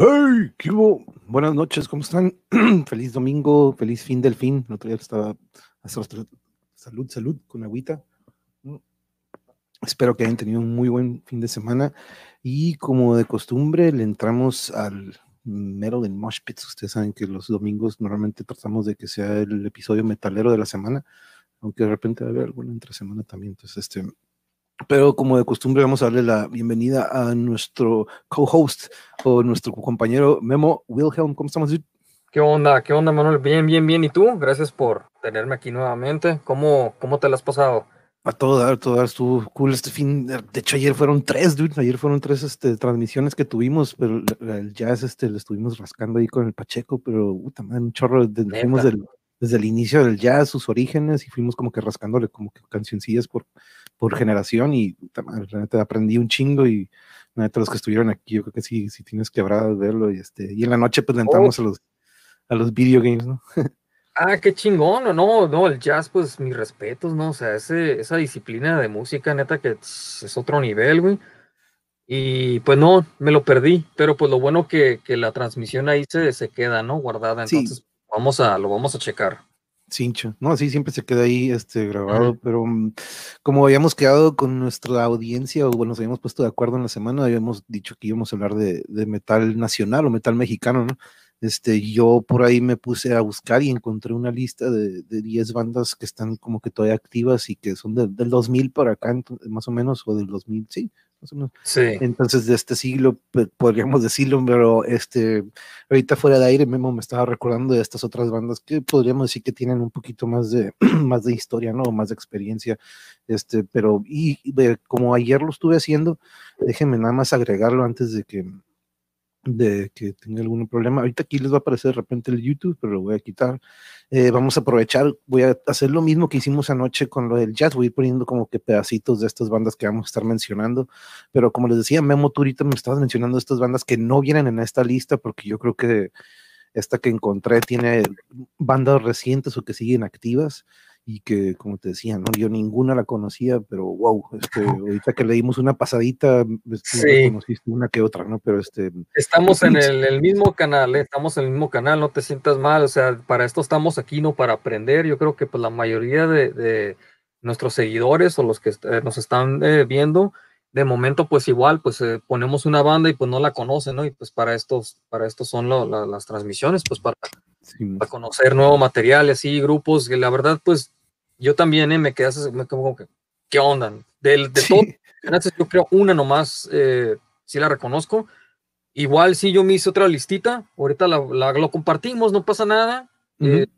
¡Hey! ¿Qué? Buenas noches, ¿cómo están? feliz domingo, feliz fin del fin. El otro día estaba salud, salud, con agüita. Espero que hayan tenido un muy buen fin de semana. Y como de costumbre, le entramos al mero del Mosh Pits. Ustedes saben que los domingos normalmente tratamos de que sea el episodio metalero de la semana, aunque de repente va a haber alguna entre semana también. Entonces, este, pero como de costumbre vamos a darle la bienvenida a nuestro co-host o nuestro compañero Memo Wilhelm. ¿Cómo estamos? ¿Qué onda? ¿Qué onda, Manuel? Bien, bien, bien. ¿Y tú? Gracias por tenerme aquí nuevamente. ¿Cómo, cómo te lo has pasado? A todo dar, todo dar, estuvo cool este fin. De hecho, ayer fueron tres, dude. Ayer fueron tres este, transmisiones que tuvimos, pero el jazz este, lo estuvimos rascando ahí con el Pacheco, pero puta madre, un chorro. De, fuimos del, desde el inicio del jazz, sus orígenes, y fuimos como que rascándole como que cancioncillas por, por generación, y realmente aprendí un chingo, y neta, los que estuvieron aquí, yo creo que sí, sí tienes quebrado verlo, y este, y en la noche pues le entramos oh. a los a los video games, ¿no? ah, qué chingón, no, no, el jazz, pues mis respetos, ¿no? O sea, ese, esa disciplina de música, neta, que es otro nivel, güey. Y pues no, me lo perdí, pero pues lo bueno que, que la transmisión ahí se, se queda, ¿no? Guardada. Entonces, Vamos a, lo vamos a checar. Cincho, no, sí, siempre se queda ahí este, grabado, pero mm, como habíamos quedado con nuestra audiencia, o bueno, nos habíamos puesto de acuerdo en la semana, habíamos dicho que íbamos a hablar de, metal nacional o metal mexicano, ¿no? Este, yo por ahí me puse a buscar y encontré una lista de, de 10 bandas que están como que todavía activas y que son del 2000 para acá, más o menos, o del 2000, sí, entonces, de este siglo, podríamos decirlo, pero este, ahorita fuera de aire, Memo me estaba recordando de estas otras bandas que podríamos decir que tienen un poquito más de, más de historia, ¿no? Más de experiencia. Este, pero, y, como ayer lo estuve haciendo, déjenme nada más agregarlo antes de que, de que tenga algún problema. Ahorita aquí les va a aparecer de repente el YouTube, pero lo voy a quitar. Eh, vamos a aprovechar, voy a hacer lo mismo que hicimos anoche con lo del jazz, voy a ir poniendo como que pedacitos de estas bandas que vamos a estar mencionando, pero como les decía, Memo, tú ahorita me estabas mencionando estas bandas que no vienen en esta lista, porque yo creo que esta que encontré tiene bandas recientes o que siguen activas y que, como te decía, ¿no? yo ninguna la conocía, pero wow, este, ahorita que leímos una pasadita, este, conociste una que otra, ¿no? Pero este... Estamos en el, mismo canal, ¿eh? estamos en el mismo canal, no te sientas mal, o sea, para esto estamos aquí, ¿no? Para aprender, yo creo que pues la mayoría de, nuestros seguidores o los que eh, nos están eh, viendo, de momento pues igual, pues ponemos una banda y pues no la conocen, ¿no? Y pues para estos, para estos son las transmisiones, pues para, para conocer nuevo material, así, grupos, que la verdad pues yo también eh, me quedé así, como que, ¿qué onda? De, de todo, yo creo una nomás, eh, sí la reconozco. Igual sí yo me hice otra listita, ahorita la, lo compartimos, no pasa nada. Eh,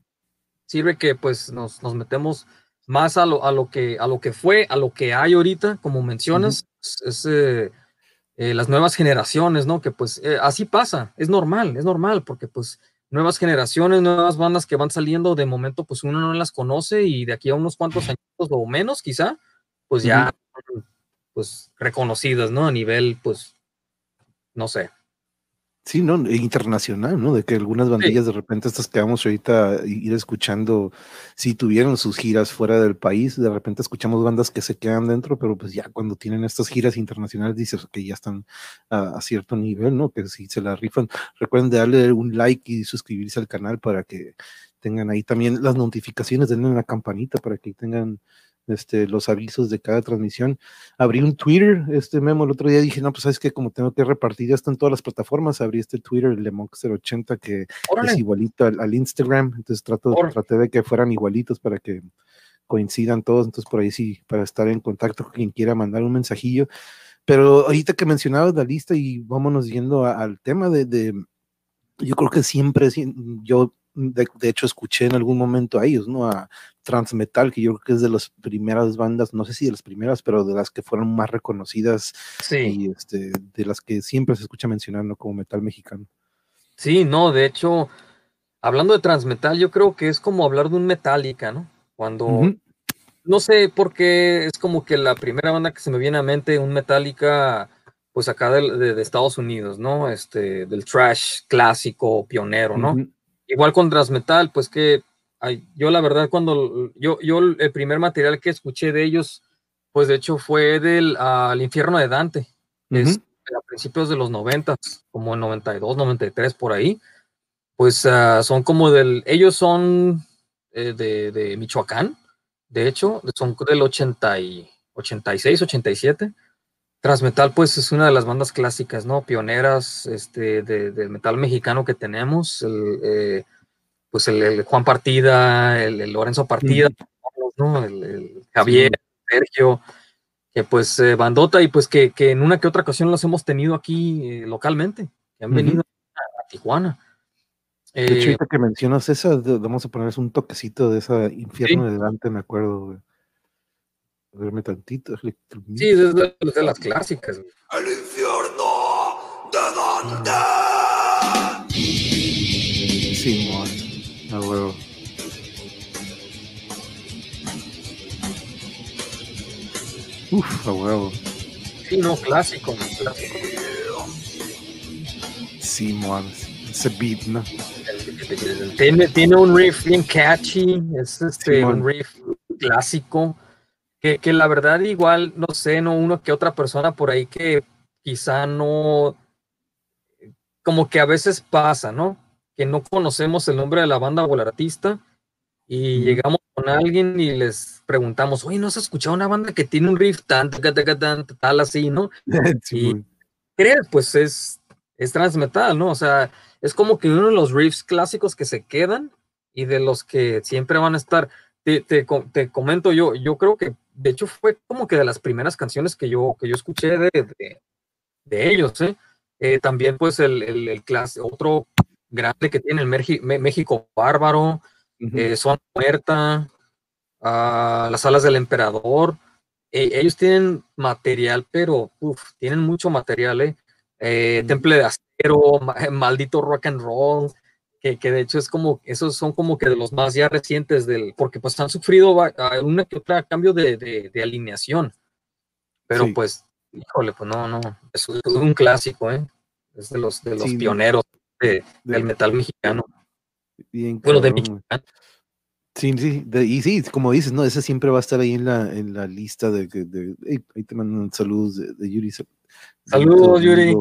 sirve que pues nos, nos, metemos más a lo, a, lo que, a lo que fue, a lo que hay ahorita, como mencionas, es, eh, las nuevas generaciones, ¿no? Que pues así pasa, es normal, es normal, porque pues nuevas generaciones, nuevas bandas que van saliendo, de momento pues uno no las conoce y de aquí a unos cuantos años o menos quizá, pues ya pues reconocidas, ¿no? A nivel pues, no sé. Sí, ¿no? E internacional, ¿no? De que algunas bandillas de repente estas que vamos ahorita ir escuchando, si tuvieron sus giras fuera del país, de repente escuchamos bandas que se quedan dentro, pero pues ya cuando tienen estas giras internacionales dices que ya están a, cierto nivel, ¿no? Que si se la rifan. Recuerden de darle un like y suscribirse al canal para que tengan ahí también las notificaciones, denle la campanita para que tengan este, los avisos de cada transmisión. Abrí un Twitter, este memo el otro día dije, no, pues sabes que como tengo que repartir ya en todas las plataformas, abrí este Twitter, el Lemonx080, que es igualito al, Instagram, entonces trato, traté de que fueran igualitos para que coincidan todos, entonces por ahí sí, para estar en contacto con quien quiera mandar un mensajillo. Pero ahorita que mencionabas la lista y vámonos yendo al tema de, de, yo creo que siempre, yo de, hecho escuché en algún momento a ellos, ¿no? A Transmetal, que yo creo que es de las primeras bandas, no sé si de las primeras, pero de las que fueron más reconocidas sí. y este, de las que siempre se escucha mencionando como metal mexicano. Sí, no, de hecho, hablando de Transmetal, yo creo que es como hablar de un Metallica, ¿no? Cuando, no sé, porque es como que la primera banda que se me viene a mente, un Metallica, pues acá de, de, Estados Unidos, ¿no? Este, del trash clásico, pionero, ¿no? Igual con Transmetal, pues que yo la verdad cuando yo, yo el primer material que escuché de ellos, pues de hecho fue del al infierno de Dante. es, a principios de los 90, como en 92, 93, por ahí, pues ah, son como del, ellos son eh, de, de, Michoacán, de hecho, son del 80 y 86, 87. Transmetal, pues es una de las bandas clásicas, ¿no? Pioneras este, del de metal mexicano que tenemos. El, eh, pues el, Juan Partida, el, Lorenzo Partida, ¿no? el, Javier, Sergio, que pues eh, bandota y pues que, que, en una que otra ocasión los hemos tenido aquí eh, localmente, que han venido a, Tijuana. De hecho, ahorita que mencionas esa, vamos a ponerles un toquecito de esa infierno de Dante, me acuerdo, Verme tantito. Sí, es de, de las clásicas. El infierno de Dante. Sí, a huevo. Uf, a huevo. Sí, no, clásico, clásico. Sí, man, ese beat, ¿no? Tiene, tiene un riff bien catchy, es este, un riff clásico, que, que, la verdad igual, no sé, no uno que otra persona por ahí que quizá no, como que a veces pasa, ¿no? que no conocemos el nombre de la banda o el artista y llegamos con alguien y les preguntamos, oye, ¿no has escuchado una banda que tiene un riff tan, tan, tal así, ¿no? y crees, pues es, es transmetal, ¿no? O sea, es como que uno de los riffs clásicos que se quedan y de los que siempre van a estar. Te, te, te comento yo, yo creo que de hecho fue como que de las primeras canciones que yo, que yo escuché de, de, de ellos, ¿eh? ¿eh? también pues el, el, el otro grande que tiene el México Bárbaro, eh, Son Muerta, ah, las alas del emperador. E, ellos tienen material, pero tienen mucho material, ¿eh? eh Temple de Acero, Maldito Rock and Roll, que, que, de hecho es como, esos son como que de los más ya recientes del, porque pues han sufrido una que otra cambio de, de, alineación. Pero pues, híjole, pues no, no, es, un clásico, ¿eh? Es de los, de los pioneros del metal mexicano. Bien, bueno, de mexicano. Sí, sí, y sí, como dices, ¿no? Ese siempre va a estar ahí en la, en la lista de, de, ahí te mandan saludos de, de Yuri. Saludos, Yuri.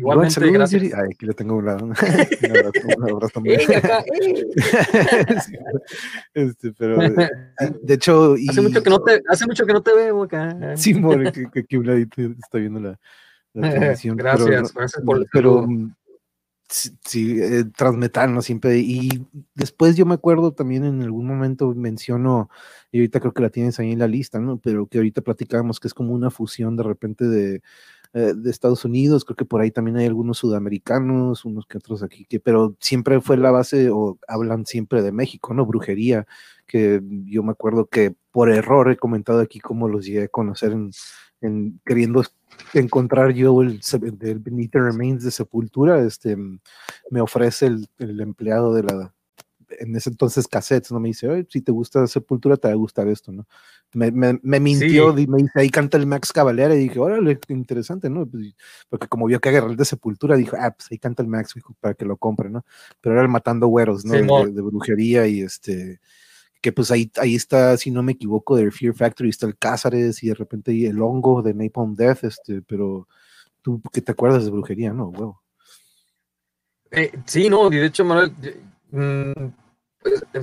Igualmente, saludos, gracias. Yuri. Ay, aquí le tengo un lado. un abrazo, un abrazo también. este, pero, de hecho... Y, hace, mucho que no te, hace mucho que no te veo acá. Sí, more, que, que aquí un ladito está viendo la, la transmisión. gracias, pero, gracias por el pero, Sí, eh, transmetal, ¿no? Siempre. Y después yo me acuerdo también en algún momento menciono, y ahorita creo que la tienes ahí en la lista, ¿no? Pero que ahorita platicábamos que es como una fusión de repente de, eh, de Estados Unidos, creo que por ahí también hay algunos sudamericanos, unos que otros aquí, que, pero siempre fue la base, o hablan siempre de México, ¿no? Brujería, que yo me acuerdo que por error he comentado aquí cómo los llegué a conocer en, en queriendo encontrar yo el, el Beneath Remains de Sepultura, este, me ofrece el, el, empleado de la, en ese entonces cassettes, ¿no? Me dice, si te gusta Sepultura, te va a gustar esto, ¿no? Me, me, me mintió, y me dice, ahí canta el Max Cavalera, y dije, órale, interesante, ¿no? Pues, porque como vio que agarré el de Sepultura, dijo, ah, pues ahí canta el Max, para que lo compre, ¿no? Pero era el Matando Güeros, ¿no? de, de, brujería y este que pues ahí, ahí está, si no me equivoco, de Fear Factory, está el Cázares y de repente el hongo de Napalm Death, este, pero tú que te acuerdas de brujería, ¿no? Huevo. Eh, sí, no, de hecho, Manuel, mm,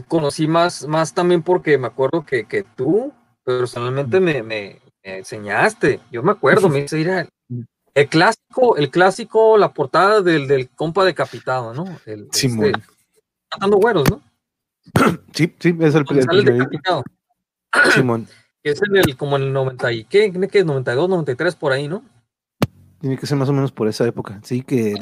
conocí más, más también porque me acuerdo que, que tú personalmente me, me, enseñaste, yo me acuerdo, me dice, mira, el clásico, el clásico, la portada del, del compa decapitado, ¿no? El, Simón. Este, matando güeros, ¿no? Sí, sí, es el, el, Simón. Que es en el, como en el 90 y, ¿qué? ¿Qué es? 92, 93, por ahí, ¿no? Tiene que ser más o menos por esa época, sí, que,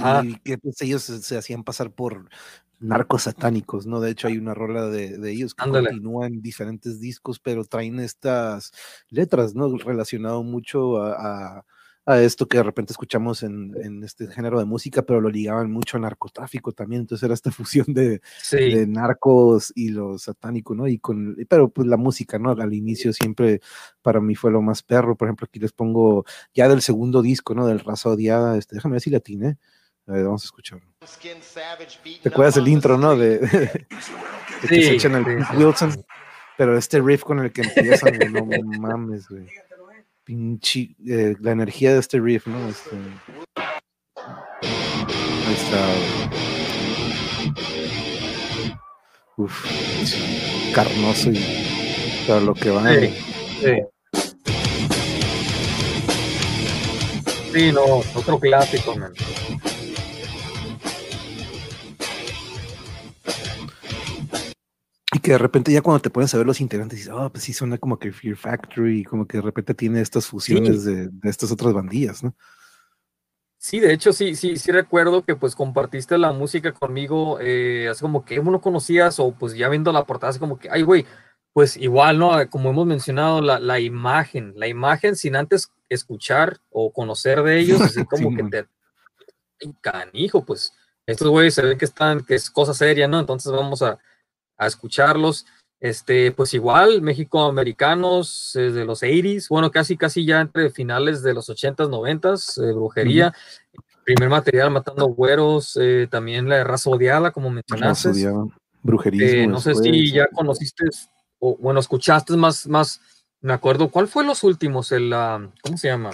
que pues, ellos se, hacían pasar por narcos satánicos, ¿no? De hecho, hay una rola de, de ellos que Ándale. continúan diferentes discos, pero traen estas letras, ¿no? Relacionado mucho a, a a esto que de repente escuchamos en, en, este género de música, pero lo ligaban mucho a narcotráfico también, entonces era esta fusión de, sí. de narcos y lo satánico, ¿no? Y con, pero pues la música, ¿no? Al inicio siempre para mí fue lo más perro, por ejemplo, aquí les pongo ya del segundo disco, ¿no? Del Raza Odiada, este, déjame ver si la tiene, a ver, vamos a escucharlo. ¿Te acuerdas el intro, no? De, de, de Sí, que se echan el sí, sí. Wilson, pero este riff con el que empiezan, no mames, güey. pinche, eh, la energía de este riff, ¿no? Este, ahí está. Uf, carnoso y para lo que va. Sí, sí. Sí, no, otro clásico, man. Que de repente ya cuando te pones a ver los integrantes dices, oh, pues sí suena como que Fear Factory, como que de repente tiene estas fusiones de, de estas otras bandillas, ¿no? Sí, de hecho, sí, sí, sí recuerdo que pues compartiste la música conmigo, eh, así como que uno conocías o pues ya viendo la portada, así como que, ay, güey, pues igual, ¿no? Como hemos mencionado, la, la imagen, la imagen sin antes escuchar o conocer de ellos, así como Sí, que man. te... ay, Canijo, pues estos güeyes se ve que están, que es cosa seria, ¿no? Entonces vamos a, a escucharlos. Este, pues igual, México-americanos desde los 80s, bueno, casi, casi ya entre finales de los 80s, 90s, eh, brujería, primer material matando güeros, eh, también la raza odiada, como mencionaste. Raza odiada, brujerismo. Eh, no sé si ya conociste, o bueno, escuchaste más, más, me acuerdo, ¿cuál fue los últimos? El, ah, ¿cómo se llama?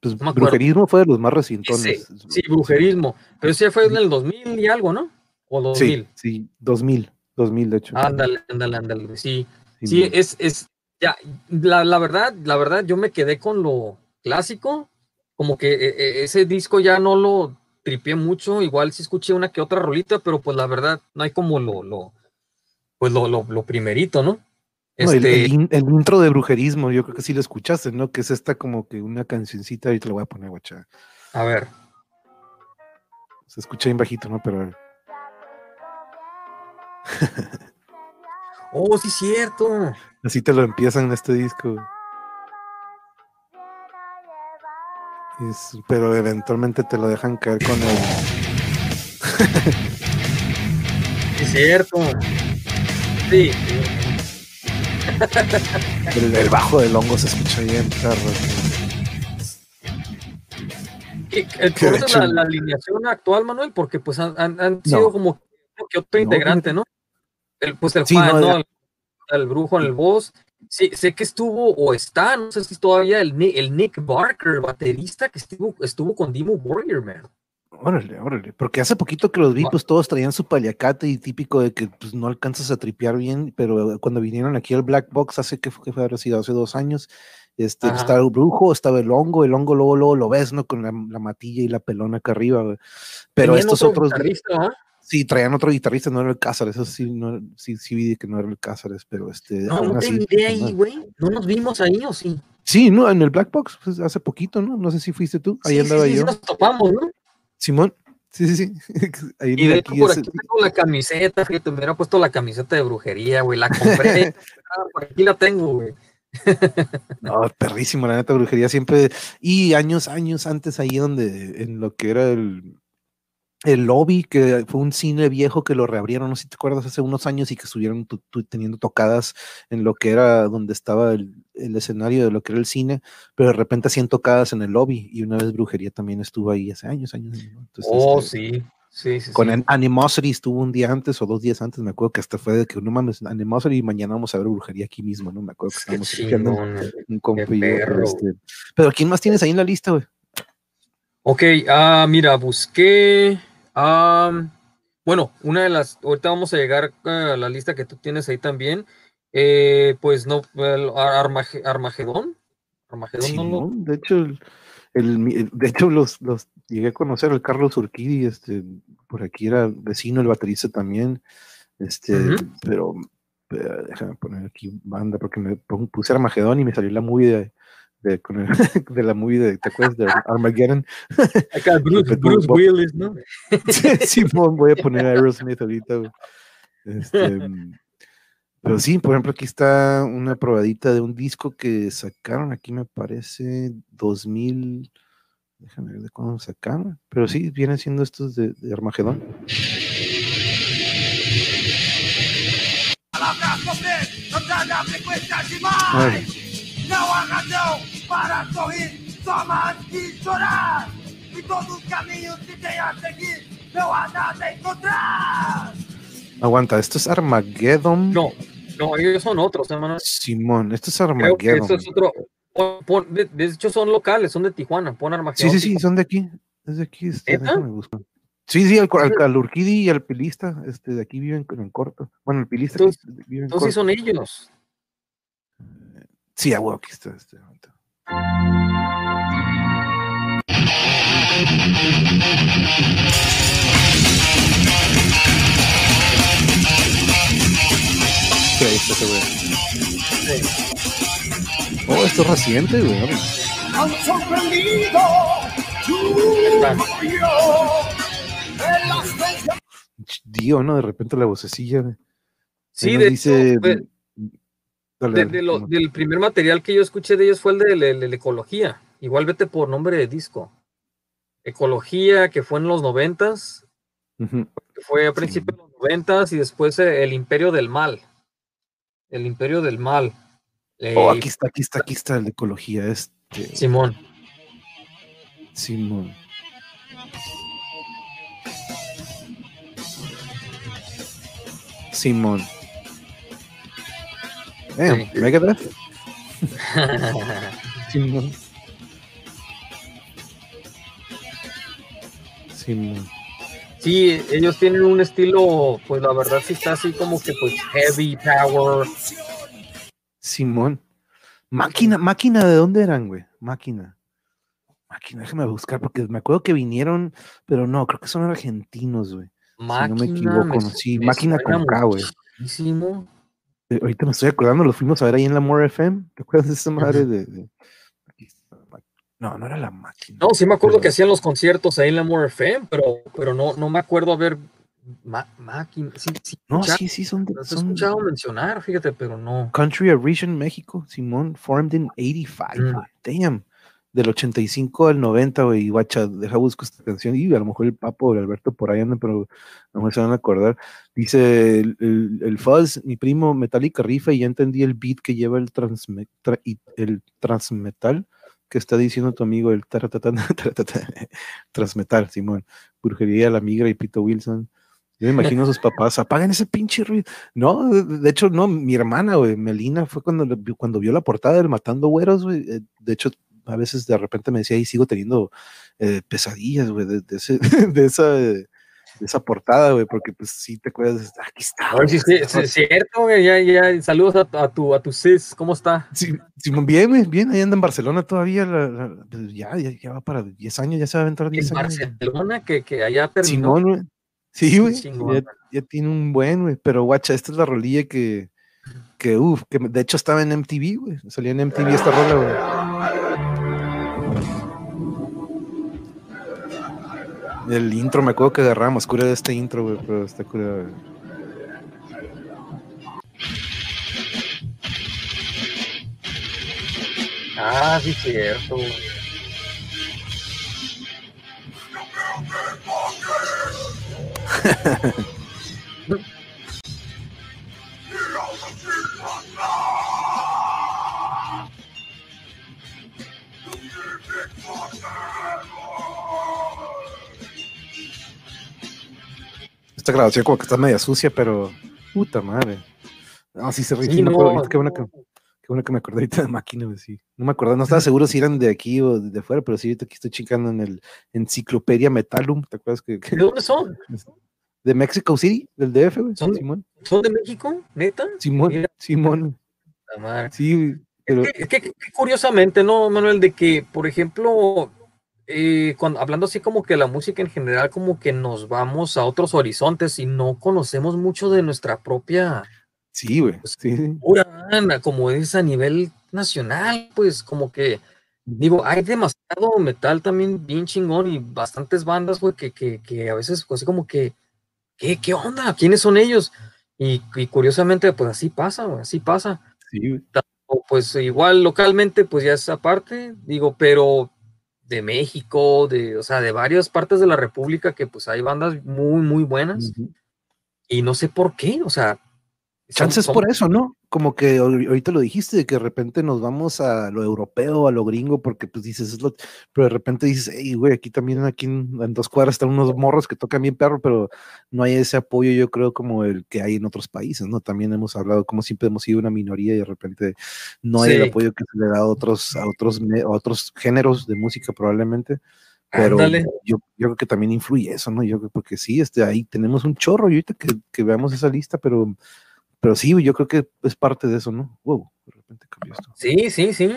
pues, no brujerismo fue de los más recientones. Ese, sí, brujerismo, pero ese fue en el 2000 y algo, ¿no? O 2000. Sí, sí, 2000, 2000 de hecho. Ándale, ándale, ándale, sí. Sí, es, es, ya, la, la verdad, la verdad, yo me quedé con lo clásico, como que eh, eh, ese disco ya no lo tripié mucho, igual sí escuché una que otra rolita, pero pues la verdad, no hay como lo, lo, pues lo, lo, lo primerito, ¿no? No, el, Este, el in- el intro de brujerismo, yo creo que sí lo escuchaste, ¿no? Que es esta como que una cancioncita, ahorita lo voy a poner, guacha. a ver, Se escucha bien bajito, ¿no? Pero oh, sí, cierto. así te lo empiezan en este disco. Es- pero eventualmente te lo dejan caer con el. Sí, cierto. Sí. El, el bajo del hongo se escucha bien, perro. ¿Qué- eh, Que de ¿Conoces hecho- la, la alineación actual, Manuel? Porque pues han, han- han sido No. como que otro integrante, ¿no? El, pues el Sí, Juan, no, ¿no? ya. El, el brujo en el voz. Sí, sé que estuvo o está, no sé si todavía el, el Nick Barker, baterista que estuvo, estuvo con Dimo Warrior, man. Órale, órale. Porque hace poquito que los vi, pues todos traían su paliacate y típico de que pues, no alcanzas a tripear bien, pero cuando vinieron aquí al Black Box, hace que fue, que fue habrá sido hace dos años, este, Ajá. estaba el brujo, estaba el hongo, el hongo luego, luego lo ves, ¿no? Con la, la matilla y la pelona acá arriba, güey. Pero Tenían estos otro otros. Sí, traían otro guitarrista, no era el Cázares, eso sí, no, sí, sí vi que no era el Cázares, pero este. No, aún no así, tengo idea pues, ahí, güey. No nos vimos ahí, ¿o sí? Sí, no, en el Black Box, pues, hace poquito, ¿no? No sé si fuiste tú, ahí Sí, sí, andaba sí, sí yo. nos topamos, ¿no? Simón, sí, sí, sí. Ahí Y de hecho, aquí por es- aquí tengo la camiseta, fíjate, me hubiera puesto la camiseta de brujería, güey. La compré. Ah, por aquí la tengo, güey. No, perrísimo, la neta brujería siempre. Y años, años antes, ahí donde, en lo que era el, el lobby, que fue un cine viejo que lo reabrieron, no sé si te acuerdas, hace unos años y que estuvieron tu- tu- teniendo tocadas en lo que era donde estaba el, el escenario de lo que era el cine, pero de repente hacían tocadas en el lobby y una vez brujería también estuvo ahí hace años, años. ¿no? Entonces, Oh, este, sí. Sí, sí, Con sí. An- Animosity estuvo un día antes o dos días antes, me acuerdo que hasta fue de que no mames, Animosity y mañana vamos a ver brujería aquí mismo, ¿no? Me acuerdo que estábamos chingón, güey. un yo, pero, este, pero ¿quién más tienes ahí en la lista, güey? Ok, ah, mira, busqué. Am, bueno, una de las. Ahorita vamos a llegar a la lista que tú tienes ahí también. Eh, pues no, el Ar- Armage- Armagedón. Armagedón no lo. Simón, de hecho, el, de hecho los, los llegué a conocer, el Carlos Urquidi, este, por aquí era vecino, el baterista también, este, pero, pero déjame poner aquí banda, porque me puse Armagedón y me salió la movie de, de, con el- de la movie de, ¿te acuerdas? De Armageddon. Acá Bruce, Pues, Bruce Bob- Willis, ¿no? Simón, voy a poner a Aerosmith ahorita. Este, pero sí, por ejemplo, aquí está una probadita de un disco que sacaron, aquí me parece 2000, déjame ver de cuándo sacaron, pero sí, vienen siendo estos de, de Armagedón. Palavras para sorrir, só mais que chorar. E todos os caminhos que tem a seguir, não há nada a encontrar. Aguanta, esto es Armageddon. No, no, ellos son otros, hermano. Simón, esto es Creo que Armageddon. esto es otro, Pon- pon- de, de hecho, son locales, son de Tijuana. Pon Sí, Armagedón. sí, sí, Tijuana. son de aquí. Es de aquí. Este, ¿Neta? déjame buscar. Sí, sí, al, al, al Urquidi y al Pilista, este, de aquí viven en corto. Bueno, el Pilista aquí Entonces- vive en Entonces sí corto. son ellos. Sí, a huevo, aquí está. Este, momento. Oh, esto es reciente, güey. Han sorprendido tu Están. brillo en las bellas Ch- Dio, ¿no? De repente la vocecilla. Sí, de dice. hecho, Dale, de- lo- del primer material que yo escuché de ellos fue el de, la- ecología. Igual vete por nombre de disco. Ecología, que fue en los noventas, que fue a principios de los noventas, y después eh, el Imperio del Mal. El Imperio del Mal. Eh, Oh, aquí está, aquí está, aquí está el de ecología. Este. Simón. Simón. Simón. Eh, Sí. Megadeth. Simón. Simón. Sí, ellos tienen un estilo, pues la verdad sí está así como que pues heavy power. Simón. Máquina, máquina, ¿de dónde eran, güey? Máquina. Máquina, déjame buscar porque me acuerdo que vinieron, pero no, creo que son argentinos, güey. Máquina, si no me equivoco, su- no, sí, me máquina con K, güey. Ahorita me estoy acordando, lo fuimos a ver ahí en la More FM. ¿Te acuerdas de esa madre de? No, no era la máquina. No, sí me acuerdo Pero- que hacían los conciertos ahí en la More FM, pero, pero no, no me acuerdo haber ma- máquina. Sí, sí, No, sí, sí, son, de- los he son escuchado mencionar, fíjate, pero no. Country of Region México, Simón, formed in 85, Mm. Damn. Del 85 al 90, güey, guacha, deja busco esta canción, y a lo mejor el Papo o el Alberto por ahí andan, pero no me se van a acordar. Dice el, el, el Fuzz, mi primo Metallica rifa, y ya entendí el beat que lleva el, transme- tra- el transmetal, que está diciendo tu amigo, el taratatán, taratata, transmetal, Simón, Brujería, La Migra y Pito Wilson. Yo me imagino a sus papás, apaguen ese pinche ruido. No, de, hecho, no, mi hermana, güey, Melina, fue cuando, cuando vio la portada del Matando Güeros, güey. eh, de hecho, a veces de repente me decía, y sigo teniendo eh, pesadillas, güey, de, de ese- de esa, de esa portada, güey, porque pues sí te acuerdas, aquí está. Güey, sí, sí, es cierto, güey, ya, ya, saludos a, tu- a tu, a tu sis, ¿cómo está? Sí, bien, güey, bien, ahí anda en Barcelona todavía, la- la- pues, ya, ya, ya va para 10 años, ya se va a aventar 10 En años. Barcelona, que, que allá terminó. Simón, güey. Sí, güey. ya tiene un buen, güey. Pero, guacha, esta es la rolilla que, que uff, que de hecho estaba en MTV, güey. Salía en MTV esta rola, güey. El intro, me acuerdo que agarramos cura de este intro, güey, pero está cura. güey. Ah, sí, cierto. güey. Esta grabación como que está media sucia, pero puta madre. No, sí se ríe. Sí, no, qué, bueno que, no. qué bueno que me acordé ahorita de máquina, sí. No me acordaba, no estaba seguro si eran de aquí o de afuera, pero sí, ahorita aquí estoy chingando en el Enciclopedia Metalum, ¿te acuerdas que, que- ¿De dónde son? de Mexico City, del DF, güey? ¿Son- Simón, ¿Son de México? ¿Neta? Simón, Mira. Simón, La madre. sí, pero Es que, es que- que curiosamente, ¿no, Manuel? De que, por ejemplo, eh, cuando, hablando así como que la música en general, como que nos vamos a otros horizontes y no conocemos mucho de nuestra propia sí, güey, Pues, sí, como es a nivel nacional, pues como que, digo, hay demasiado metal también bien chingón y bastantes bandas, güey, que, que, que a veces, pues, así como que, ¿qué, qué onda? ¿Quiénes son ellos? Y, y curiosamente, pues así pasa, güey, así pasa. sí, güey. o pues igual localmente, pues ya es aparte, digo, pero de México, de, o sea, de varias partes de la República que pues hay bandas muy, muy buenas. Y no sé por qué, o sea, Chances por eso, ¿no? Como que ahorita lo dijiste, de que de repente nos vamos a lo europeo, a lo gringo, porque pues dices, es lo, pero de repente dices, hey, güey, aquí también, aquí en, dos cuadras están unos morros que tocan bien perro, pero no hay ese apoyo, yo creo, como el que hay en otros países, ¿no? También hemos hablado, como siempre hemos sido una minoría y de repente no hay el apoyo que se le da a otros, a otros, a otros géneros de música probablemente. Pero yo, yo, creo que también influye eso, ¿no? Yo porque sí, este, ahí tenemos un chorro y ahorita que, que veamos esa lista, pero pero sí, yo creo que es parte de eso, ¿no? Wow, de repente cambió esto. Sí, sí, sí.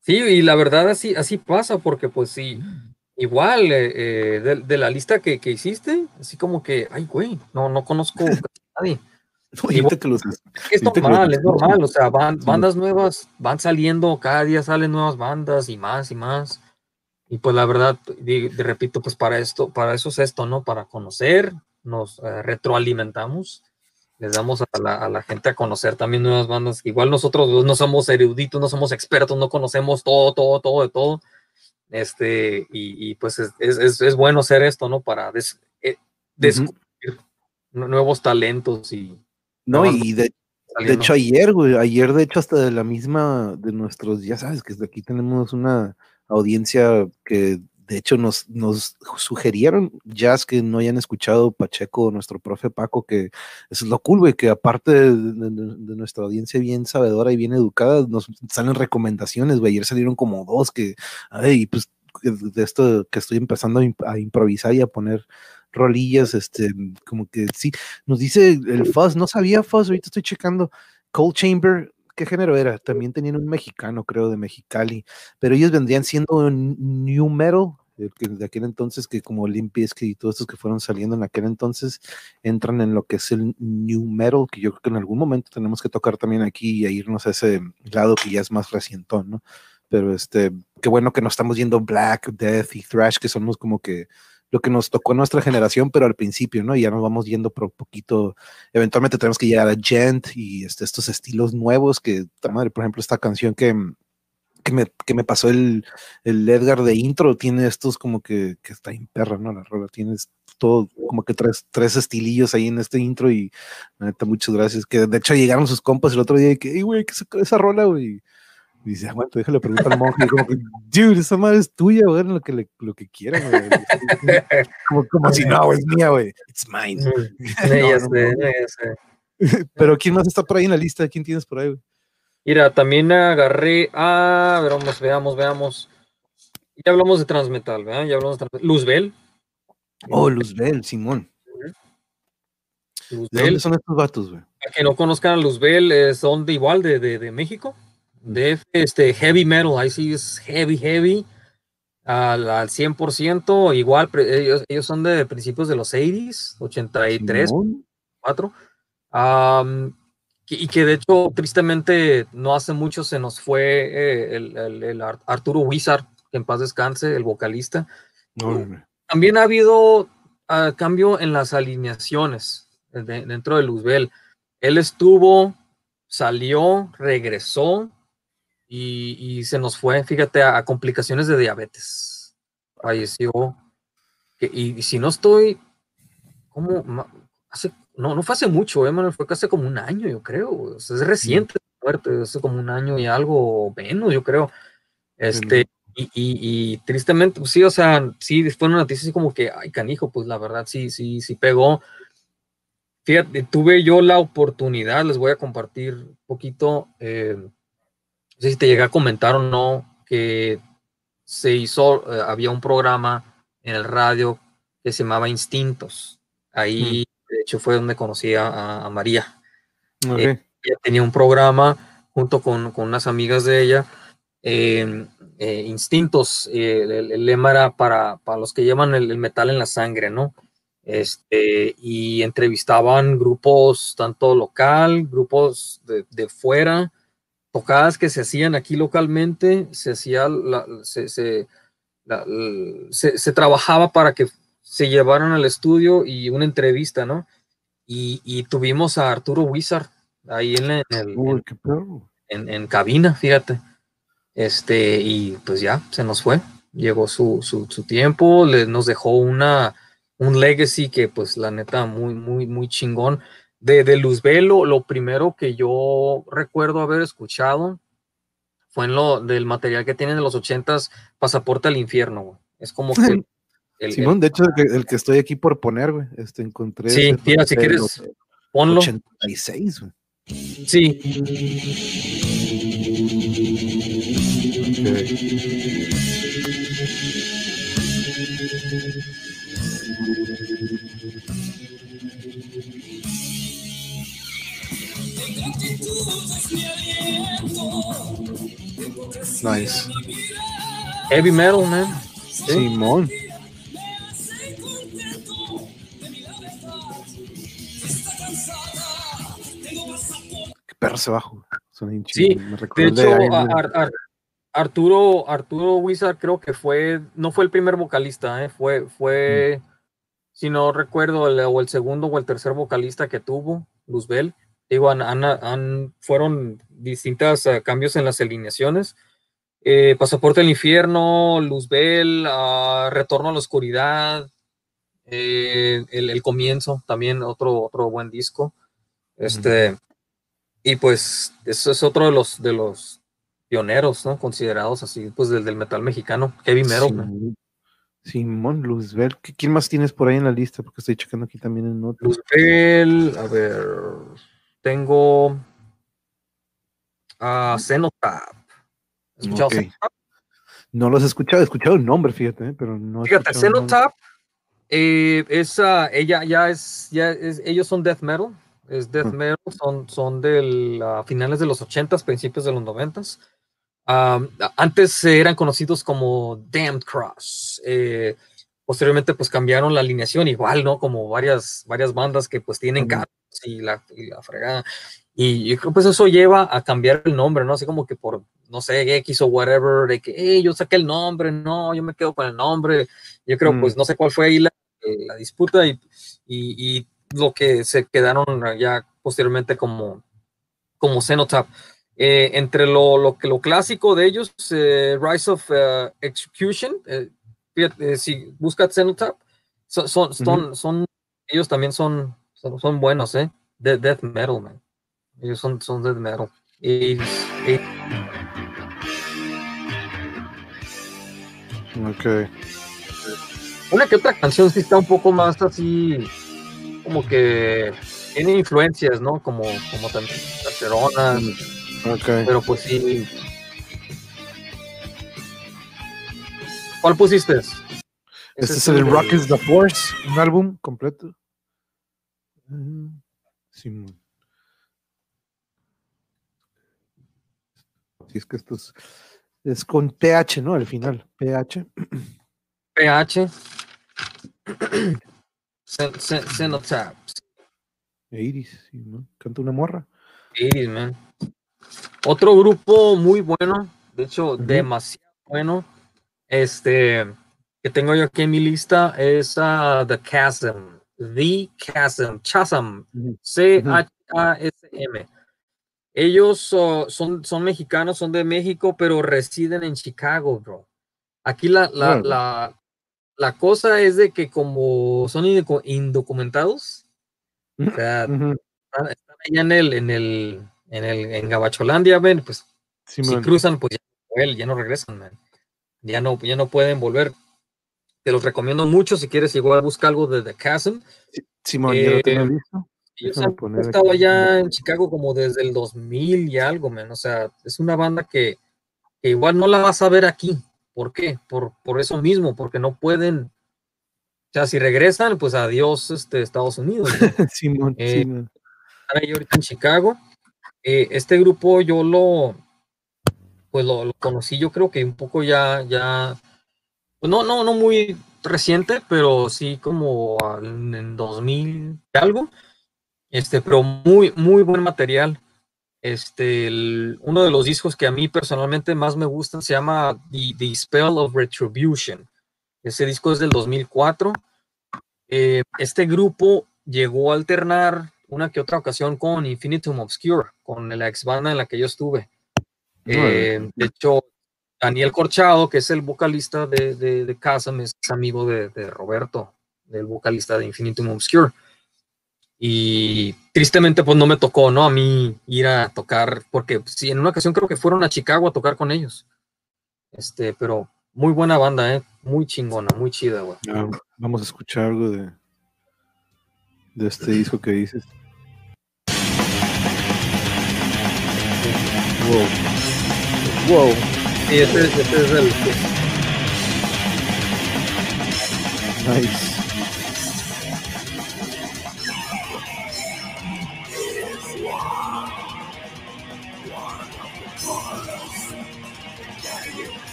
Sí, y la verdad así, así pasa, porque pues sí, igual eh, eh, de, la lista que, que, hiciste, así como que, ay, güey, no, no conozco a nadie. es normal, es normal, o sea, van, bandas nuevas van saliendo, cada día salen nuevas bandas y más y más. Y pues la verdad, de, repito, pues para esto, para eso es esto, ¿no? Para conocer, nos eh, retroalimentamos les damos a la, gente a conocer también nuevas bandas. Igual nosotros no somos eruditos, no somos expertos, no conocemos todo, todo, todo de todo. Este, y, pues es, bueno hacer esto, ¿no? Para eh, descubrir nuevos talentos y... No, y de, de, hecho ayer, güey, ayer de hecho hasta de la misma, de nuestros, ya sabes que desde aquí tenemos una audiencia que de hecho, nos, nos sugirieron jazz que no hayan escuchado Pacheco, nuestro profe Paco, que eso es lo cool, güey, que aparte de, nuestra audiencia bien sabedora y bien educada, nos salen recomendaciones, güey. Ayer salieron como dos que, ay, pues de esto que estoy empezando a, improvisar y a poner rolillas, este, como que sí, nos dice el Fuzz, no sabía Fuzz, ahorita estoy checando, Cold Chamber ¿qué género era? También tenían un mexicano, creo, de Mexicali, pero ellos vendrían siendo un new metal, de aquel entonces, que como Limpisk y todos estos que fueron saliendo en aquel entonces, entran en lo que es el new metal, que yo creo que en algún momento tenemos que tocar también aquí y irnos a ese lado que ya es más recientón, ¿no? Pero este, qué bueno que nos estamos yendo Black, Death y Thrash, que somos como que lo que nos tocó nuestra generación, pero al principio, ¿no? Y ya nos vamos yendo por poquito. Eventualmente tenemos que llegar a Gent y este, estos estilos nuevos que, madre, por ejemplo, esta canción que, que, me, que me pasó el, el, Edgar de intro tiene estos como que, que está en perra, ¿no? La rola tienes todo, como que tres, tres estilillos ahí en este intro y neta, muchas gracias. Que de hecho llegaron sus compas el otro día y que, güey, ¿qué es esa rola, güey? Y dice, bueno, ah, déjale preguntar al monje. Y como que, dude, esa madre es tuya, güey, lo que, le, lo que quieran, güey. Como, como si no, es mía, güey. It's mine. ya sé, ya sé. Pero ¿quién más está por ahí en la lista? ¿Quién tienes por ahí, güey? Mira, también agarré. Ah, vamos, veamos, veamos. Ya hablamos de Transmetal, ¿verdad? Ya hablamos de Transmetal. Luzbel. Oh, Luzbel, Simón. Luzbel. ¿De dónde son estos vatos, güey? Que no conozcan a Luzbel, eh, son de igual de, de, de México de este heavy metal, ahí sí es heavy, heavy, al, al 100%, igual, ellos, ellos son de principios de los 80s, 83, 4, y que de hecho, tristemente, no hace mucho se nos fue eh, el, el, Arturo Wizard, que en paz descanse, el vocalista. También ha habido uh, cambio en las alineaciones dentro de Luzbel. Él estuvo, salió, regresó, y, se nos fue, fíjate, a, complicaciones de diabetes. Falleció. Y, si no estoy, ¿cómo? Hace, no, no fue hace mucho, eh, fue casi como un año, yo creo. es reciente muerte, hace como un año y algo menos, yo creo. Este, y, y, tristemente, pues sí, o sea, sí, fue una noticia así como que, ay, canijo, pues la verdad sí, sí, sí pegó. Fíjate, tuve yo la oportunidad, les voy a compartir un poquito. Eh, sé si te llegué a comentar o no que se hizo, eh, había un programa en el radio que se llamaba Instintos. Ahí. De hecho, fue donde conocí a, María. Eh, ella tenía un programa junto con, con unas amigas de ella, em, eh, Instintos. El, lema era para, para los que llevan el, metal en la sangre, ¿no? Este, y entrevistaban grupos tanto local, grupos de, de fuera, tocadas que se hacían aquí localmente, se hacía se, se, se, trabajaba para que se llevaran al estudio y una entrevista, ¿no? Y, y tuvimos a Arturo Wizard ahí en, el, en, en, cabina, fíjate. Este, y pues ya, se nos fue. Llegó su, su, su tiempo, le, nos dejó una, un legacy que pues la neta muy, muy, muy chingón de, de Luzbel, lo, lo primero que yo recuerdo haber escuchado fue en lo del material que tienen de los ochentas, Pasaporte al Infierno, güey. Es como que... el- Simón, el- de hecho, el que, el que estoy aquí por poner, güey, este, encontré. Sí, mira, si quieres, los ponlo. 86, güey. Sí, Ok. Nice. heavy metal, man. Sí. Simón. Qué perro se bajo. Son bien Sí, me De hecho, a- Arturo, Arturo Wizard creo que fue, no fue el primer vocalista, ¿eh? fue, fue, Mm. si no recuerdo, el, o el segundo o el tercer vocalista que tuvo, Luzbel. Digo, han, han- han- fueron distintos cambios en las alineaciones. Eh, Pasaporte al Infierno, Luzbel, ah, Retorno a la Oscuridad, eh, el, el Comienzo, también otro, otro buen disco. Este, y pues eso es otro de los, de los pioneros, ¿no? Considerados así, pues del, del metal mexicano, heavy metal. Simón. Luzbel. ¿Qué- ¿Quién más tienes por ahí en la lista? Porque estoy checando aquí también en otros. Luzbel, a ver, tengo a Cenotap. ¿Has escuchado Ok. Cenotap? No los he escuchado, he escuchado el nombre, fíjate, ¿eh? pero no. Fíjate. Cenotap, eh, esa, ella ya es, ya es, ellos son death metal, es death Mm. metal, son, son del ah, finales de los 80s, principios de los 90s. Am, a- antes eran conocidos como Damned Cross. eh, posteriormente, pues cambiaron la alineación, igual, ¿no? Como varias, varias bandas que pues tienen carros y la, y la fregada. Y yo creo pues eso lleva a cambiar el nombre, ¿no? Así como que por, no sé, X o whatever, de que, hey, yo saqué el nombre, no, yo me quedo con el nombre. Yo creo, Mm. pues, no sé cuál fue ahí la, la disputa y, y, y lo que se quedaron ya posteriormente como, como Cenotap. Eh, entre lo, lo, que- lo clásico de ellos, eh, Rise of eh, Execution, fíjate, si buscas Cenotap, son, son, son, son- ellos también son, son, son buenos, ¿eh? De, death metal, man. Ellos son, son death metal. Y, y- Ok. una que otra canción sí está un poco más así, como que tiene influencias, ¿no? Como, como también Barcelona, Ok. pero pues sí. ¿Cuál pusiste? Este es el de- Rock is the Force, un álbum completo. Mm, Simón. Sí, es que esto es, es con TH, ¿no? Al final, PH. PH. Cen- cen- Cenotap. Iris, sí, ¿no? Canta una morra. Iris, man. Otro grupo muy bueno, de hecho, demasiado bueno, este, que tengo yo aquí en mi lista es ah, The Chasm. The Chasm. Chasm. C-H-A-S-M. Ellos son, son mexicanos, son de México, pero residen en Chicago, bro. Aquí la, la, la, la cosa es de que como son indocu- indocumentados, o sea, Ujú. están, están allá en el, en el, en el, en Gabacholandia, ven, pues si Simón. cruzan, pues ya, ya no regresan, man. Ya no, ya no pueden volver. Te los recomiendo mucho si quieres igual busca algo de The Chasm. Simón, ya lo Eh, tengo listo. Ellos han estado aquí. allá en Chicago como desde el 2000 y algo, man. O sea, es una banda que, que igual no la vas a ver aquí. ¿Por qué? Por, por eso mismo, porque no pueden. O sea, si regresan, pues adiós, este, Estados Unidos. ¿no? Simón, eh, Simón. están ahí ahorita en Chicago. Eh, este grupo yo lo, pues lo, lo conocí, yo creo que un poco ya, ya, pues no, no, no muy reciente, pero sí como al- en 2000 y algo. Este, pero muy, muy buen material. Este, el- uno de los discos que a mí personalmente más me gustan se llama The, The Spell of Retribution. Ese disco es del 2004. Eh, este grupo llegó a alternar una que otra ocasión con Infinitum Obscure, con la ex banda en la que yo estuve. Eh, de hecho, Daniel Corchado, que es el vocalista de, de, de Chasm, es amigo de, de Roberto, del vocalista de Infinitum Obscure. Y tristemente pues no me tocó, ¿no? A mí ir a tocar, porque sí, en una ocasión creo que fueron a Chicago a tocar con ellos. Este, pero muy buena banda, ¿eh? Muy chingona, muy chida, güey. Ah, vamos a escuchar algo de, de este disco que dices. Wow. Wow. Sí, este, este es el... Nice.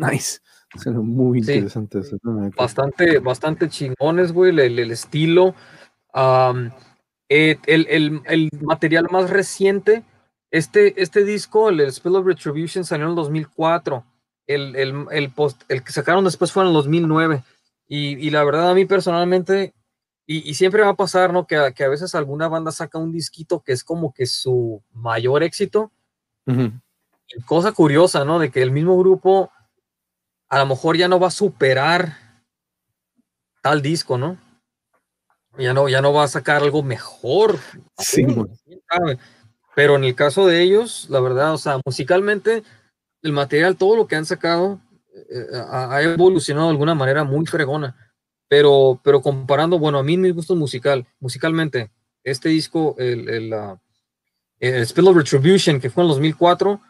Nice. Suena muy Sí. interesante bastante, bastante chingones, güey, el, el- estilo. Eh, el, el- el material más reciente, este, este disco, el, Spill of Retribution, salió en el 2004. El, el, el, post, el que sacaron después fue en el 2009. Y, y la verdad, a mí personalmente, y, y siempre va a pasar, ¿no? Que, a- que a veces alguna banda saca un disquito que es como que su mayor éxito. Ujú. Y cosa curiosa, ¿no? De que el mismo grupo a lo mejor ya no va a superar tal disco, ¿no? Ya no, ya no va a sacar algo mejor. Sí, sabe. Pero en el caso de ellos, la verdad, o sea, musicalmente, el material, todo lo que han sacado, eh, ha, ha evolucionado de alguna manera muy fregona. Pero, pero comparando, bueno, a mí mis gustos musical, musicalmente, este disco, el, el, el Spill of Retribution, que fue en 2004,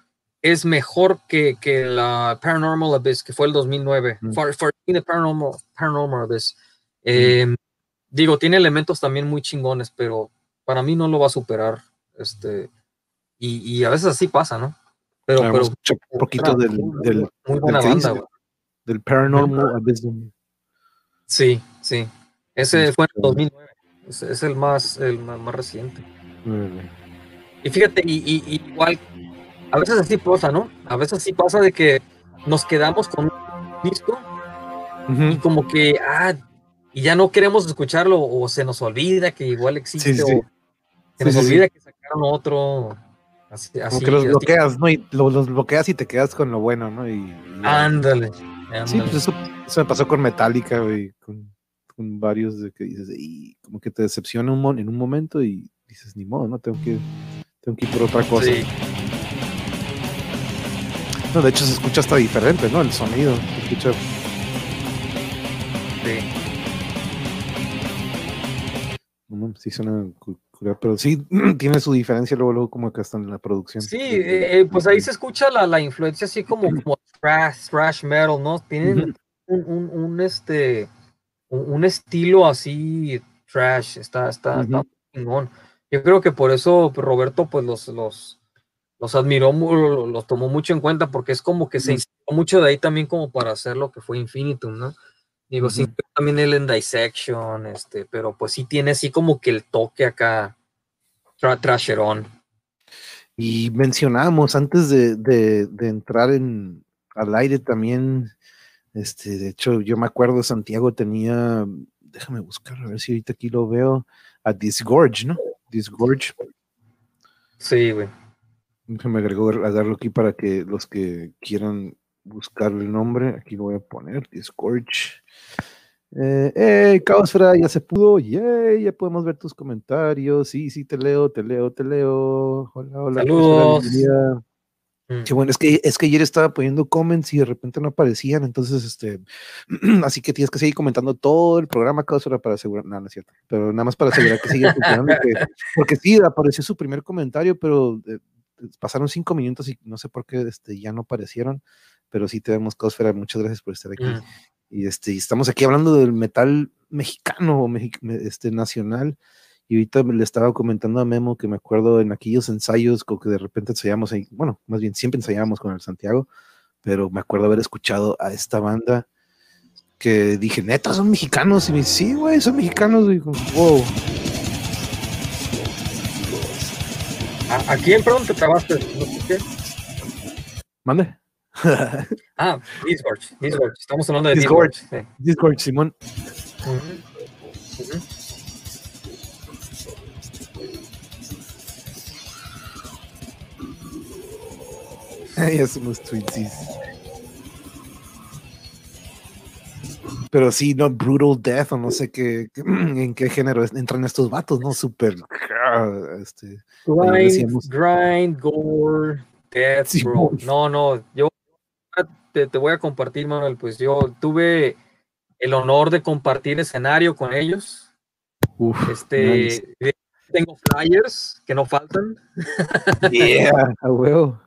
es mejor que, que la Paranormal Abyss, que fue el 2009. Mm. Far, Far- the Paranormal, Paranormal Abyss. Eh, Digo, tiene elementos también muy chingones, pero para mí no lo va a superar. Este, y, y a veces así pasa, ¿no? Pero, a pero un poquito muy- del, del, muy buena que banda, del Paranormal Abyssum. Sí, sí. Ese Sí, fue en sí. 2009. Es, es el más, el más, más reciente. Y fíjate, y, y- y igual, a veces así pasa, ¿no? A veces así pasa de que nos quedamos con un disco y como que, ah, y ya no queremos escucharlo o se nos olvida que igual existe Sí, o se nos sí, olvida que sacaron otro. Así, Como que los así. bloqueas, ¿no? Y lo- los bloqueas y te quedas con lo bueno, ¿no? Y, y- Ándale. sí, pues eso, eso me pasó con Metallica, güey, con, con varios de que dices, y como que te decepciona un mon- en un momento y dices, ni modo, ¿no? Tengo que, tengo que ir por otra cosa. Sí, No, de hecho se escucha hasta diferente, ¿no? El sonido, se escucha sí. No, sí suena pero sí tiene su diferencia luego, luego como acá está en la producción. Sí, eh, eh, pues ahí se escucha la, la influencia así como, como thrash, thrash metal, ¿no? Tienen un, un, un, este, un, un estilo así trash, está, está, está chingón. Yo creo que por eso Roberto pues los, los, los admiró, los tomó mucho en cuenta porque es como que se inspiró mucho de ahí también como para hacer lo que fue Infinitum, ¿no? Digo, sí, Ujú. también él en Dissection, este, pero pues sí tiene así como que el toque acá, tra trasherón. Y mencionábamos antes de, de- de entrar en, al aire también, este, de hecho, yo me acuerdo, Santiago tenía, déjame buscar, a ver si ahorita aquí lo veo, a Disgorge, ¿no? Disgorge. Sí, güey. Déjame agregar, agarrarlo aquí para que los que quieran buscar el nombre, aquí lo voy a poner, Disgorge. Eh, hey, Caosfera, ya se pudo, yay, ya podemos ver tus comentarios. Sí, sí, te leo, te leo, te leo. Hola, hola. Caosfera, Saludos. bienvenida. Mm. Qué bueno, es que, es que ayer estaba poniendo comments y de repente no aparecían, entonces, este, así que tienes que seguir comentando todo el programa Caosfera para asegurar, no, no es cierto, pero nada más para asegurar que sigue funcionando, que- porque sí, apareció su primer comentario, pero eh, pasaron cinco minutos y no sé por qué este, ya no aparecieron, pero sí tenemos Caosfera, muchas gracias por estar aquí. Mm. Y este, estamos aquí hablando del metal mexicano o mexi- este, nacional. Y ahorita le estaba comentando a Memo que me acuerdo en aquellos ensayos, como que de repente ensayamos ahí, bueno, más bien siempre ensayábamos con el Santiago, pero me acuerdo haber escuchado a esta banda que dije, neta, son mexicanos. Y me dice, sí, güey, son mexicanos. Y como, wow. ¿A, a quién, perdón, te trabaste? No sé qué. Mande. Ah, Disgorge, Disgorge. Estamos hablando de Disgorge. Disgorge. sí. Discord, Simón. Ujú. ya somos twinsies. Pero sí, no, Brutal Death, o no sé qué, qué- en qué género entran estos vatos, ¿no? Súper. ah, Este, Grind, grind, gore, death, Sí, bro. No, no, yo te, te voy a compartir, Manuel, pues yo tuve el honor de compartir escenario con ellos. uf, Este, nice. tengo flyers que no faltan. Yeah, a huevo.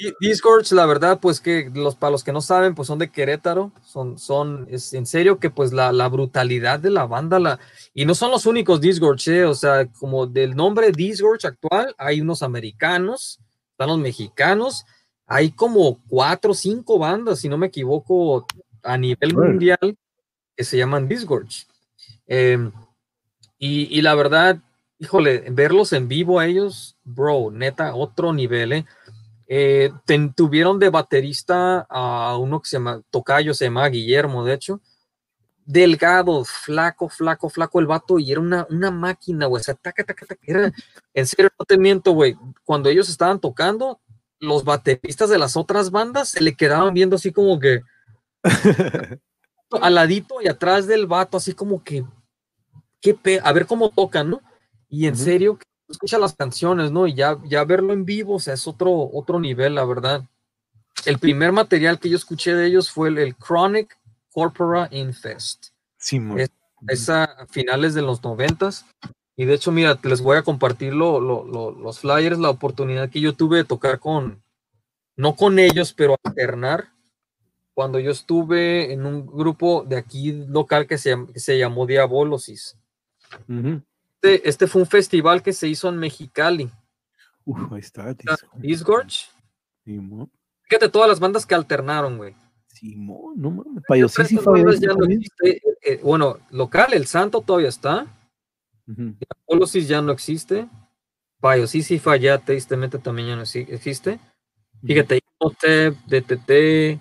Di- Discords, la verdad, pues que los para los que no saben, pues son de Querétaro, son, son, es en serio que pues la, la brutalidad de la banda, la, y no son los únicos Discords, eh, o sea, como del nombre Discords actual, hay unos americanos, están los mexicanos, hay como cuatro o cinco bandas, si no me equivoco, a nivel mundial, que se llaman Discords. Em, y, y la verdad, híjole, verlos en vivo a ellos, bro, neta, otro nivel, ¿eh? Eh, ten- tuvieron de baterista a uno que se llama Tocayo, se llama Guillermo, de hecho. Delgado, flaco, flaco, flaco el vato, y era una, una máquina, güey. O sea, taca, taca, taca, era- en serio, no te miento, güey. Cuando ellos estaban tocando, los bateristas de las otras bandas se le quedaban viendo así como que al ladito y atrás del vato, así como que, qué pe- a ver cómo tocan, ¿no? Y en Ujú. serio, que escucha las canciones, ¿no? Y ya, ya verlo en vivo, o sea, es otro, otro nivel, la verdad. El primer material que yo escuché de ellos fue el, el Chronic Corpora Infest. Simón. Es- Es a finales de los noventas. Y de hecho, mira, les voy a compartir lo- lo- lo- los flyers, la oportunidad que yo tuve de tocar con, no con ellos, pero alternar. Cuando yo estuve en un grupo de aquí local que se, que se llamó Diabolosis. Ujú. Este, este fue un festival que se hizo en Mexicali. Uf, ahí está. Disgorge. Simón. Fíjate todas las bandas que alternaron, güey. Simón, no mames. No también. existe. Eh, eh, bueno, local, el Santo todavía está. Ujú. Diabolosis ya no existe. Biosísifa ya tristemente también ya no exi- existe. Fíjate, Imhotep, DTT,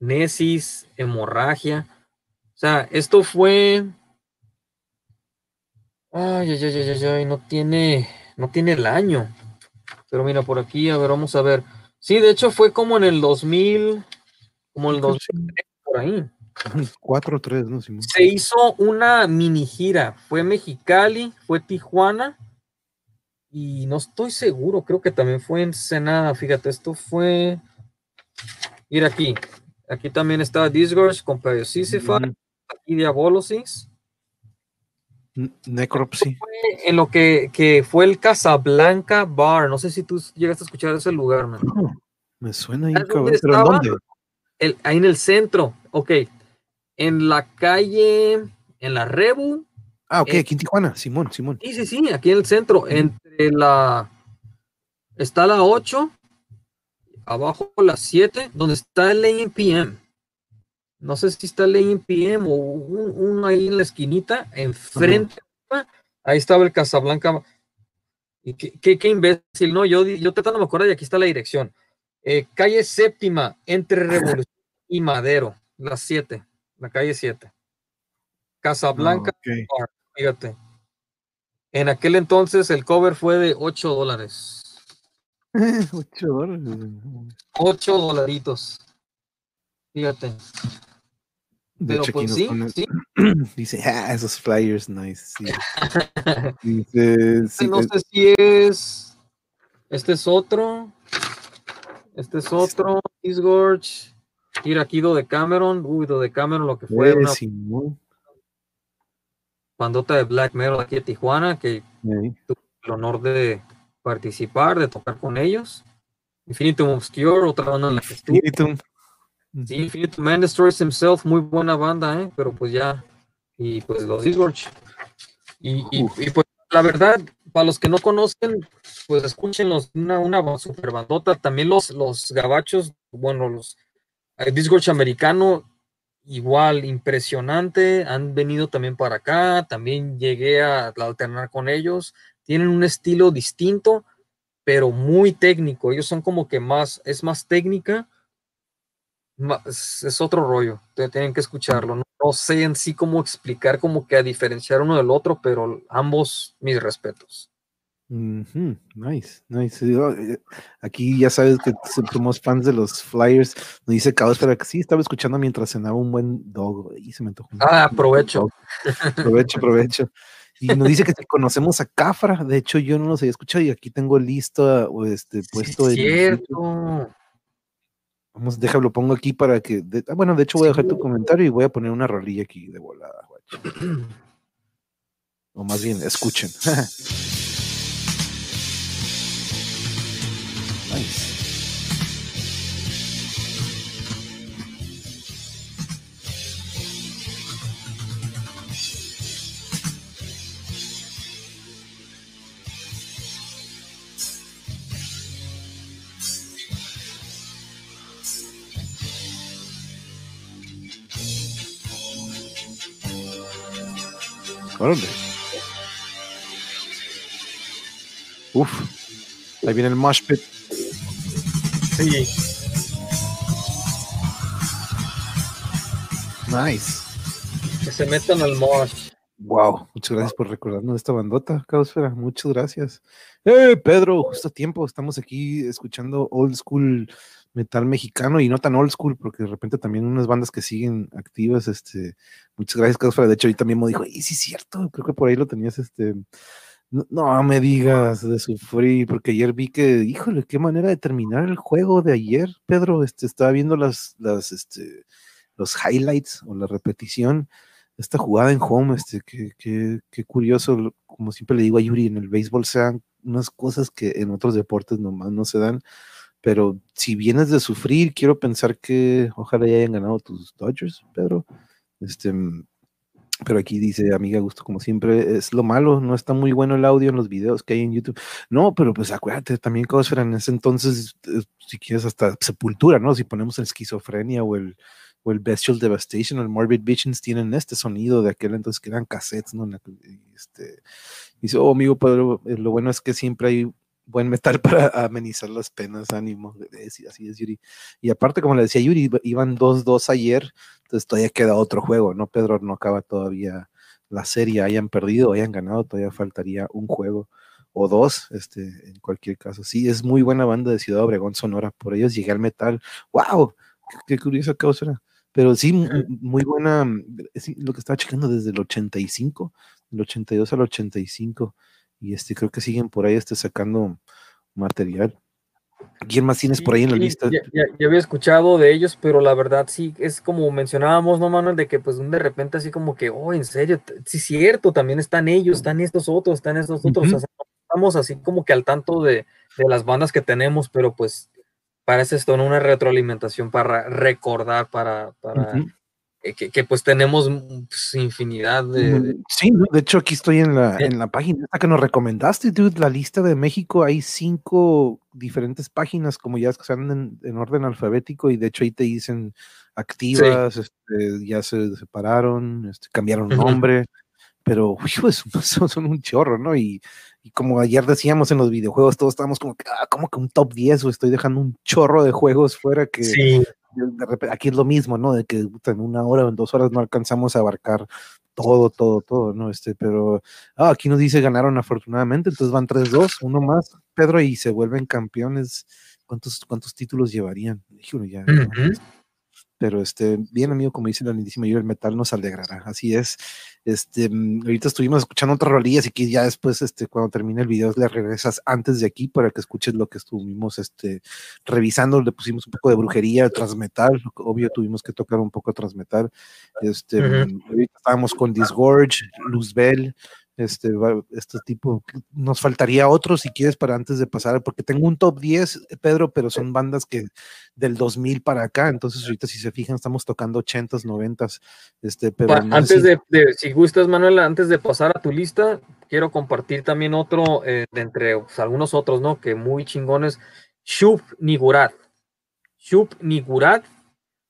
Nesis, hemorragia. O sea, esto fue. Ay, ay, ay, ay, ay, ay, no tiene, no tiene el año. Pero mira, por aquí, a ver, vamos a ver. Sí, de hecho fue como en el 2000, como en el 2000, por ahí. Ujú, Cuatro o tres, ¿no, Simón? Se hizo una mini gira. Fue Mexicali, fue Tijuana. Y no estoy seguro, creo que también fue Ensenada. Fíjate, esto fue. Mira aquí. Aquí también estaba Disgorge con Paiosísifa Ujú. y Diabolosis. Necropsy. En lo que, que fue el Casablanca Bar. No sé si tú llegaste a escuchar ese lugar, man. Oh, me suena ahí, ¿Sabes cabrón. dónde ¿Pero en dónde? El- ahí en el centro. Ok. En la calle. En la Rebu. Ah, ok, Eh, aquí en Tijuana. Simón, Simón. Sí, sí, sí, aquí en el centro, entre la. Está la 8, abajo la 7, donde está el AMPM. No sé si está el AMPM o un, un ahí en la esquinita, enfrente. Ahí estaba el Casablanca. Y qué, qué, qué imbécil, ¿no? Yo, yo tratando de me acuerdo y aquí está la dirección. Eh, calle séptima, entre Revolución y Madero, la 7, la calle 7. Casablanca. Ah. Fíjate. En aquel entonces el cover fue de 8 dólares. Ocho dólares. 8 dolaritos. Fíjate. Pero pues sí, sí. Dice, ah, esos flyers, nice. sí. Dice, sí, no sé si es. Este es otro. Este es otro. Disgorge. Mira aquí Do de Cameron. Uy, Do de Cameron, lo que fue una Simón. bandota de black metal aquí de Tijuana, que Eh, el honor de participar, de tocar con ellos. Infinitum Obscure, otra banda en la que estuve. Infinitum. Sí, Infinitum Man Destroys Himself, muy buena banda, ¿eh? pero pues ya, y pues los Disgorge. Y, y, y, pues la verdad, para los que no conocen, pues escúchenlos, una, una super bandota. También los, los gabachos, bueno, los eh, Disgorge americano, igual, impresionante. Han venido también para acá, también llegué a alternar con ellos. Tienen un estilo distinto, pero muy técnico. Ellos son como que más, es más técnica es, otro rollo, tienen que escucharlo. No, no sé en sí cómo explicar, como que a diferenciar uno del otro, pero ambos mis respetos. Nice, nice. Eh, Aquí ya sabes que somos fans de los Flyers. Nos dice Caosfera que sí, estaba escuchando mientras cenaba un buen dog. Y se me antojó Ah, aprovecho. Aprovecho, aprovecho. Y nos dice que si conocemos a Cafra. De hecho, yo no los había escuchado y aquí tengo listo este Sí, puesto es YouTube. Vamos, déjalo, lo pongo aquí para que. de- ah, bueno, de hecho voy a dejar tu comentario y voy a poner una rolilla aquí de volada, guacho. O más bien, escuchen. nice. Órale. Uf. Ahí viene el mosh pit. Sí. Nice. Que se metan al mosh. Wow. Muchas gracias por recordarnos esta bandota, Caosfera. Muchas gracias. Eh, Pedro, justo a tiempo. Estamos aquí escuchando old school metal mexicano y no tan old school, porque de repente también unas bandas que siguen activas. Este, muchas gracias, Caosfera. De hecho, ahorita mismo dijo, y sí, es cierto. Creo que por ahí lo tenías, este. No, me digas de sufrir, porque ayer vi que, híjole, qué manera de terminar el juego de ayer, Pedro. Este, estaba viendo las, las, este, los highlights o la repetición. Esta jugada en home, este, qué, qué, qué curioso, como siempre le digo a Yuri, en el béisbol se dan unas cosas que en otros deportes nomás no se dan. Pero si vienes de sufrir, quiero pensar que ojalá ya hayan ganado tus Dodgers, Pedro. Este, mm, pero aquí dice, amiga, gusto como siempre, es lo malo, no está muy bueno el audio en los videos que hay en YouTube. No, pero pues acuérdate también, Cosfera, en ese entonces, eh, si quieres hasta sepultura, ¿no? Si ponemos el esquizofrenia o el, o el Bestial Devastation o el Morbid Visions tienen este sonido de aquel entonces que eran cassettes, ¿no? Este, dice, oh, amigo Pedro, eh, lo bueno es que siempre hay buen metal para amenizar las penas, ánimo. Sí, Así es, Yuri. Y aparte, como le decía Yuri, iba- iban 2-2 ayer, entonces todavía queda otro juego, ¿no? Pedro no acaba todavía la serie, hayan perdido, hayan ganado, todavía faltaría un juego o dos, este, en cualquier caso. Sí, es muy buena banda de Ciudad Obregón, Sonora, por ellos llegué al metal. ¡Wow! Qué, qué curiosa causa. Pero sí, mu- muy buena, sí, lo que estaba checando desde el 85, del 82 al 85, y este, creo que siguen por ahí este, sacando material. ¿Quién más tienes por ahí en la Sí, lista? Ya, ya- ya había escuchado de ellos, pero la verdad sí, es como mencionábamos, ¿no, Manuel? De que pues de repente así como que, oh, en serio, sí es cierto, también están ellos, están estos otros, están estos otros. O sea, no estamos así como que al tanto de, de las bandas que tenemos, pero pues parece esto en una retroalimentación para recordar, para, que- que, pues tenemos mm, pues, infinidad de... Sí, ¿no? de hecho aquí estoy en la, Eh. en la página esta que nos recomendaste, dude, la lista de México, hay cinco diferentes páginas, como ya están en, en orden alfabético, y de hecho ahí te dicen activas, este, ya se separaron, este, cambiaron nombre, pero uy, pues, son, un chorro, ¿no? Y, y como ayer decíamos en los videojuegos, todos estábamos como que, ah, como que un top 10, o estoy dejando un chorro de juegos fuera que Sí, aquí es lo mismo, ¿no? De que en una hora o en dos horas no alcanzamos a abarcar todo, todo, todo, ¿no? Este, pero ah, aquí nos dice ganaron afortunadamente, entonces van 3-2, uno más, Pedro, y se vuelven campeones. ¿Cuántos, cuántos títulos llevarían? Híjole, ya. Pero este, bien amigo, como dice la lindísima yo, el metal nos alegrará. Así es. Este, mm, ahorita estuvimos escuchando otras rolillas y que ya después, este, cuando termine el video, le regresas antes de aquí para que escuches lo que estuvimos este, revisando. Le pusimos un poco de brujería, transmetal. Obvio, tuvimos que tocar un poco transmetal. Este, Ujú. mm, ahorita estábamos con Disgorge, Luzbel, este, este tipo. Nos faltaría otro si quieres para antes de pasar, porque tengo un top 10, Pedro, pero son bandas que del 2000 para acá, entonces ahorita si se fijan estamos tocando 80s, 90s, este, pero Pa- no sé antes de, de- si gustas, Manuel, antes de pasar a tu lista, quiero compartir también otro eh, de entre pues, algunos otros, ¿no? Que muy chingones. Shup Nigurat. Shup Nigurat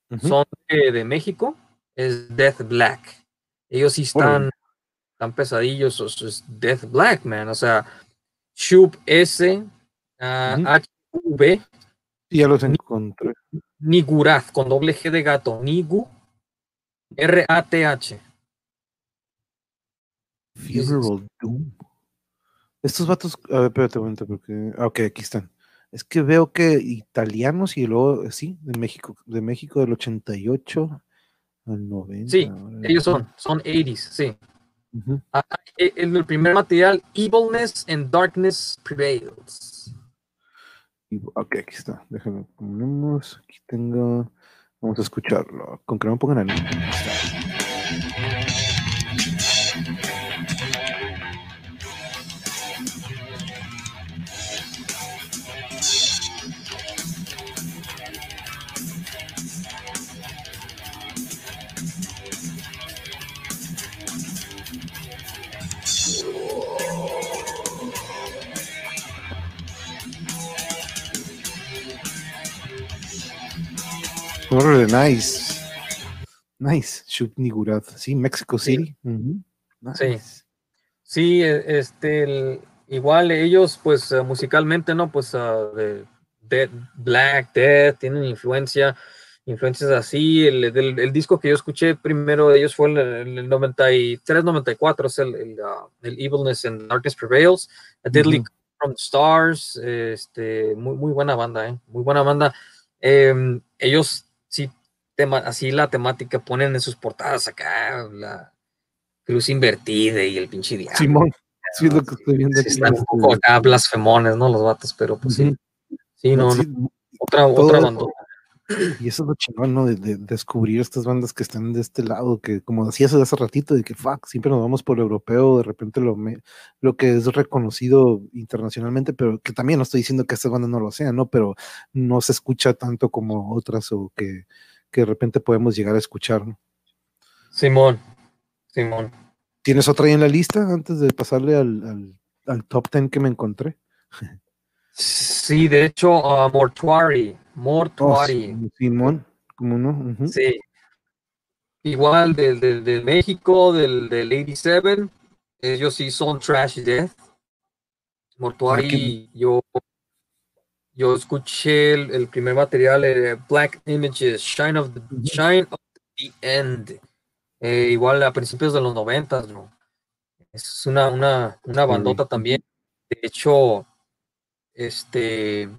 Ujú. son de, de México, es Death Black. Ellos sí están tan pesadillos, es Death Black, man. O sea, Shup S ah, Ujú. H U V Sí, ya los encontré. Nigurat con doble G de gato, Nigu R A T H. Funeral Doom. Estos vatos, a ver, espérate un momento, porque. ah, Ok, aquí están. Es que veo que italianos y luego, sí, de México, de México del 88 al 90. Sí, ellos son, son 80s, sí. Ah, ah, eh, El, primer material, Evilness and Darkness Prevails. Ok, aquí está. Déjame ponemos. Aquí tengo. Vamos a escucharlo. Con que no pongan. Aquí está. Órale, nice. Nice. Shub Nigurat. Sí, Mexico Sí. City. Ujú. Sí. Nice. Sí, e- este, el- igual ellos, pues eh, musicalmente, ¿no? Pues ah, de, Dead- Black Death, tienen influencia, influencias así. El, el disco que yo escuché primero de ellos fue el, el 93, 94, es el, el, el Evilness and Darkness Prevails, A Deadly from the Stars, este, muy, muy buena banda, ¿eh? Muy buena banda. Em, ellos tema, así la temática ponen en sus portadas acá, la cruz invertida y el pinche diablo. Simón. Sí, es lo que estoy viendo Sí, están un este, poco acá blasfemones, ¿no? Los vatos, pero pues sí. Sí, no, Sí, no, otra, otra banda. Y eso es lo chingón, ¿no? De, de descubrir estas bandas que están de este lado, que como decías hace ratito, de que fuck, siempre nos vamos por lo europeo, de repente lo, me- lo que es reconocido internacionalmente, pero que también no estoy diciendo que estas bandas no lo sean, ¿no? Pero no se escucha tanto como otras o que, que de repente podemos llegar a escuchar, ¿no? Simón, Simón. ¿Tienes otra ahí en la lista antes de pasarle al, al, al top 10 que me encontré? Sí, de hecho, ah, Mortuary, Oh, Mortuary, sí, Simón, ¿cómo no? Sí. Igual del, del, del México, del, del 87, ellos sí son Trash Death. Mortuary, yo, yo escuché el, el primer material, eh, Black Images, Shine of the. Shine of the End. Eh, igual a principios de los 90, ¿no? Es una, una, una bandota también. De hecho, este,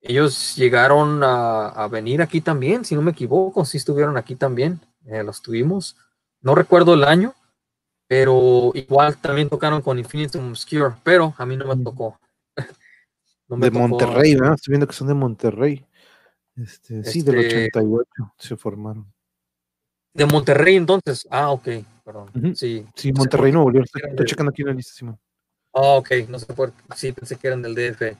ellos llegaron a, a venir aquí también, si no me equivoco, sí estuvieron aquí también, eh, los tuvimos. No recuerdo el año, pero igual también tocaron con Infinite Obscure, pero a mí no me tocó. No De tocó. Monterrey, ¿verdad? Estoy viendo que son de Monterrey. Este, sí, del Este- 88 se formaron. De Monterrey entonces. Ah, ok, perdón. Sí. Sí, no Monterrey, Nuevo León. qué Estoy, estoy checando aquí en la lista, Simón. Ah, ok, no sé por Sí, pensé que eran del DF.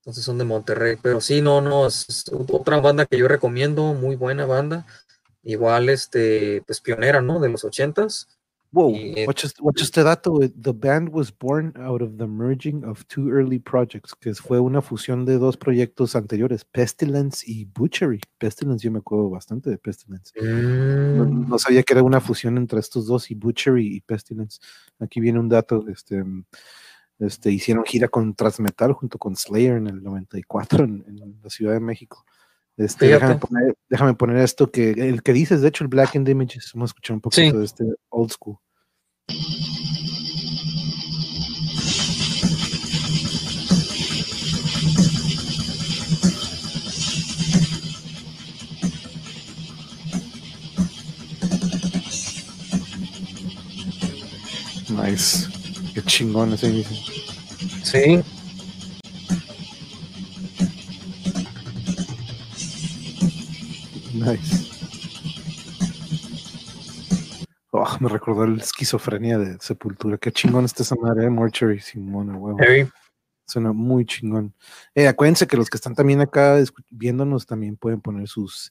Entonces son de Monterrey. Pero sí, no, no, es, es otra banda que yo recomiendo, muy buena banda. Igual, este, pues pionera, ¿no? De los ochentas. Wow, Y, eh, watch, este- watch este dato. güey. The band was born out of the merging of two early projects, que fue una fusión de dos proyectos anteriores, Pestilence y Butchery. Pestilence, yo me acuerdo bastante de Pestilence. No, Mm, no sabía que era una fusión entre estos dos y Butchery y Pestilence. Aquí viene un dato, este, este, hicieron gira con Transmetal junto con Slayer en el 94 en, en la Ciudad de México. Este, déjame, poner, déjame poner esto que el que dices, de hecho, el Black End Images, vamos a escuchar un poquito Sí. de este old school. Nice. Qué chingón ese inicio. sí, Nice. Oh, me recordó el esquizofrenia de Sepultura. Qué chingón está esa madre, eh? Mortuary Simona, huevo. Suena muy chingón. Eh, acuérdense que los que están también acá viéndonos también pueden poner sus,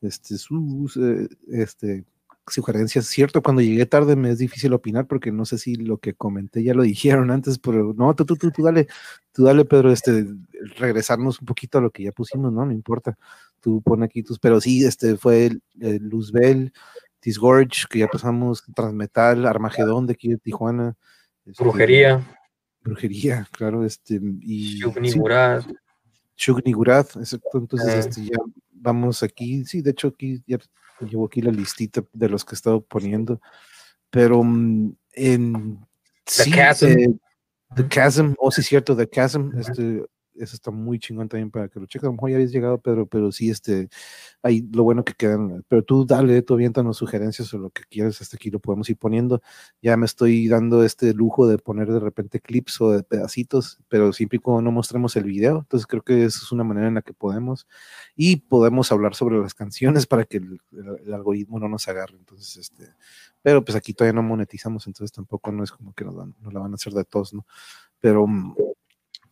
este, sus, eh, este, sugerencias. Cierto, cuando llegué tarde me es difícil opinar porque no sé si lo que comenté ya lo dijeron antes, pero no, tú, tú, tú, tú dale, tú dale, Pedro, este, regresarnos un poquito a lo que ya pusimos, ¿no? No importa. Tú pon aquí tus, pero sí, este fue el, el Luzbel, Disgorge, que ya pasamos, Transmetal, Armagedón de aquí de Tijuana. este, Brujería. Brujería, claro, este, y sí, Shubnigurat. Shug Nigurat, exacto, entonces Eh. este, ya vamos aquí, sí, de hecho aquí ya llevo aquí la listita de los que he estado poniendo, pero mm, en sí, Chasm. eh, The Chasm, oh sí, cierto, The Chasm, este, eso está muy chingón también para que lo cheques. A lo mejor ya habéis llegado, Pedro, pero sí, este, hay lo bueno que quedan. Pero tú dale, tú aviéntanos sugerencias o lo que quieras, hasta aquí lo podemos ir poniendo. Ya me estoy dando este lujo de poner de repente clips o de pedacitos, pero siempre y cuando no mostremos el video. Entonces creo que esa es una manera en la que podemos. Y podemos hablar sobre las canciones para que el, el algoritmo no nos agarre. Entonces, este, pero pues aquí todavía no monetizamos, entonces tampoco no es como que nos, van, nos la van a hacer de todos, ¿no? Pero mm,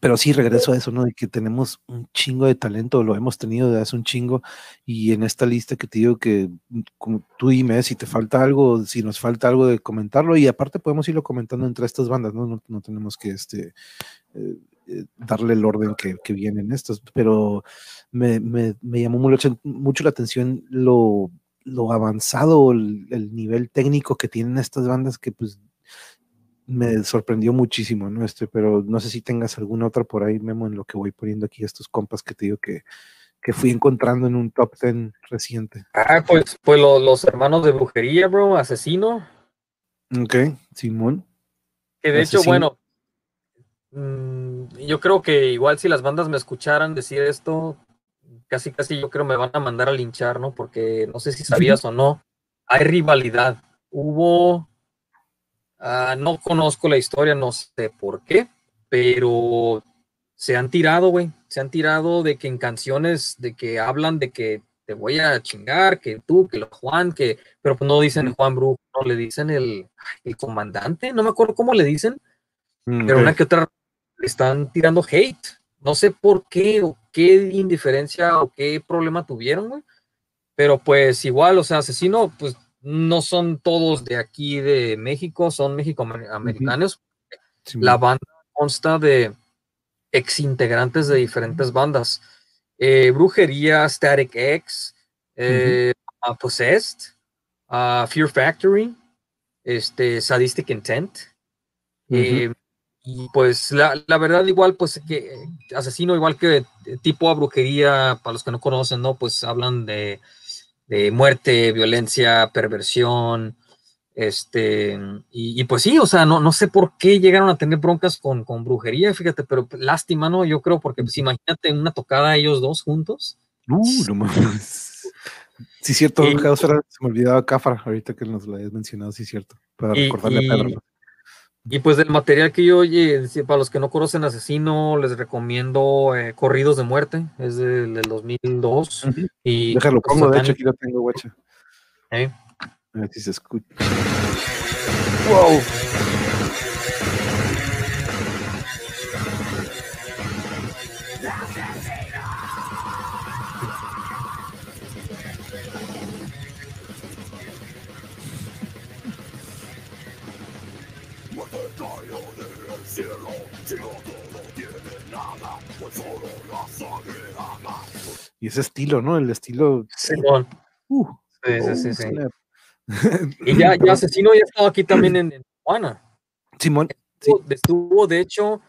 pero sí regreso a eso, ¿no? De que tenemos un chingo de talento, lo hemos tenido desde hace un chingo, y en esta lista que te digo que mm, como tú dime si te falta algo, si nos falta algo de comentarlo, y aparte podemos irlo comentando entre estas bandas, ¿no? No, no tenemos que este eh, eh, darle el orden que, que vienen estos, pero me, me, me llamó mucho, mucho, la atención lo, lo avanzado, el, el nivel técnico que tienen estas bandas que pues me sorprendió muchísimo, ¿no? Este, pero no sé si tengas alguna otra por ahí, Memo, en lo que voy poniendo aquí estos compas que te digo que, que fui encontrando en un top ten reciente. Ah, pues, pues lo, los hermanos de brujería, bro, asesino. Ok, Simón. Que de asesino. hecho, bueno, mmm, yo creo que igual si las bandas me escucharan decir esto, casi casi yo creo me van a mandar a linchar, ¿no? Porque no sé si sabías o no, hay rivalidad. Hubo Uh, no conozco la historia, no sé por qué, pero se han tirado, güey. Se han tirado de que en canciones de que hablan de que te voy a chingar, que tú, que lo Juan, que, pero pues no dicen Juan Brujo, no le dicen el, el comandante, no me acuerdo cómo le dicen, mm, pero una que otra le están tirando hate. No sé por qué o qué indiferencia o qué problema tuvieron, güey. Pero pues igual, o sea, asesino, pues no son todos de aquí de México, son México-americanos. Sí, la banda consta de ex integrantes de diferentes bandas. Eh, Brujería, Static X, eh, uh -huh. Possessed, uh, Fear Factory, este, Sadistic Intent. Uh -huh. eh, y pues la, la, verdad igual pues que asesino igual que tipo a brujería para los que no conocen no pues hablan de de muerte, violencia, perversión, este, y, y, pues sí, o sea, no, no sé por qué llegaron a tener broncas con, con brujería, fíjate, pero lástima, ¿no? Yo creo, porque pues imagínate una tocada ellos dos juntos. Uh, no mames. Sí, cierto, y, se me olvidaba Cafra, ahorita que nos lo habías mencionado, sí, cierto, para y, recordarle y, a Pedro. Y pues del material que yo oye, para los que no conocen Asesino, les recomiendo eh, Corridos de Muerte, es del, del 2002. Uh -huh. y, Déjalo, pues, pongo, de hecho aquí lo tengo, guacha. ¿Eh? A ver si se escucha. ¡Wow! Y ese estilo, ¿no? El estilo. Simón. Uh, sí, sí, sí, sí. y ya, ya Asesino ya estaba aquí también en, en Tijuana. Simón. Estuvo, sí. estuvo, de hecho,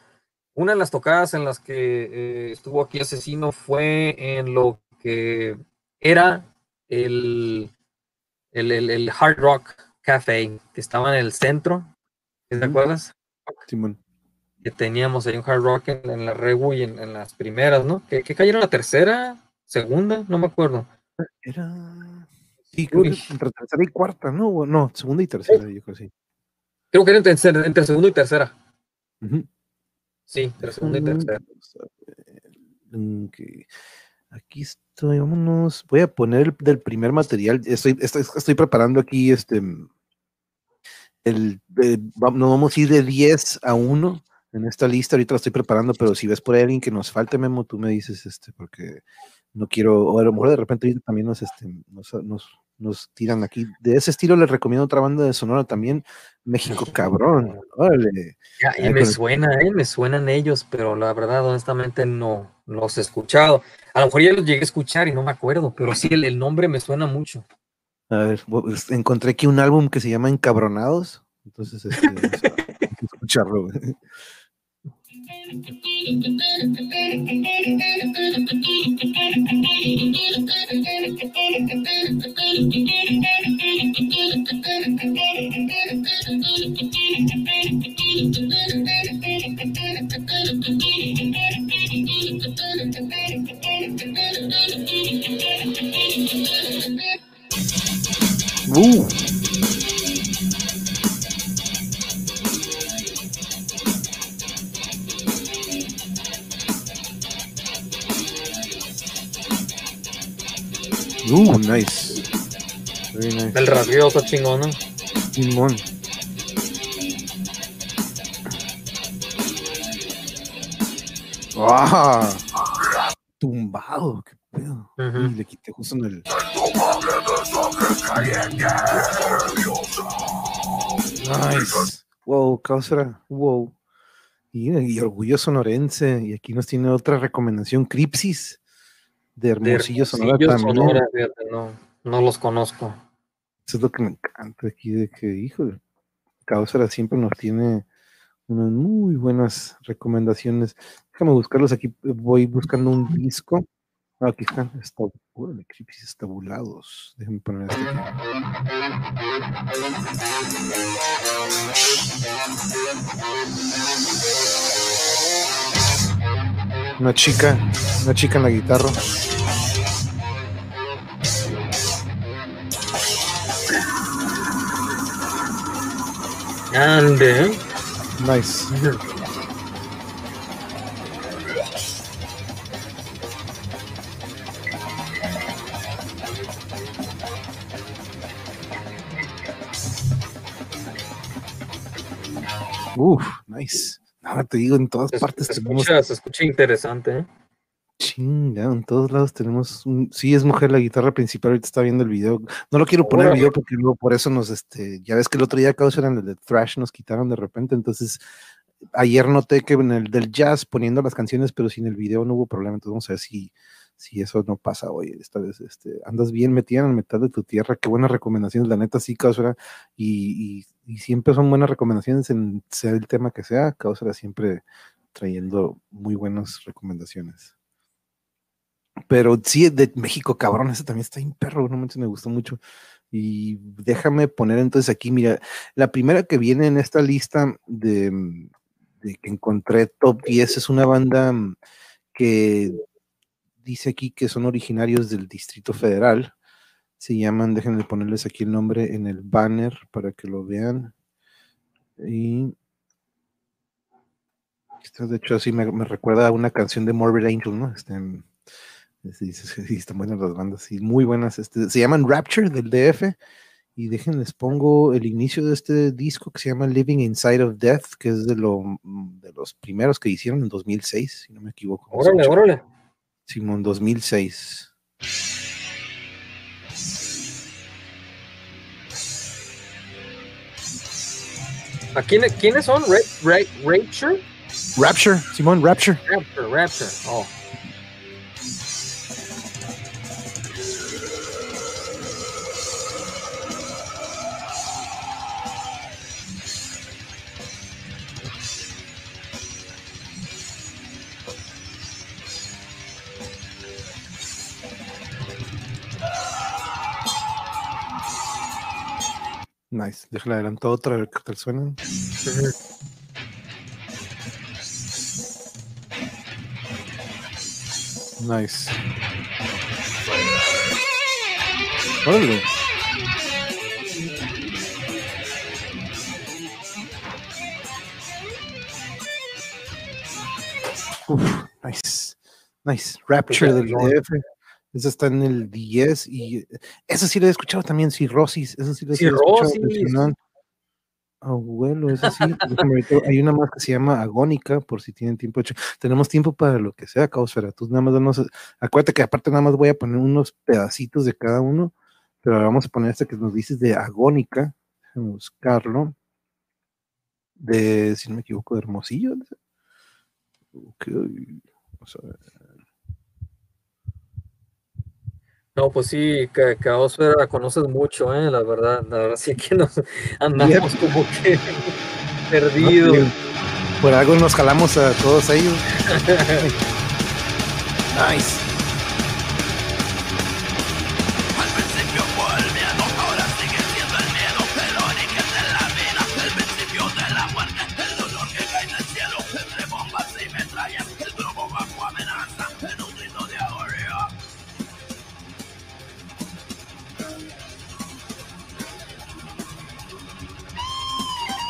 una de las tocadas en las que eh, estuvo aquí Asesino fue en lo que era el, el, el, el Hard Rock Café, que estaba en el centro. ¿Te acuerdas? Simón que teníamos ahí un hard rock en, en la Regu y en, en, las primeras, ¿no? ¿Qué, cayeron la tercera? ¿Segunda? No me acuerdo. Era. Sí, creo que entre tercera y cuarta, ¿no? No, segunda y tercera, yo creo sí. Creo que era entre, entre segunda y tercera. Uh -huh. Sí, entre segunda y tercera. Okay. Aquí estoy, vámonos. Voy a poner el, del primer material. Estoy, estoy, estoy preparando aquí este. El, el, nos vamos a ir de 10 a 1 en esta lista, ahorita la estoy preparando, pero si ves por ahí alguien que nos falte, Memo, tú me dices, este, porque no quiero, o a lo mejor de repente también nos, este, nos, nos, nos tiran aquí. De ese estilo les recomiendo otra banda de Sonora también, México Cabrón. Órale. Ya, y me suena, eh, me suenan ellos, pero la verdad, honestamente, no los he escuchado. A lo mejor ya los llegué a escuchar y no me acuerdo, pero sí, el, el nombre me suena mucho. A ver, encontré aquí un álbum que se llama Encabronados, entonces este, escucharlo. Uh, uh, nice. Very nice. El está chingón, ¿no? Simón. ¡Ah! Tumbado, qué pedo. Y le quité justo en el. Nice. Wow, Causera. Wow. Y, y orgullo sonorense. Y aquí nos tiene otra recomendación: Cripsis. De De Hermosillo, Sonora también. Sonora, fíjate, no, no los conozco. Eso es lo que me encanta aquí de que, híjole, Causera siempre nos tiene unas muy buenas recomendaciones. Déjame buscarlos aquí. Voy buscando un disco. Ah, aquí están. Está, órale, estabulados. Déjenme poner este aquí. Una chica, una chica en la guitarra. Ande, ¿eh? Nice. Uf, nice. Nada, te digo, en todas Se, partes se tenemos escucha, se escucha interesante, ¿eh? chinga, en todos lados tenemos un, sí es mujer la guitarra principal, ahorita está viendo el video. No lo quiero poner el video porque luego por eso nos, este, ya ves que el otro día causa eran el de thrash, nos quitaron de repente, entonces ayer noté que en el del jazz poniendo las canciones, pero sin el video no hubo problema, entonces vamos a ver si, si eso no pasa hoy, esta vez, este, andas bien metida en el metal de tu tierra, qué buenas recomendaciones, la neta sí, Causera, y, y, y siempre son buenas recomendaciones en sea el tema que sea, Causera siempre trayendo muy buenas recomendaciones. Pero sí, de México, cabrón, ese también está bien perro, no manches, me gustó mucho. Y déjame poner entonces aquí, mira, la primera que viene en esta lista de, de que encontré top 10 es una banda que dice aquí que son originarios del Distrito Federal. Se llaman, déjenme ponerles aquí el nombre en el banner para que lo vean. Y esto, de hecho, así me, recuerda a una canción de Morbid Angel, ¿no? Este, Sí, están buenas las bandas, sí, muy buenas. Este, se llaman Rapture del DF. Y déjenles pongo el inicio de este disco que se llama Living Inside of Death, que es de, lo, de los primeros que hicieron en 2006, si no me equivoco. Órale, órale. Simón, 2006. ¿A quiénes, quiénes son? Ra- Ra- Rapture? Rapture, Simón, Rapture. Rapture, Rapture. Oh. Nice. Déjale adelantar otra, a ver qué tal suenan. Nice. Órale. Uf, nice. Nice. Rapture del DF. Esa está en el 10 y eso sí lo he escuchado también, Cirrosis. Eso sí lo he escuchado. Cirrosis. impresionante. Abuelo, eso sí. Hay una más que se llama Agónica, por si tienen tiempo. Tenemos tiempo para lo que sea, Causera. Tú nada más danos. Acuérdate que aparte nada más voy a poner unos pedacitos de cada uno, pero vamos a poner este que nos dices de Agónica. Déjame buscarlo. De, si no me equivoco, de Hermosillo. Ok, Vamos a ver. No, pues sí, que, que a conoces mucho, ¿eh? La verdad, la verdad sí que nos andamos como que perdidos. Por algo nos jalamos a todos ellos. nice.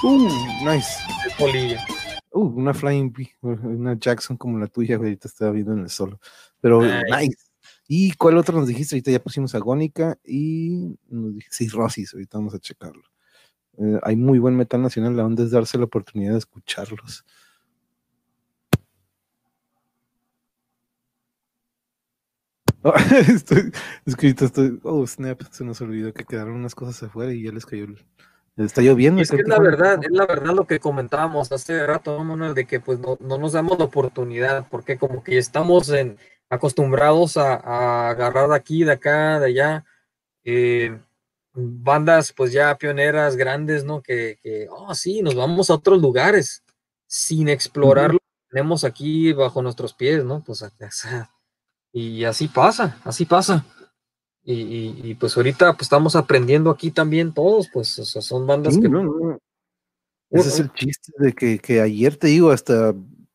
Uh, nice. Polilla. Uh, una Flying B, una Jackson como la tuya, güey, ahorita estaba viendo en el solo. Pero Nice. nice. ¿Y cuál otro nos dijiste? Ahorita ya pusimos agónica y nos dijiste sí, Rosis, ahorita vamos a checarlo. Eh, hay muy buen metal nacional, la onda es darse la oportunidad de escucharlos. Ah, estoy, es que ahorita estoy, oh snap, se nos olvidó que quedaron unas cosas afuera y ya les cayó el, está lloviendo. Y es que es la verdad, es la verdad lo que comentábamos hace rato, ¿no, Manuel, de que pues no, no nos damos la oportunidad, porque como que estamos en, acostumbrados a, a agarrar de aquí, de acá, de allá, eh, bandas pues ya pioneras grandes, ¿no? Que, que, oh sí, nos vamos a otros lugares sin explorar lo que tenemos aquí bajo nuestros pies, ¿no? Pues o sea, y así pasa, así pasa. Y, y- y, pues ahorita pues estamos aprendiendo aquí también todos, pues o sea, son bandas Sí, que no, no, Ese es el chiste de que, que ayer te digo, hasta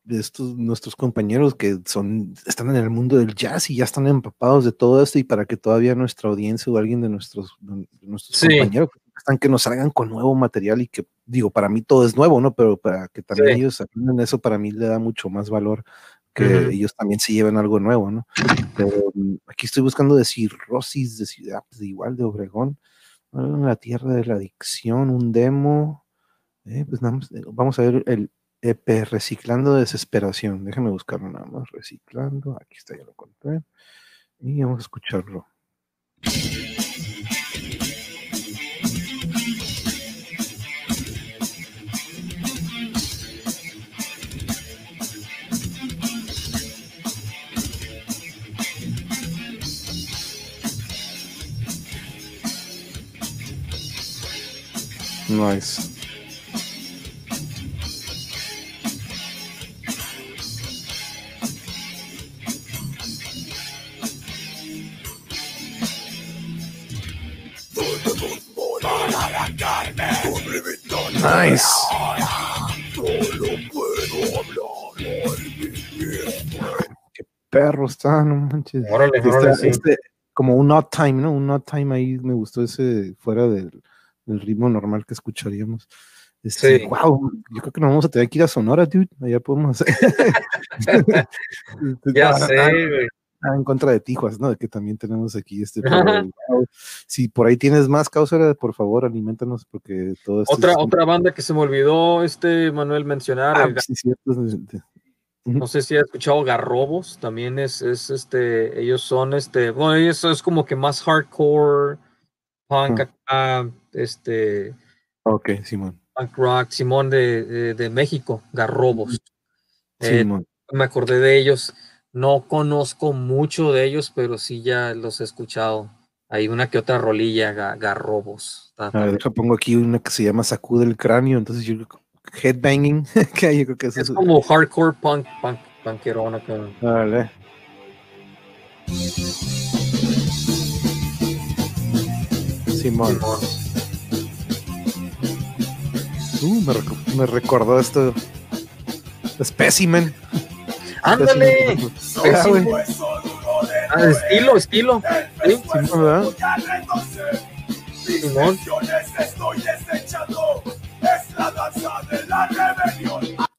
estos nuestros compañeros que son, están en el mundo del jazz y ya están empapados de todo esto, y para que todavía nuestra audiencia o alguien de nuestros, de nuestros Sí. compañeros están que nos salgan con nuevo material y que digo, para mí todo es nuevo, ¿no? Pero para que también Sí. ellos aprendan eso, para mí le da mucho más valor que ellos también se lleven algo nuevo, ¿no? Pero mm, aquí estoy buscando decir Rosis de Ciudad, de igual de Obregón, la tierra de la adicción, un demo. Eh, pues nada más, eh, vamos a ver el EP Reciclando Desesperación. Déjame buscarlo nada más. Reciclando. Aquí está, ya lo encontré. Y vamos a escucharlo. Nice. Nice. Qué perro está, no manches. Órale, Está- órale, sí. este, como un odd time, ¿no? Un odd time ahí me gustó ese fuera del, del ritmo normal que escucharíamos. Este, Sí. Wow, yo creo que nos vamos a tener que ir a Sonora, dude. Allá podemos hacer. Ya Ah, sé, ah, güey. ah, en contra de Tijuas, ¿no? Que también tenemos aquí este. si por ahí tienes más causa, por favor, alimentanos porque todo esto Otra, es- otra banda que se me olvidó, este Manuel mencionar, Ah, el sí, cierto. No sé si has escuchado Garrobos, también es, es este, ellos son este, bueno, eso es como que más hardcore, punk, acá, este, Ok, Simón. punk rock, Simón de, de, de México, Garrobos. Eh, Simón. me acordé de ellos, no conozco mucho de ellos, pero sí ya los he escuchado. Hay una que otra rolilla, Ga- Garrobos. A ver, deja, pongo aquí una que se llama Sacude el cráneo, entonces yo creo que headbanging, que yo creo que Es es. como hardcore punk, punk, punkerón acá. Vale. Simón. Uh, me, reco- me recordó esto. Specimen. Ándale. Specimen. Ah, Ah, estilo, estilo. Sí, Simón, ¿verdad? Simón.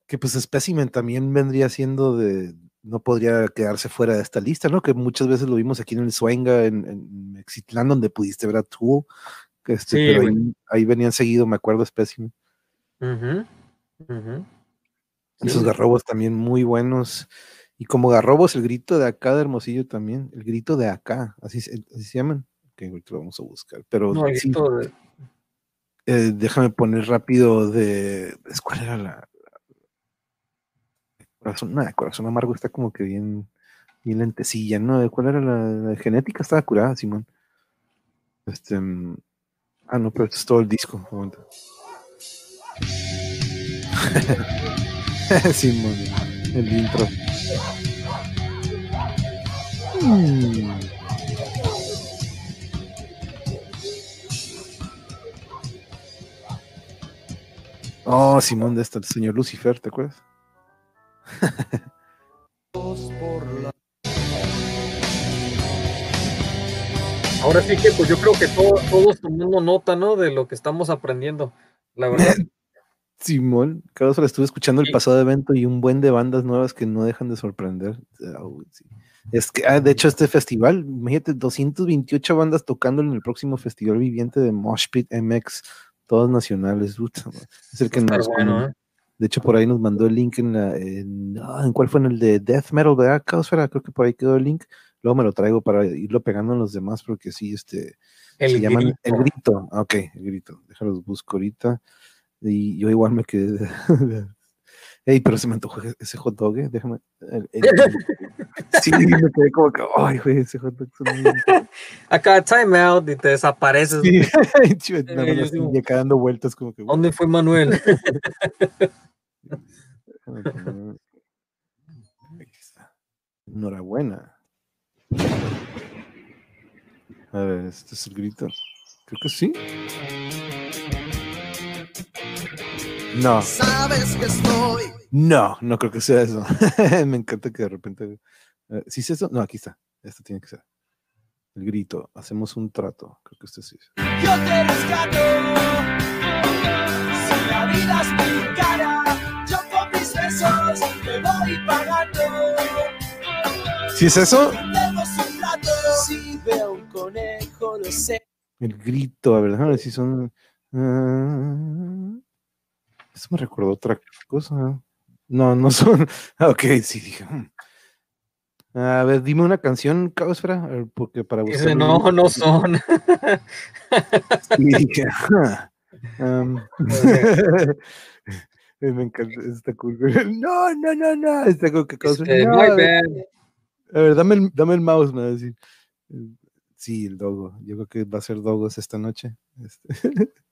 Que pues Specimen también vendría siendo de. No podría quedarse fuera de esta lista, ¿no? Que muchas veces lo vimos aquí en el Suenga, en, en Mexitlán, donde pudiste ver a Tool. Que este, Sí, pero ahí, ahí venían seguido, me acuerdo, ujú. Esos Sí. garrobos también muy buenos. Y como garrobos, el grito de acá de Hermosillo también. El grito de acá, así, se- así se llaman. Que ahorita lo vamos a buscar. Pero No, el sí, grito de- eh, déjame poner rápido de. ¿Cuál era la. Corazón, nada, corazón amargo está como que bien, bien lentecilla, ¿no? ¿De ¿Cuál era la, genética? Estaba curada, Simón. Este. mm, Ah, no, pero es todo el disco. momento. Simón, el intro. Mm. Oh, Simón, de esta, señor Lucifer, ¿te acuerdas? Ahora sí que pues yo creo que todo, todos tomando nota, ¿no? De lo que estamos aprendiendo. La verdad. Simón, cada vez estuve escuchando el pasado evento y un buen de bandas nuevas que no dejan de sorprender. Ah, es que, ah, de hecho, este festival, imagínate, 228 bandas tocando en el próximo festival viviente de Moshpit MX, todas nacionales. es el que nos. ¿eh? De hecho, por ahí nos mandó el link en la. ¿En, ah, ¿en cuál fue? En el de Death Metal, ¿verdad? Caosfera, creo que por ahí quedó el link. Luego me lo traigo para irlo pegando en los demás, porque sí, este. El se grito. llaman El Grito. Ok, el grito. Déjalos busco ahorita. Y yo igual me quedé. Ey, pero se me antojó ese hot dog, ¿eh? déjame. sí, me quedé como que, ay, güey, ese hot dog. Acá time out y te desapareces. Sí, nada más ya dando vueltas como que. ¿Dónde fue Manuel? Enhorabuena. A ver, este es el grito. Creo que sí. No. Sabes que estoy. No, no creo que sea eso. Me encanta que de repente. Eh, ¿Sí es eso? No, aquí está. Esto tiene que ser. El grito. Hacemos un trato. Creo que este sí es. Yo te rescato. Si la vida es mi cara, yo con mis besos te voy pagando. ¿Sí es eso? Conejo, lo sé. El grito, a ver, déjame ver si son. Uh... Eso me recordó otra cosa. No, no son. Ah, ok, sí, dije. Hmm. A ver, dime una canción, Caosfera, porque para buscar. No, no son. Y dije, me encanta esta cool. No, no, no, no. Está como que este, no, a, ver, a ver, dame el, dame el mouse, me va a decir. Sí, el dogo. Yo creo que va a ser dogos esta noche. Este.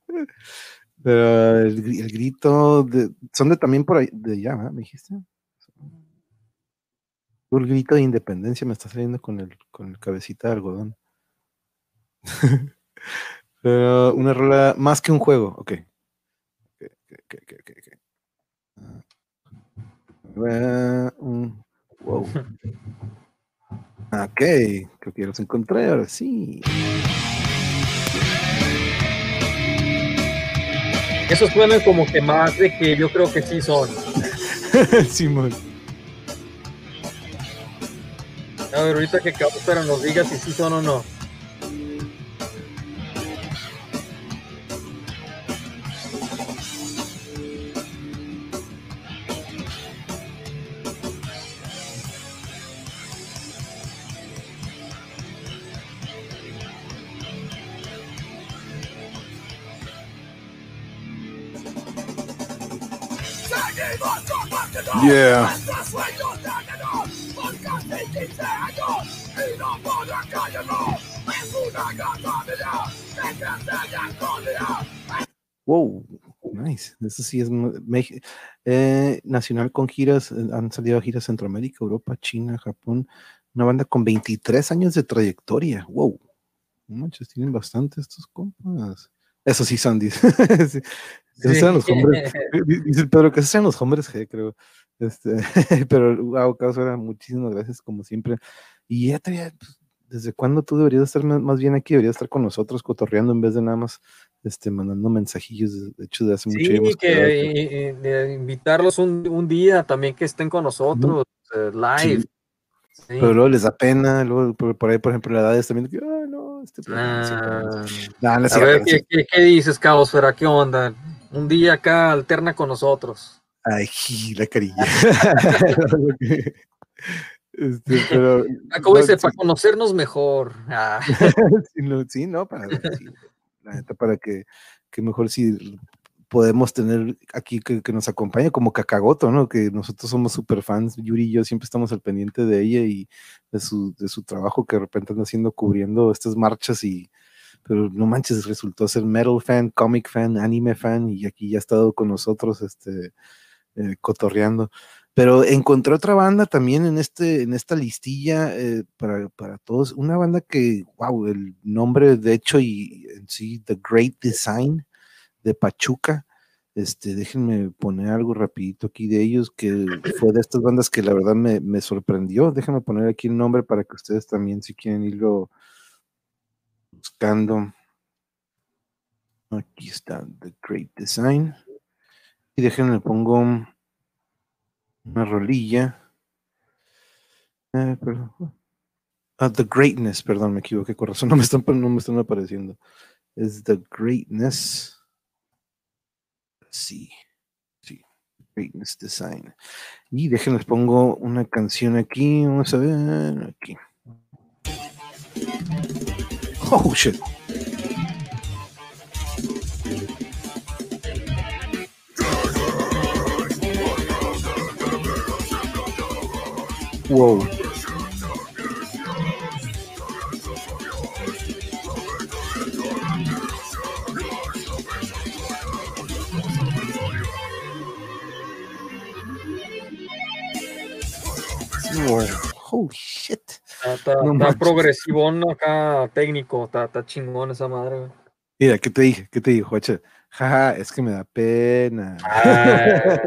Pero el, grito, de, son de también por ahí, de allá, ¿me dijiste? El grito de independencia me está saliendo con el, con el cabecita de algodón. Pero una rola más que un juego, ok. Ok, ok, ok, wow. Ok, creo que ya los encontré, ahora sí. Esos suenan como que más de que yo creo que sí son. Simón. A ver, ahorita que pero nos diga si sí son o no. Yeah. Wow, nice. Eso sí es eh, nacional con giras, eh, han salido giras Centroamérica, Europa, China, Japón. Una banda con 23 años de trayectoria. Wow. Manches, tienen bastante estos compas. Eso sí, Sandy. Esos los hombres. Dice Pedro que esos sean los hombres G, creo. Este, pero, wow, Caso muchísimas gracias, como siempre. Y ya te pues, ¿desde cuándo tú deberías estar más bien aquí? Deberías estar con nosotros cotorreando en vez de nada más este, mandando mensajillos. De hecho, de hace mucho tiempo. Sí, que invitarlos un, un, día también que estén con nosotros, eh, live. Pero luego les da pena, luego por, ahí, por ejemplo, la edad viendo que, ah, no, este ah, a ver, ¿qué, ¿qué, ¿qué, dices, Caosfera? ¿Qué onda? Un día acá alterna con nosotros. Ay, la carilla. este, pero, ¿Cómo dice? Para conocernos mejor. Ah. sí, no, para, para que, que mejor si podemos tener aquí que, nos acompañe como Cacagoto, ¿no? Que nosotros somos super fans, Yuri y yo siempre estamos al pendiente de ella y de su, de su trabajo que de repente anda haciendo cubriendo estas marchas y pero no manches, resultó ser metal fan, comic fan, anime fan y aquí ya ha estado con nosotros este eh, cotorreando. Pero encontré otra banda también en, este, en esta listilla eh, para, para, todos. Una banda que, wow, el nombre de hecho y en sí, The Great Design de Pachuca. Este, déjenme poner algo rapidito aquí de ellos, que fue de estas bandas que la verdad me, me sorprendió. Déjenme poner aquí el nombre para que ustedes también, si quieren irlo buscando. Aquí está The Great Design. Y déjenme pongo una rolilla. Eh. Ah, The Greatness, perdón, me equivoqué, corazón, no me están, no me están apareciendo. Es The Greatness. Sí, sí, Greatness Design. Y déjenles pongo una canción aquí, vamos a ver, aquí. Oh, shit. Wow. Wow. Holy shit. Está, está- No está manches. progresivón acá, técnico, está, está chingón esa madre. güey. Mira, ¿qué te dije? ¿Qué te dijo? Jaja, es que me da pena. Ah,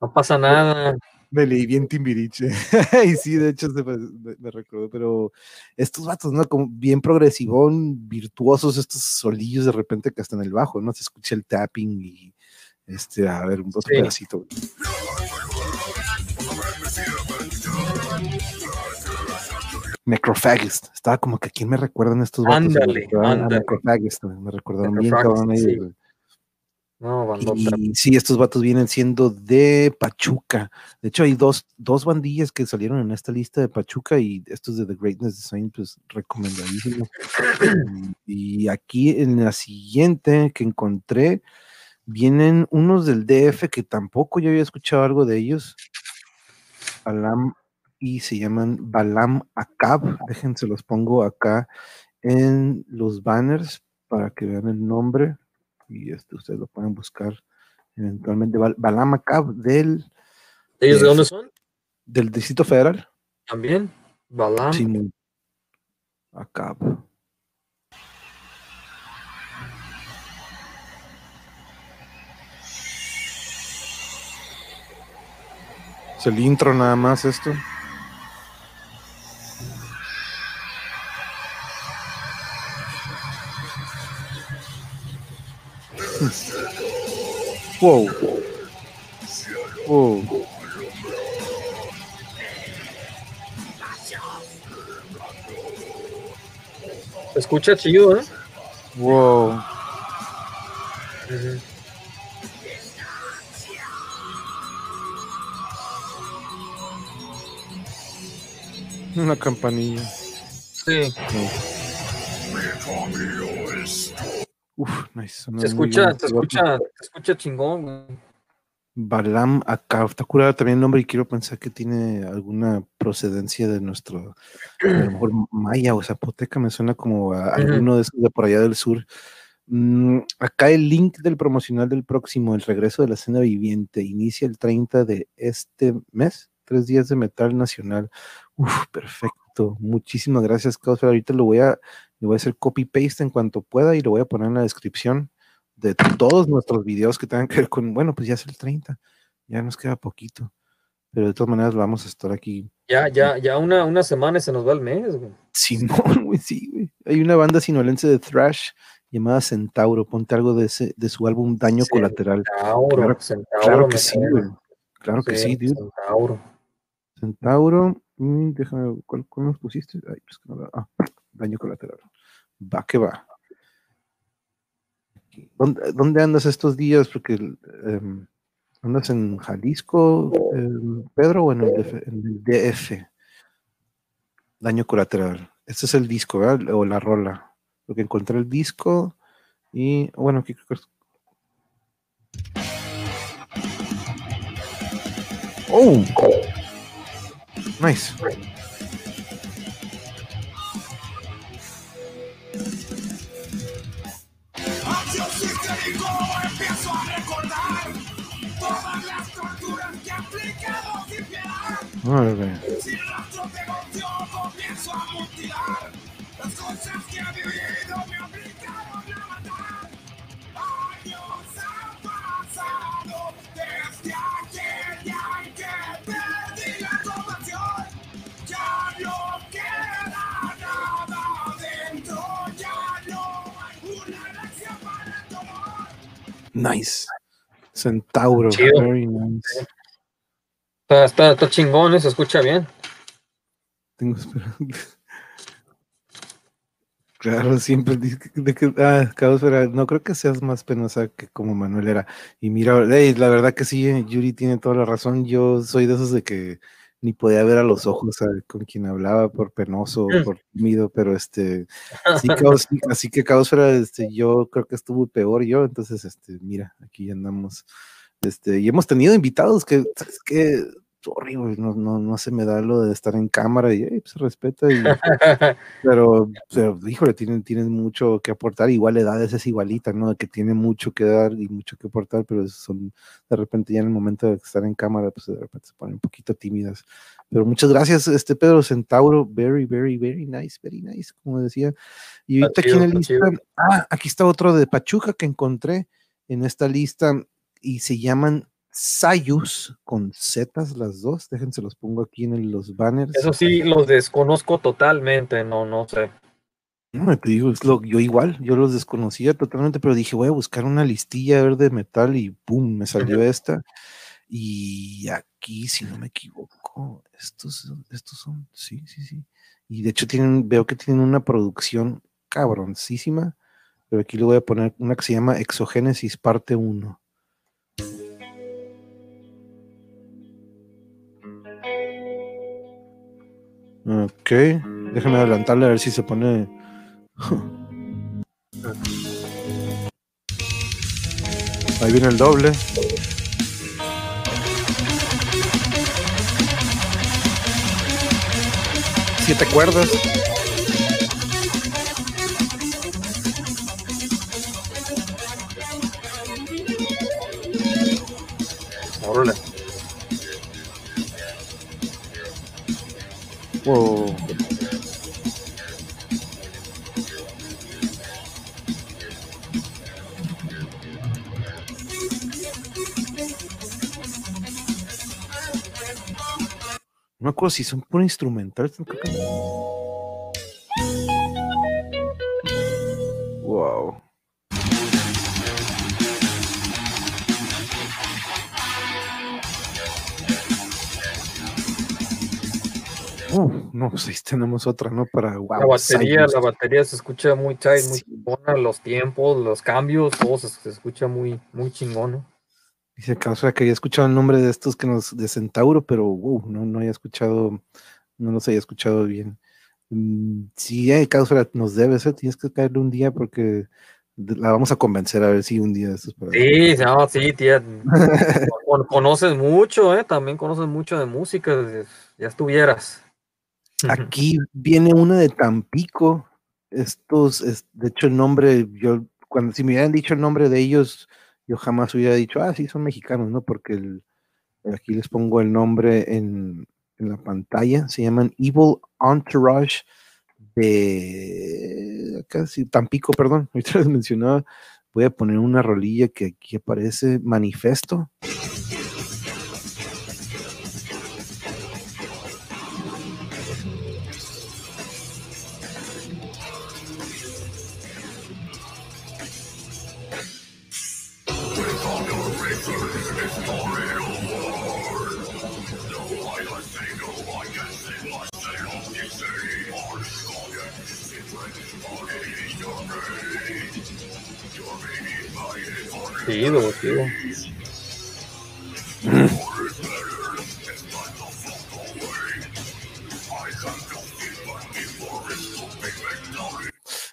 no pasa nada. Me leí bien Timbiriche. y sí, de hecho, se me, me- me recordó, pero estos vatos, ¿no? Como bien progresivón, virtuosos, estos solillos de repente que hasta en el bajo, ¿no? Se escucha el tapping y este, a ver, un Sí. pedacito. Necrophagist. Estaba como que a quién me recuerdan estos vatos. Ándale, ándale. Necrophagist, me recordaron bien Necrophagist, ahí, sí. güey. No, bandota. Y sí, estos vatos vienen siendo de Pachuca. De hecho, hay dos, dos bandillas que salieron en esta lista de Pachuca y estos de The Greatness Design, pues recomendadísimos. y aquí en la siguiente que encontré, vienen unos del DF que tampoco yo había escuchado algo de ellos. Balam y se llaman Balam Akab. Déjense los pongo acá en los banners para que vean el nombre y este, ustedes lo pueden buscar eventualmente. Bal- Balam Akab del, ¿Ellos de dónde son? del Distrito Federal. También. Balam. Sí, Akab. Es el intro nada más esto. Wow. Wow. Se escucha chido, ¿eh? Wow. Una campanilla. Sí. Uf, nice. Se escucha, se escucha, se escucha chingón. güey. Balam Akab, está curado también el nombre y quiero pensar que tiene alguna procedencia de nuestro, a lo mejor maya o zapoteca, me suena como a alguno de esos de por allá del sur. Mm, acá el link del promocional del próximo, el regreso de la escena viviente, inicia el 30 de este mes, tres días de metal nacional. Uf, perfecto. Muchísimas gracias, Caos. Ahorita lo voy a, le voy a hacer copy paste en cuanto pueda y lo voy a poner en la descripción de todos nuestros videos que tengan que ver con, bueno, pues ya es el 30, ya nos queda poquito, pero de todas maneras vamos a estar aquí. Ya, ya, ya una, una semana y se nos va el mes, güey. Simón, güey, sí, güey. Hay una banda sinolense de thrash llamada Centauro, ponte algo de, ese, de su álbum Daño. Colateral. Centauro, Claro- Centauro. Claro me que sí, güey. Claro que sí, dude. Centauro. Centauro, mm, déjame, ¿cuál, cuál nos pusiste? Pues que ah, Daño Colateral. Va que va. ¿Dónde, dónde andas estos días? Porque em, andas en Jalisco, em, Pedro, o en el, DF, en el DF. Daño colateral. Este es el disco, ¿verdad? O la rola. Porque encontré el disco y, bueno, aquí creo que Oh, nice. Acción sistémico, empiezo Nice. Centauro. Chido. Very nice. Está, está, está chingón, ¿eh? se escucha bien. Tengo esperanza. Claro, siempre de que, ah, no creo que seas más penosa que como Manuel era. Y mira, ey, la verdad que sí, eh, Yuri tiene toda la razón. Yo soy de esos de que ni podía ver a los ojos a- con quien hablaba por penoso por tímido, pero este, sí, Caos, sí, así que Caos era, este, yo creo que estuvo peor yo, entonces, este, mira, aquí andamos, este, y hemos tenido invitados que, ¿sabes qué? Sorry, güey, no, no, no se me da lo de estar en cámara y ey, pues, se respeta y pero, pero, híjole, tienen, tienen mucho que aportar. Igual edades es igualita, ¿no? Que tiene mucho que dar y mucho que aportar, pero son de repente ya en el momento de estar en cámara, pues de repente se ponen un poquito tímidas. Pero muchas gracias, este Pedro Centauro. Very, very, very nice, very nice, como decía. Y ahorita aquí en está lista, ah, aquí está otro de Pachuca que encontré en esta lista y se llaman Sayus con Zetas las dos. Déjense los pongo aquí en los banners. Eso sí, los desconozco totalmente, no, no sé. No, te digo, es lo, yo igual, yo los desconocía totalmente, pero dije, voy a buscar una listilla a ver de metal y ¡pum! me salió esta. Y aquí, si no me equivoco, estos, estos son, sí, sí, sí. Y de hecho tienen, veo que tienen una producción cabroncísima, pero aquí le voy a poner una que se llama Exogénesis parte 1. Ok, déjame adelantarle a ver si se pone Ahí viene el doble. Siete cuerdas. Wow. No me acuerdo si son puro instrumental. creo que- Wow. Uf, no, pues ahí tenemos otra, ¿no? Para wow. La batería, Cyrus. la batería se escucha muy tight, muy Sí. chingona, los tiempos, los cambios, todo se, se escucha muy, muy chingón, ¿no? Dice Causa que había escuchado el nombre de estos que nos, de Centauro, pero wow, no, no había escuchado, no los había escuchado bien. Mm, Sí, eh, Causa nos debes, eh, tienes que caerle un día porque la vamos a convencer a ver si un día de estos para- Sí, no, sí, tía. con- conoces mucho, ¿eh? También conoces mucho de música, ya estuvieras. Aquí viene una de Tampico. Estos, es- de hecho, el nombre, yo, cuando si me hubieran dicho el nombre de ellos, yo jamás hubiera dicho, ah, sí, son mexicanos, ¿no? Porque aquí les pongo el nombre en, la pantalla. Se llaman Evil Entourage de sí, Tampico, perdón. Ahorita les mencionaba. Voy a poner una rolilla que aquí aparece, Manifesto.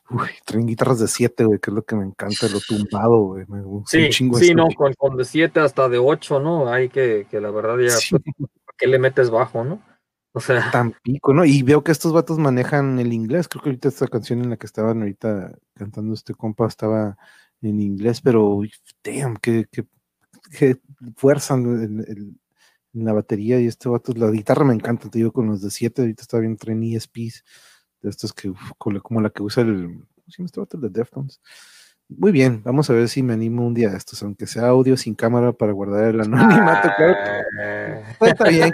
Uy, traen guitarras de 7, güey, que es lo que me encanta, lo tumbado, güey. Me gusta un Sí, chingo sí, esto. no, con, con de 7 hasta de 8, ¿no? Hay que, que la verdad ya, Sí. pues, ¿para qué le metes bajo, no? O sea, Tampico, ¿no? Y veo que estos vatos manejan el inglés. Creo que ahorita esta canción en la que estaban ahorita cantando este compa estaba en inglés, pero damn, qué, qué, qué fuerza en, en- en- la batería. Y este vato, la guitarra me encanta, te digo, con los de 7, ahorita está bien traen ESPs, de estos que, uf, como la que usa el, ¿cómo se llama este vato? El de Deftones. Muy bien, vamos a ver si me animo un día a estos, aunque sea audio sin cámara para guardar el anonimato. claro. Ah, Pues está bien,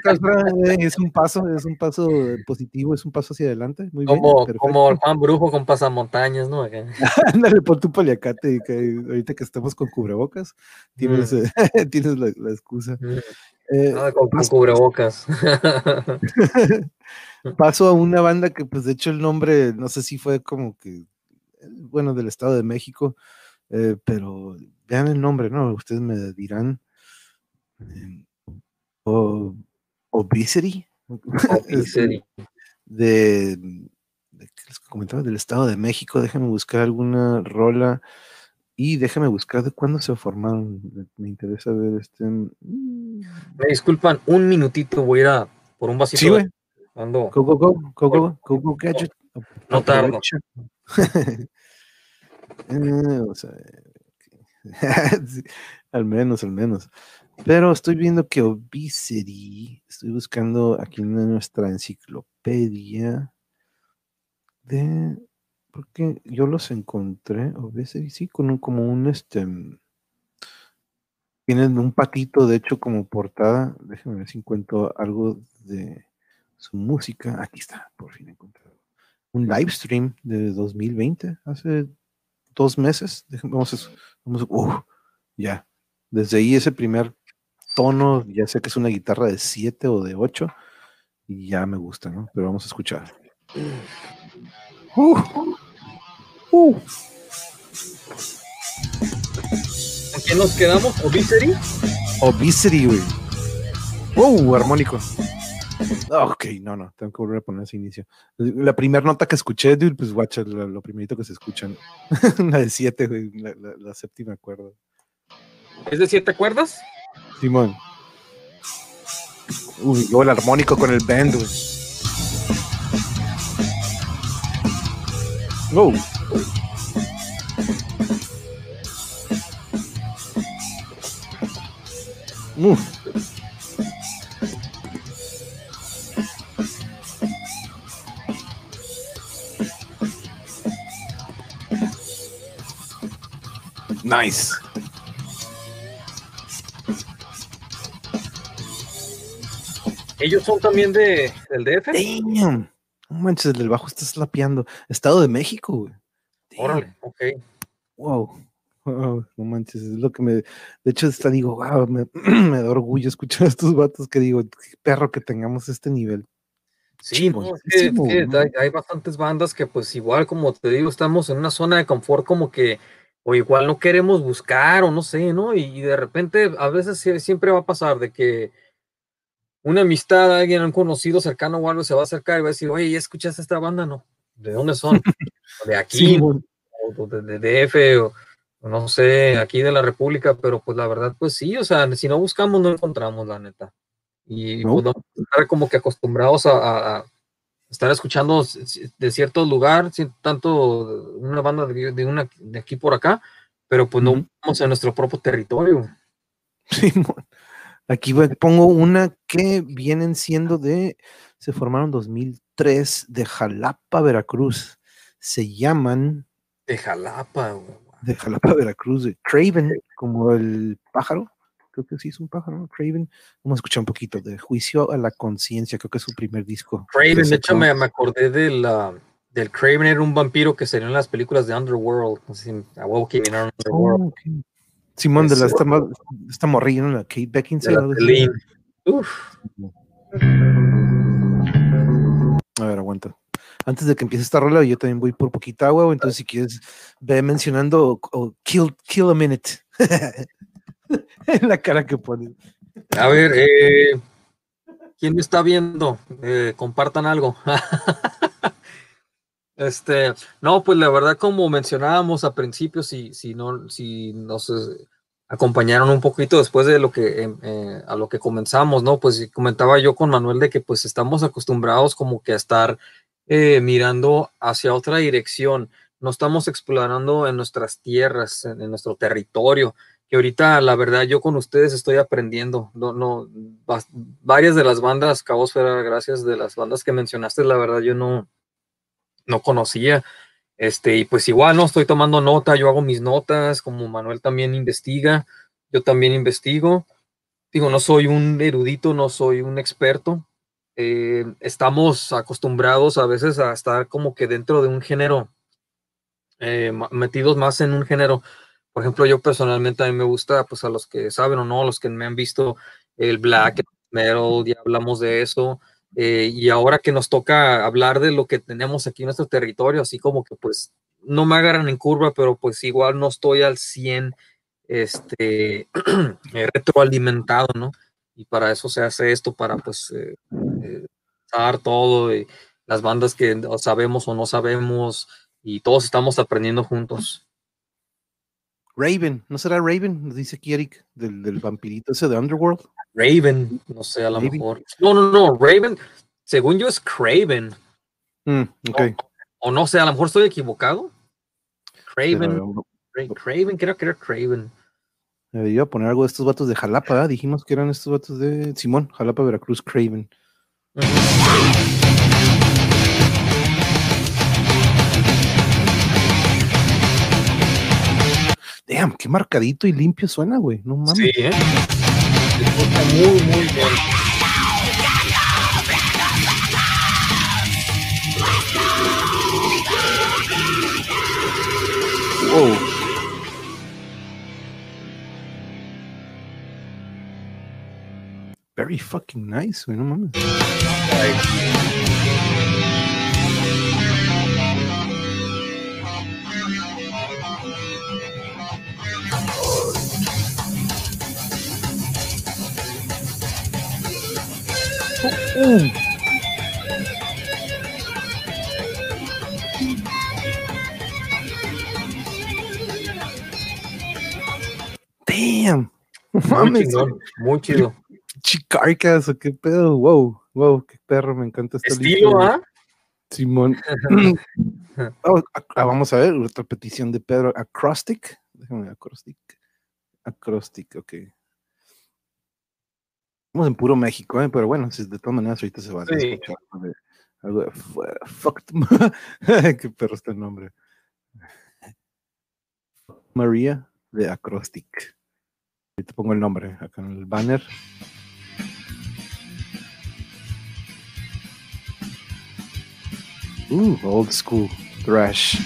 es un paso, es un paso positivo, es un paso hacia adelante. Muy bien. como, perfecto. como el Juan Brujo con pasamontañas, ¿no? Ándale, pon tu paliacate, que ahorita que estamos con cubrebocas, tienes, eh, tienes la, la excusa. Mm, Eh, nada con, con cubrebocas. paso a una banda que, pues, de hecho, el nombre, no sé si fue como que, bueno, del Estado de México, eh, pero vean el nombre, ¿no? Ustedes me dirán. eh, o- Obesity. Obesity. de, de ¿qué les comentaba? del Estado de México. Déjame buscar alguna rola y déjame buscar de cuándo se formaron. Me- interesa ver este. mm, Me disculpan, un minutito, voy a ir a por un vasito. Sí, de- güey. Ando- Go, go, go, go, go, go, go, gadget. No tardo. Aprovecha. Eh, al menos, al menos. Pero estoy viendo que Obesity, estoy buscando aquí en nuestra enciclopedia de, porque yo los encontré, Obesity, sí, con un, como un, este, tienen un patito, de hecho, como portada. Déjenme ver si encuentro algo de su música. Aquí está, por fin encontré. Un live stream de 2020, hace dos meses. Vamos a, vamos a- uf, ya. Desde ahí ese primer tono, ya sé que es una guitarra de 7 o de 8, y ya me gusta, ¿no? Pero vamos a escuchar. Uh, uh. ¿Con quién nos quedamos? ¿Obesity? Obesity, güey. ¡Wow! Armónico. Ah, Ok, no, no, tengo que volver a poner ese inicio. La primera nota que escuché, dude, pues guacha, lo, lo primerito que se escuchan. la de 7, güey, la, la- la séptima cuerda. ¿Es de siete cuerdas? Simón. Uy, luego el armónico con el band, güey. Wow. Uf. Nice. ¿Ellos son también de, del DF? Damn. No manches, el del bajo está slapeando. Estado de México, güey. Órale, ok. Wow. Wow, no manches, es lo que me. De hecho, está, digo, wow, me, me da orgullo escuchar a estos vatos que digo, qué perro que tengamos este nivel. Sí, no, es que, hay bastantes bandas que pues igual como te digo, estamos en una zona de confort como que o igual no queremos buscar o no sé, ¿no? Y, y de repente a veces sie- siempre va a pasar de que una amistad, alguien, un conocido cercano o algo se va a acercar y va a decir, oye, ¿ya escuchaste esta banda? No. ¿De dónde son? de aquí, Simón. o de, de DF, o, o no sé, aquí de la República, pero pues la verdad, pues sí, o sea, si no buscamos, no encontramos, la neta. Y No. pues vamos a estar como que acostumbrados a estar escuchando de cierto lugar, sin tanto una banda de, de una de aquí por acá, pero pues no estamos en nuestro propio territorio. Simón. Aquí pongo una que vienen siendo de. Se formaron en 2003 de Jalapa, Veracruz. Se llaman De Jalapa, güey. de Jalapa, Veracruz, de Craven, como el pájaro. Creo que sí es un pájaro, ¿no? Craven. Vamos a escuchar un poquito de Juicio a la Conciencia, creo que es su primer disco. Craven, de hecho me, me acordé de la, del Craven, era un vampiro que salió en las películas de Underworld. No sé si a huevo que vinieron Underworld. Oh, ok. Simón, de la, Ese- esta, esta morrilla. La Kate Beckinsale. de la. Uf, A ver, aguanta. Antes de que empiece esta rola, yo también voy por poquita agua, entonces si quieres, ve mencionando o, o kill, kill a minute. en la cara que pones. A ver, eh, ¿quién me está viendo? Eh, compartan algo. Este, no, pues la verdad, como mencionábamos a principio, si, si no, si nos eh, acompañaron un poquito después de lo que em, eh, a lo que comenzamos, ¿no? Pues comentaba yo con Manuel de que pues estamos acostumbrados como que a estar mirando hacia otra dirección. No estamos explorando en nuestras tierras, en nuestro territorio que ahorita la verdad yo con ustedes estoy aprendiendo. No, no, bas- varias de las bandas, Cabosfera, gracias de las bandas que mencionaste, la verdad yo no, no conocía. Este, y pues igual no estoy tomando nota, yo hago mis notas, como Manuel también investiga, yo también investigo. Digo, no soy un erudito, no soy un experto. Eh, estamos acostumbrados a veces a estar como que dentro de un género, eh, metidos más en un género. Por ejemplo, yo personalmente a mí me gusta, pues a los que saben o no, los que me han visto el black el metal, ya hablamos de eso. eh, y ahora que nos toca hablar de lo que tenemos aquí en nuestro territorio, así como que pues no me agarran en curva, pero pues igual no estoy al 100 este, eh, retroalimentado, ¿no? Y para eso se hace esto, para pues eh, eh, dar todo, y las bandas que sabemos o no sabemos, y todos estamos aprendiendo juntos. Raven, ¿no será Raven? Nos dice aquí Eric, del, del vampirito ese de Underworld. Raven, no sé, a lo Raven. mejor. No, no, no, Raven, según yo es Craven, Mm, ok. o no sé, a lo mejor estoy equivocado. Craven, Pero, Craven, creo que era Craven. eh, iba a poner algo de estos vatos de Jalapa, dijimos que eran estos vatos de Simón, Jalapa, Veracruz, Craven. Damn, qué marcadito y limpio suena, güey. No mames. Sí, ¿eh? Se escucha muy, muy bien. Whoa. Very fucking nice, güey, no mames. Uh. Damn. Muy mames, chingón, muy chido. Chicarcas, o qué pedo. Wow, wow, qué perro, me encanta esta Estilo, lista, ¿ah? Simón. Oh, ah, vamos a ver, otra petición de Pedro. Acrostic. Déjame ver, acrostic. Acrostic, ok. Estamos en puro México, ¿eh? pero bueno, si de todas maneras ahorita se van a Sí. escuchar algo de, fuck. Qué perro está el nombre. María de Acrostic. Ahorita pongo el nombre acá en el banner. Ooh, old school thrash.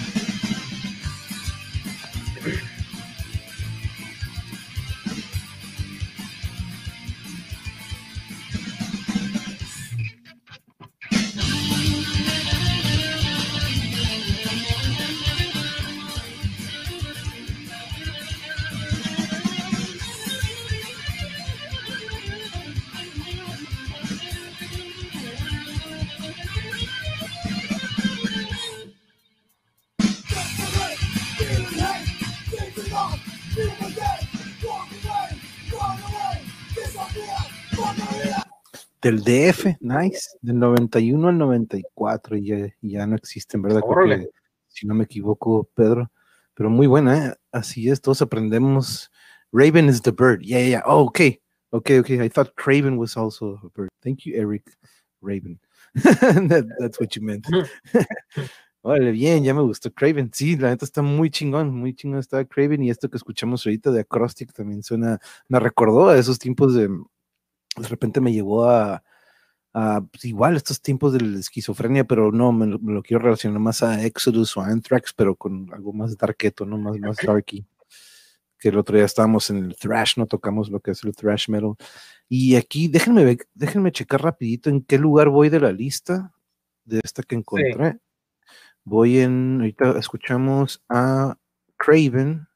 Del DF, nice. Del 91 al 94 y ya, ya no existen, ¿verdad? Creo Órale. que, si no me equivoco, Pedro. Pero muy buena, ¿eh? Así es, todos aprendemos. Raven is the bird. Yeah, yeah, yeah. Oh, okay. Okay, okay. I thought Craven was also a bird. Thank you, Eric. Raven. That- that's what you meant. Órale, bien, ya me gustó Craven. Sí, la neta está muy chingón, muy chingón está Craven. Y esto que escuchamos ahorita de Acrostic también suena, me recordó a esos tiempos de, de repente me llevó a, a, pues, igual estos tiempos de la esquizofrenia, pero no, me, lo- me lo quiero relacionar más a Exodus o Anthrax, pero con algo más darketo, ¿no? Más, más darky. Que el otro día estábamos en el thrash, no tocamos lo que es el thrash metal. Y aquí, déjenme ver, déjenme checar rapidito en qué lugar voy de la lista de esta que encontré. Voy en, ahorita escuchamos a Craven.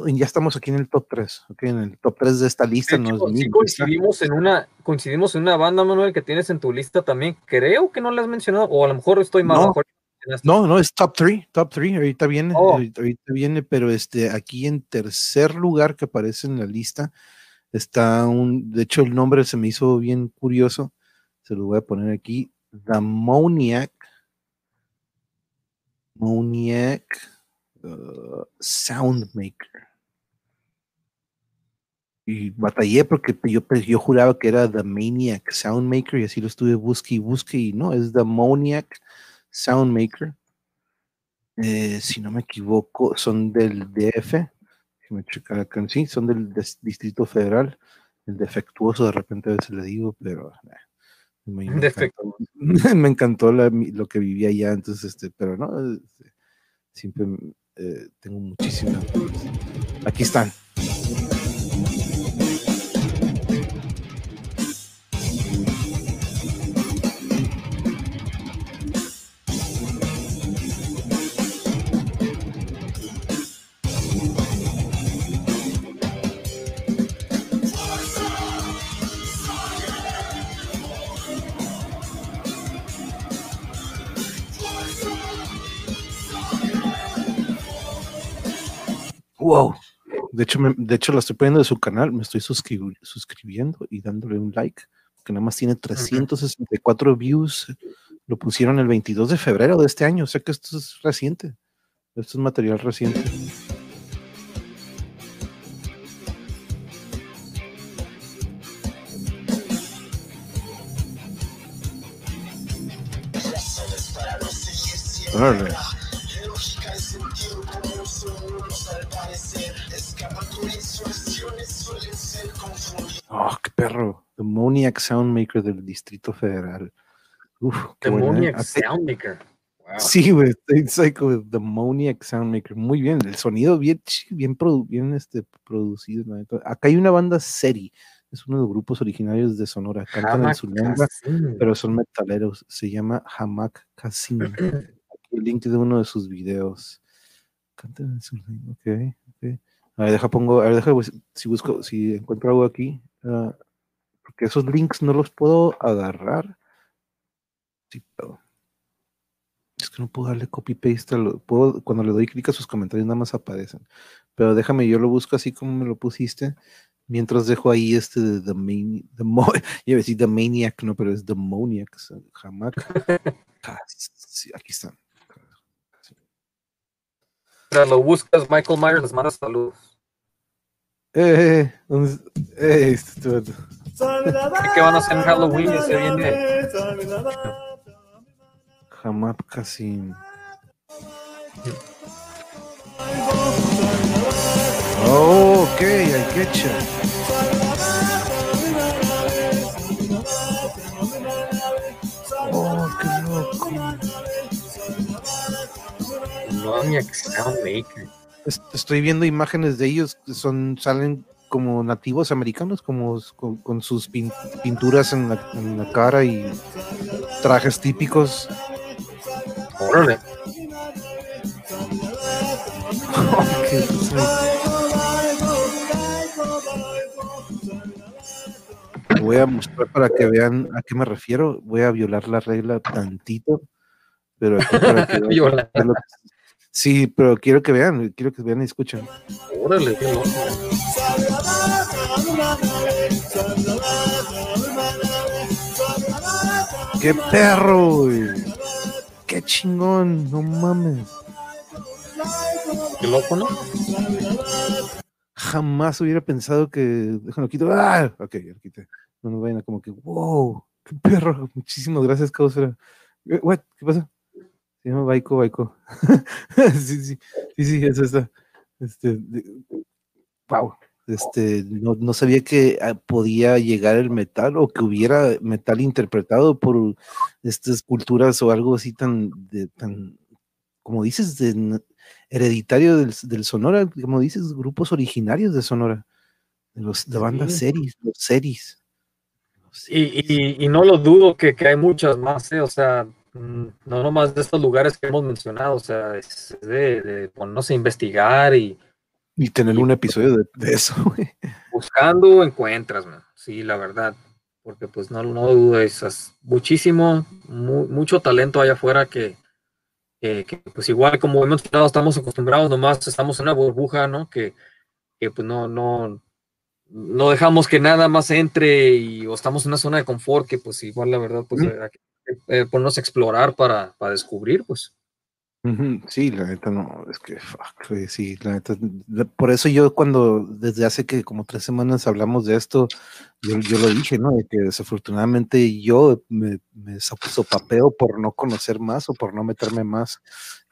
Y ya estamos aquí en el top 3, ok, en el top 3 de esta lista. De no hecho, es sí coincidimos en una, coincidimos en una banda, Manuel, que tienes en tu lista también. Creo que no la has mencionado, o a lo mejor estoy mal. No. mejor. No, no, es top 3, top 3, ahorita viene, Oh. ahorita, ahorita viene, pero este, aquí en tercer lugar que aparece en la lista está un, de hecho el nombre se me hizo bien curioso, se lo voy a poner aquí, The Moniac, Moniac uh, Soundmaker. Y batallé porque yo, yo juraba que era The Maniac Soundmaker y así lo estuve busque y busque y no, es The Moniac Soundmaker. eh, si no me equivoco, son del DF. Déjame checar acá. Sí, son del Distrito Federal. El defectuoso, de repente a veces le digo, pero me, me encantó, me encantó la- mi- lo que vivía allá. Entonces, este, pero no, este, siempre eh, tengo muchísima. Aquí están. Wow. De hecho, de hecho, la estoy poniendo de su canal, me estoy suscribi- suscribiendo y dándole un like, que nada más tiene 364 views. Lo pusieron el 22 de febrero de este año, o sea que esto es reciente. Esto es material reciente. Órale. Oh, qué perro. Demoniac Soundmaker del Distrito Federal. Uf, qué ¿eh? Demoniac Ah, Soundmaker. Wow. Sí, güey, State Psycho, Demoniac Soundmaker. Muy bien, el sonido bien, bien, produ- bien este, producido. Acá hay una banda Seri, es uno de los grupos originarios de Sonora. Cantan en su lengua, pero son metaleros. Se llama Hamak Kasim. Aquí el link de uno de sus videos. Cantan en su lengua, ok, ok. A ver, deja pongo, a ver, deja, bus- si busco, si encuentro algo aquí, ah, porque esos links no los puedo agarrar. Sí, pero es que no puedo darle copy paste, puedo, cuando le doy clic a sus comentarios nada más aparecen. Pero déjame, yo lo busco así como me lo pusiste, mientras dejo ahí este de The, Mani- the Mo- iba a decir The Maniac, no, pero es Demoniac, o sea, Hamak. Ah, sí, aquí están. Lo buscas, Michael Myers les manda saludos. Eh, eh, ¿dónde es- eh, ¿Qué van a hacer en Halloween? Se viene. Hamak Kasim. Oh, ok, I get you. Oh, qué loco. Demoniac Soundmaker. Es- Estoy viendo imágenes de ellos que son, salen como nativos americanos, como con, con sus pin- pinturas en la, en la cara y trajes típicos. Órale. Voy a mostrar para que vean a qué me refiero. Voy a violar la regla tantito, pero aquí para que vean lo que- Sí, pero quiero que vean, quiero que vean y escuchen. Órale, qué loco. ¡Qué perro! güey! ¡Qué chingón! No mames. Qué loco, ¿no? Jamás hubiera pensado que. Déjalo quito. ¡Ah! Ok, ya lo quité. No nos vayan a como que. ¡Wow! ¡Qué perro! Muchísimas gracias, Causera. Eh? ¿Qué pasa? Se llama Baiko Baiko. sí, sí, sí, sí, eso está. Este. ¡Wow! Este, no, no sabía que ah, podía llegar el metal o que hubiera metal interpretado por estas culturas o algo así tan, de, tan como dices, de, hereditario del, del Sonora, como dices, grupos originarios de Sonora, de, los, de bandas Sí. series, los series. Los Y, series. y, y no lo dudo que, que hay muchas más, ¿eh? o sea, no nomás de estos lugares que hemos mencionado, o sea, es de, de ponernos a investigar y Y tener un episodio de, de eso, güey. buscando encuentras, man. sí, la verdad, porque pues no, no dudo, esas muchísimo, mu- mucho talento allá afuera que, que, que, pues igual como hemos mencionado, estamos acostumbrados, nomás estamos en una burbuja, ¿no? Que, que pues no, no, no dejamos que nada más entre y o estamos en una zona de confort que pues igual la verdad pues. Eh, ponernos a explorar para, para descubrir pues Sí, la neta no, es que fuck, sí, la neta. Por eso yo cuando desde hace que como tres semanas hablamos de esto, yo, yo lo dije, ¿no? De que desafortunadamente yo me, me so- sopapeo por no conocer más o por no meterme más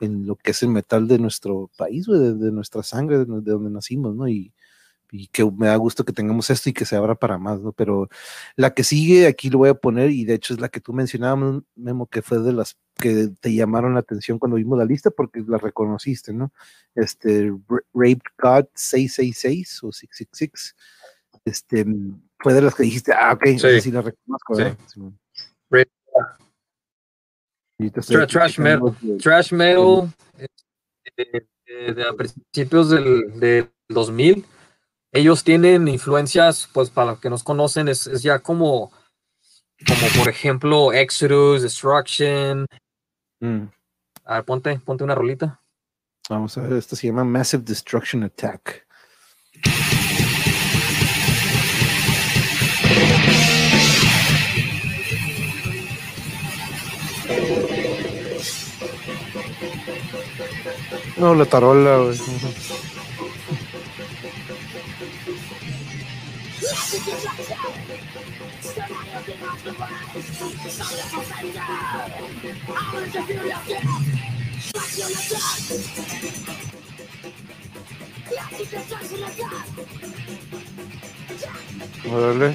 en lo que es el metal de nuestro país, de nuestra sangre, de, de donde nacimos, ¿no? Y, y que me da gusto que tengamos esto y que se abra para más, ¿no? Pero la que sigue aquí lo voy a poner y de hecho es la que tú mencionabas, Memo, que fue de las que te llamaron la atención cuando vimos la lista porque la reconociste, ¿no? Este Ra- Raped God 666 o 666. Este fue de las que dijiste, ah, ok, Sí. sí, sí la reconozco, Sí. ¿verdad? Y te estoy Tra- trash metal. Trash metal eh, eh, de a principios del, del 2000. Ellos tienen influencias, pues para los que nos conocen, es, es ya como, como por ejemplo Exodus, Destruction. Mm, A ver, ponte, ponte una rolita. Vamos a ver, esto se llama Massive Destruction Attack. No, la tarola, güey. Órale.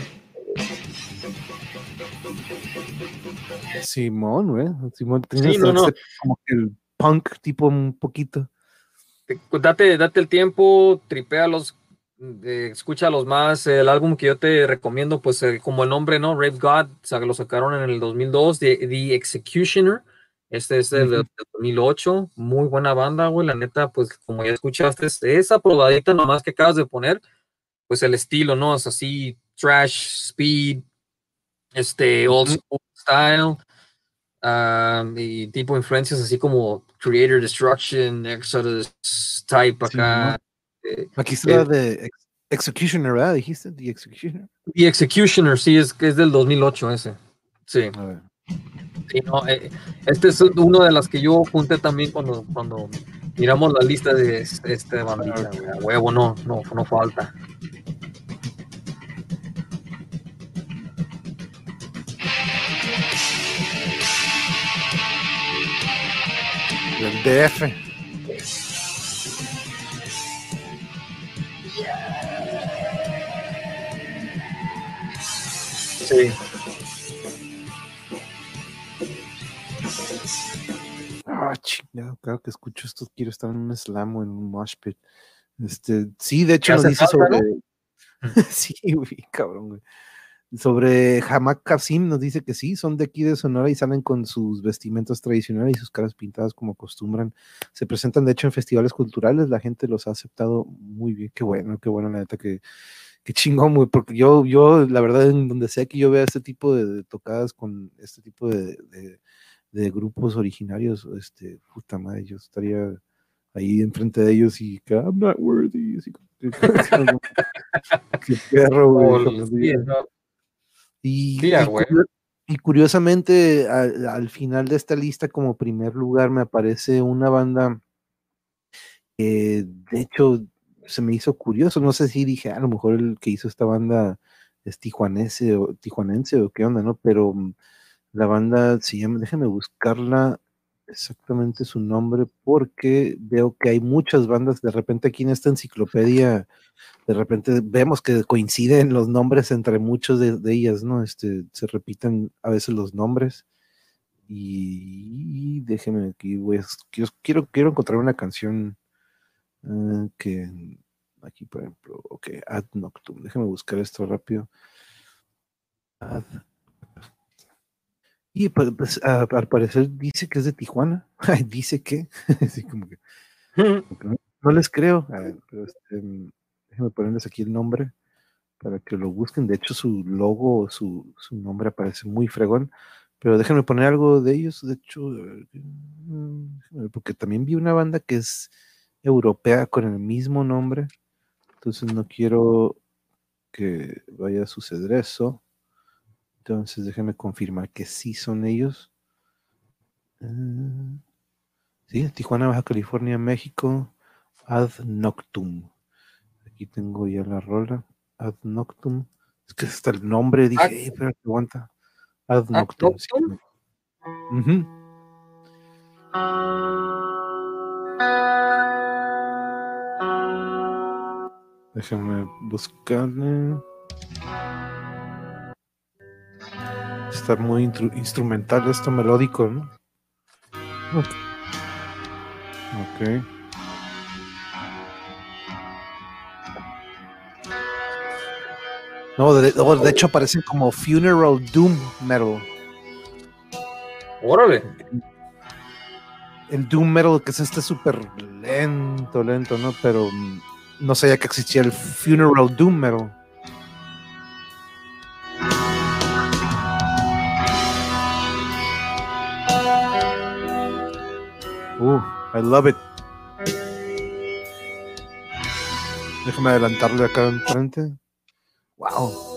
Simón, güey. Simón tenía Sí, no, no. como que el punk tipo un poquito. Te- Date, date el tiempo, tripéalos, eh, escúchalos más. El álbum que yo te recomiendo, pues eh, como el nombre, ¿no? Rape God, o sea, que lo sacaron en el 2002, The, The Executioner. Este es Ujú. del 2008. Muy buena banda, güey. La neta, pues como ya escuchaste, es- esa probadita nomás que acabas de poner, pues el estilo, ¿no? Es así, trash, speed, este, old school style. y tipo influencias así como Creator Destruction, Exodus type Sí, acá. Eh, Aquí está Eh, de Ex- Executioner, ¿verdad? Dijiste, The Executioner. The Executioner, sí, es que es del 2008 ese. Sí, A ver. sí, no, eh, este es uno de las que yo junté también cuando, cuando miramos la lista de es- este bandita, a huevo, no, no, no falta. Del DF. Sí. Ah, chingado, claro que escucho esto. Quiero estar en un slam o en un mosh pit. Este, sí, de hecho ¿Te nos dice sobre. sí, güey, cabrón, güey. Sobre Hamak Kasim nos dice que sí, son de aquí de Sonora y salen con sus vestimentas tradicionales y sus caras pintadas como acostumbran. Se presentan de hecho en festivales culturales, la gente los ha aceptado muy bien. Qué bueno, qué bueno, la neta que, que chingón, güey, porque yo, yo, la verdad, en donde sea que yo vea este tipo de, de tocadas con este tipo de, de- de grupos originarios, este, puta madre, yo estaría ahí enfrente de ellos y que I'm not worthy, así que- qué perro, güey. Y, Sí, y curiosamente, al, al final de esta lista, como primer lugar, me aparece una banda que, de hecho, se me hizo curioso. No sé si dije, "Ah, a lo mejor el que hizo esta banda es tijuanense o, tijuanense o qué onda, ¿no? Pero mm, la banda se llama, buscarla exactamente su nombre, porque veo que hay muchas bandas. De repente, aquí en esta enciclopedia de repente vemos que coinciden los nombres entre muchos de, ellas, ¿no? Este, se repiten a veces los nombres. Y déjenme aquí, voy a- quiero, quiero encontrar una canción eh, que aquí, por ejemplo, ok, Ad Noctum. Déjenme buscar esto rápido. Ad- Y pues, pues, a- al parecer dice que es de Tijuana. Dice que. Así como que como que no, no les creo. A ver, pero este, mm, déjenme ponerles aquí el nombre para que lo busquen. De hecho, su logo, su, su nombre aparece muy fregón. Pero déjenme poner algo de ellos. De hecho, mm, porque también vi una banda que es europea con el mismo nombre. Entonces no quiero que vaya a suceder eso. Entonces déjenme confirmar que sí son ellos. Ah, Sí, Tijuana, Baja California, México, Ad Noctum. Aquí tengo ya la rola, Ad Noctum. Es que hasta el nombre dije, Ah. "Ey, espérate, aguanta. Ad Ad Noctum. sí. Déjame buscarle. Está muy instrumental esto melódico, ¿no? Ok. No, de, de hecho aparecen como Funeral Doom Metal. Órale. El Doom Metal, que es este súper lento, lento, ¿no? Pero mm, no sabía que existía el Funeral Doom Metal. Uh, I love it. Déjame adelantarle acá enfrente. Wow.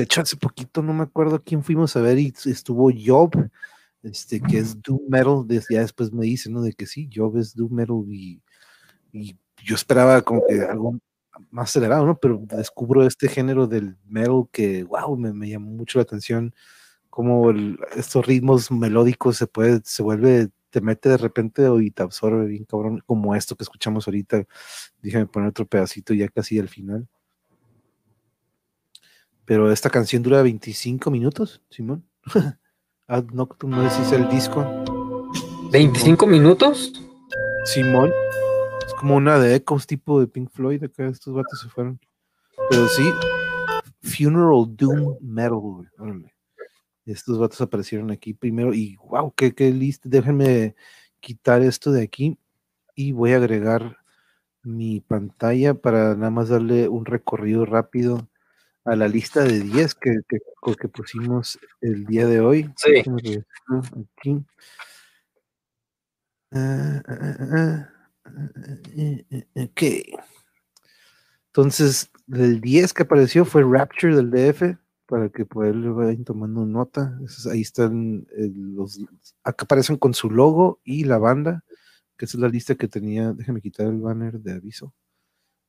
De hecho, hace poquito no me acuerdo quién fuimos a ver y estuvo Job, este, que es Doom Metal. Ya después me dice, ¿no? De que sí, Job es Doom Metal y, y yo esperaba como que algo más acelerado, ¿no? Pero descubro este género del metal que, wow, me, me llamó mucho la atención. Como el- estos ritmos melódicos se puede, se vuelve, te mete de repente y te absorbe bien cabrón, como esto que escuchamos ahorita. Déjame poner otro pedacito ya casi al final. Pero esta canción dura 25 minutos, Simón. Ad Noctum, no sé si es el disco. ¿25 minutos? Simón. Es como una de Echoes tipo de Pink Floyd. Acá estos vatos se fueron. Pero sí, Funeral Doom Metal. güey. Estos vatos aparecieron aquí primero. Y wow, qué, qué listo. Déjenme quitar esto de aquí. Y voy a agregar mi pantalla para nada más darle un recorrido rápido a la lista de 10 que, que, que pusimos el día de hoy. Sí. Aquí. Ah, ah, ah, eh, eh, Ok. Entonces, el 10 que apareció fue Rapture del DF, para que le vayan tomando nota. Ahí están eh, los. Acá aparecen con su logo y la banda, que esa es la lista que tenía. Déjame quitar el banner de aviso.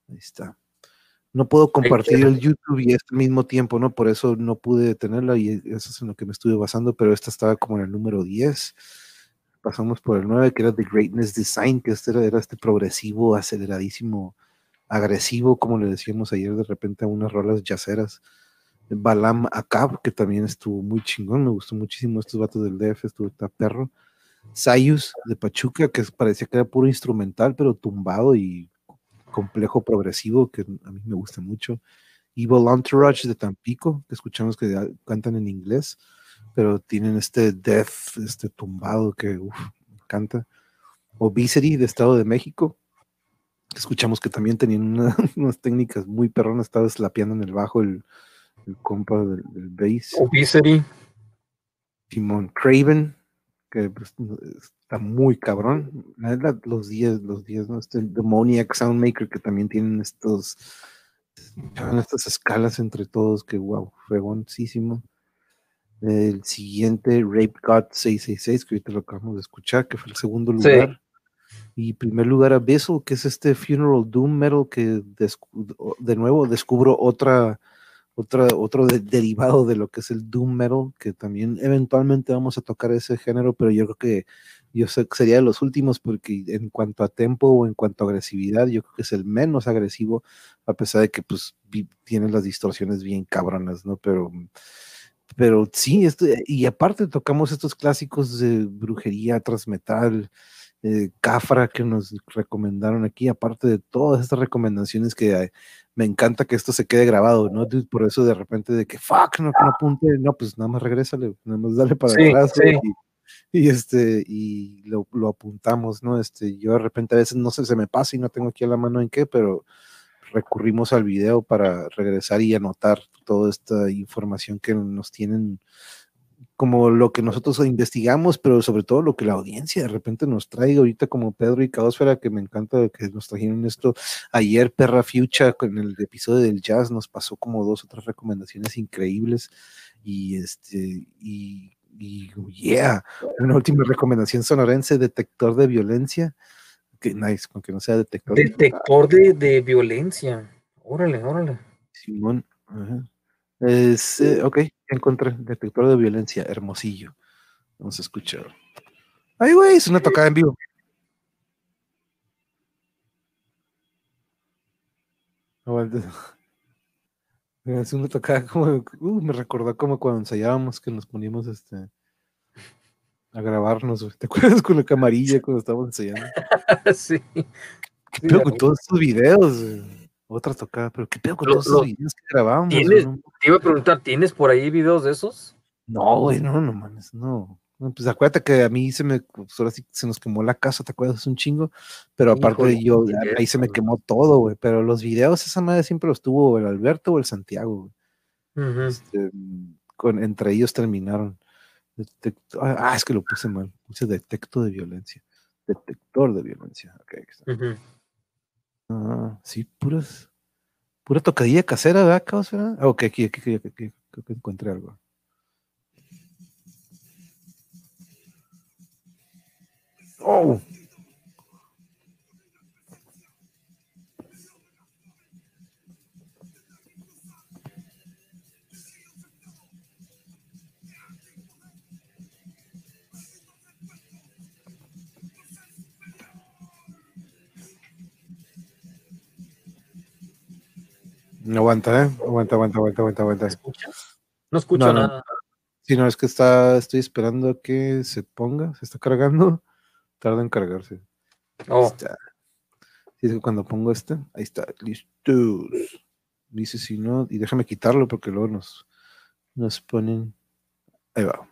Ahí está. No puedo compartir el YouTube y este al mismo tiempo, ¿no? Por eso no pude tenerla y eso es en lo que me estuve basando, pero esta estaba como en el número 10 pasamos por el 9, que era The Greatness Design, que este era, era este progresivo, aceleradísimo, agresivo, como le decíamos ayer de repente a unas rolas yaceras. Balam Akab, que también estuvo muy chingón, me gustó muchísimo estos vatos del DF, estuvo está perro. Sayus de Pachuca, que parecía que era puro instrumental, pero tumbado y complejo progresivo, que a mí me gusta mucho. Evil Entourage de Tampico, que escuchamos que cantan en inglés pero tienen este death, este tumbado que uf, me encanta. Obesity de Estado de México. Escuchamos que también tenían una- unas técnicas muy perronas, estaba slapeando en el bajo el, el compa del, del bass. Obesity. Simon Craven, que pues, está muy cabrón. La verdad, los 10, los 10, ¿no? Este Demoniac Soundmaker, que también tienen estos, estas escalas entre todos, que wow, fregoncísimo. El siguiente, Rape God 666, que ahorita lo acabamos de escuchar, que fue el segundo Sí. lugar. Y primer lugar, Abyssal, que es este Funeral Doom Metal, que de nuevo descubro otra, otra, otro de- derivado de lo que es el Doom Metal, que también eventualmente vamos a tocar ese género, pero yo creo que yo sé que sería de los últimos, porque en cuanto a tempo o en cuanto a agresividad, yo creo que es el menos agresivo, a pesar de que pues tiene las distorsiones bien cabronas, ¿no? Pero pero sí, esto, y aparte tocamos estos clásicos de brujería, transmetal, eh, Cafra que nos recomendaron aquí, aparte de todas estas recomendaciones que eh, me encanta que esto se quede grabado, ¿no? dude? Por eso de repente de que, fuck, no, no apunte, no, pues nada más regrésale, nada más dale para Sí, atrás, sí. y, y este, y lo, lo apuntamos, ¿no? Este, yo de repente a veces no sé, se me pasa y no tengo aquí a la mano en qué, pero recurrimos al video para regresar y anotar toda esta información que nos tienen como lo que nosotros investigamos, pero sobre todo lo que la audiencia de repente nos trae ahorita como Pedro y Caosfera, que me encanta que nos trajeron esto. Ayer Perra Fucha con el episodio del jazz nos pasó como dos o tres recomendaciones increíbles y este y, y yeah, una última recomendación sonorense, detector de violencia. Que nice, aunque no sea detector. Detector de, de violencia. Órale, órale. Simón. ajá. Es, eh, ok, encontré detector de violencia, hermosillo. Vamos a escuchar. Ay, güey, es una tocada en vivo. Aguante. Tocada como, uh, me recordó como cuando ensayábamos que nos poníamos este a grabarnos. ¿Te acuerdas con la camarilla cuando estábamos ensayando? sí. ¿Qué pedo con todos estos videos? Otra tocada, pero ¿qué pedo con todos estos videos que güey? Te iba a preguntar, ¿tienes por ahí videos de esos? No, güey, no, no mames, no. Pues acuérdate que a mí se me, pues ahora sí se nos quemó la casa, ¿te acuerdas? Un chingo. Pero aparte Híjole, yo, ahí se me quemó todo, güey. Pero los videos, esa madre siempre los tuvo el Alberto o el Santiago, güey. Este, con, entre ellos terminaron. Detecto- ah, es que lo puse mal. Puse detecto de violencia. Detector de violencia. Ok, aquí está. Ujú. Ah, sí, puras. Pura tocadilla casera, ¿verdad, Caos? Ah, ok, aquí, aquí, aquí, aquí, aquí, creo que encontré algo. Oh, no aguanta, ¿eh? Aguanta, aguanta, aguanta, aguanta, aguanta. No escucho No, no. nada. Sí, no, es que está, estoy esperando a que se ponga, se está cargando, tarda en cargarse. Oh, Está. Sí, es que cuando pongo este, ahí está, listo. Dice si no, y déjame quitarlo porque luego nos, nos ponen. Ahí va.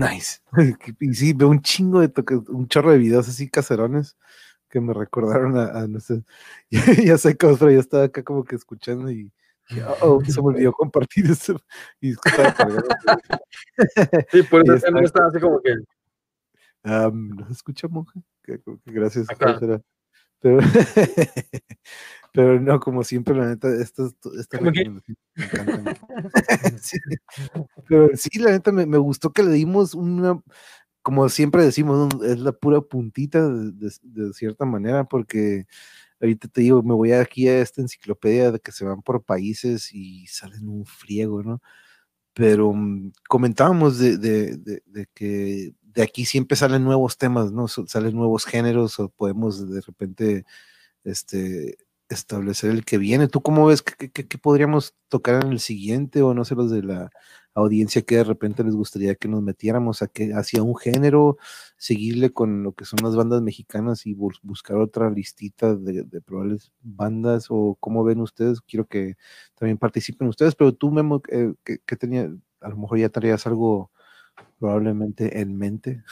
Nice. Y sí, veo un chingo de toque, un chorro de videos así caserones que me recordaron a, a no sé, ya, ya sé cosas, pero yo estaba acá como que escuchando y dije, oh, se me olvidó compartir eso. Y es que estaba sí, por eso está- estaba así como que. Am, ¿No se escucha, monje? Que- que- que Gracias. Acá. Pero, pero no, como siempre, la neta, estas estas encantan. Sí. Pero sí, la neta, me, me gustó que le dimos una, como siempre decimos, es la pura puntita de, de- de cierta manera, porque ahorita te digo, me voy aquí a esta enciclopedia de que se van por países y salen un friego, ¿no? Pero mm, comentábamos de, de- que de aquí siempre salen nuevos temas, ¿no? Salen nuevos géneros o podemos de repente este, establecer el que viene. ¿Tú cómo ves que, que- que podríamos tocar en el siguiente o no sé los de la audiencia que de repente les gustaría que nos metiéramos a que hacia un género, seguirle con lo que son las bandas mexicanas y bus- buscar otra listita de, probables bandas o cómo ven ustedes? Quiero que también participen ustedes, pero tú Memo, eh, que tenía, a lo mejor ya traías algo probablemente en mente.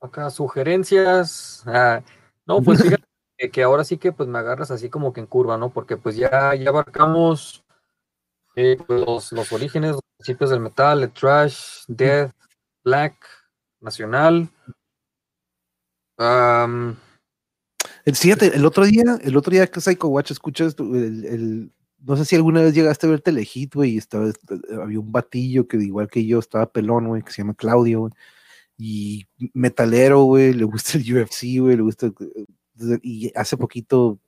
Acá sugerencias. ah, no, pues fíjate que, que ahora sí que pues me agarras así como que en curva, ¿no? Porque pues ya, ya abarcamos eh, pues, los, los orígenes, los principios del metal, el trash, death, black, nacional. El, fíjate, el otro día, el otro día que Psycho Watch escuchas el, el- no sé si alguna vez llegaste a ver Telehit, güey, y estaba, había un batillo que igual que yo estaba pelón, güey, que se llama Claudio, güey, y metalero, güey, le gusta el UFC, güey, le gusta, eh, y hace poquito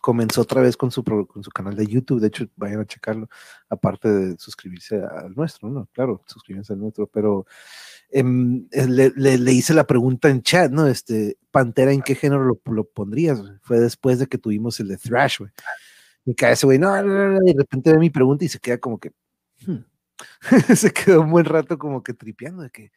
comenzó otra vez con su, con su canal de YouTube, de hecho, vayan a checarlo, aparte de suscribirse al nuestro, ¿no? Claro, suscribirse al nuestro, pero em, eh, le, le- le hice la pregunta en chat, ¿no? Este, Pantera, ¿en qué género lo, lo pondrías? Fue después de que tuvimos el de Thrash, güey. Y cae ese güey, no, no, no, no, y de repente ve mi pregunta y se queda como que, hmm, se quedó un buen rato como que tripeando de que,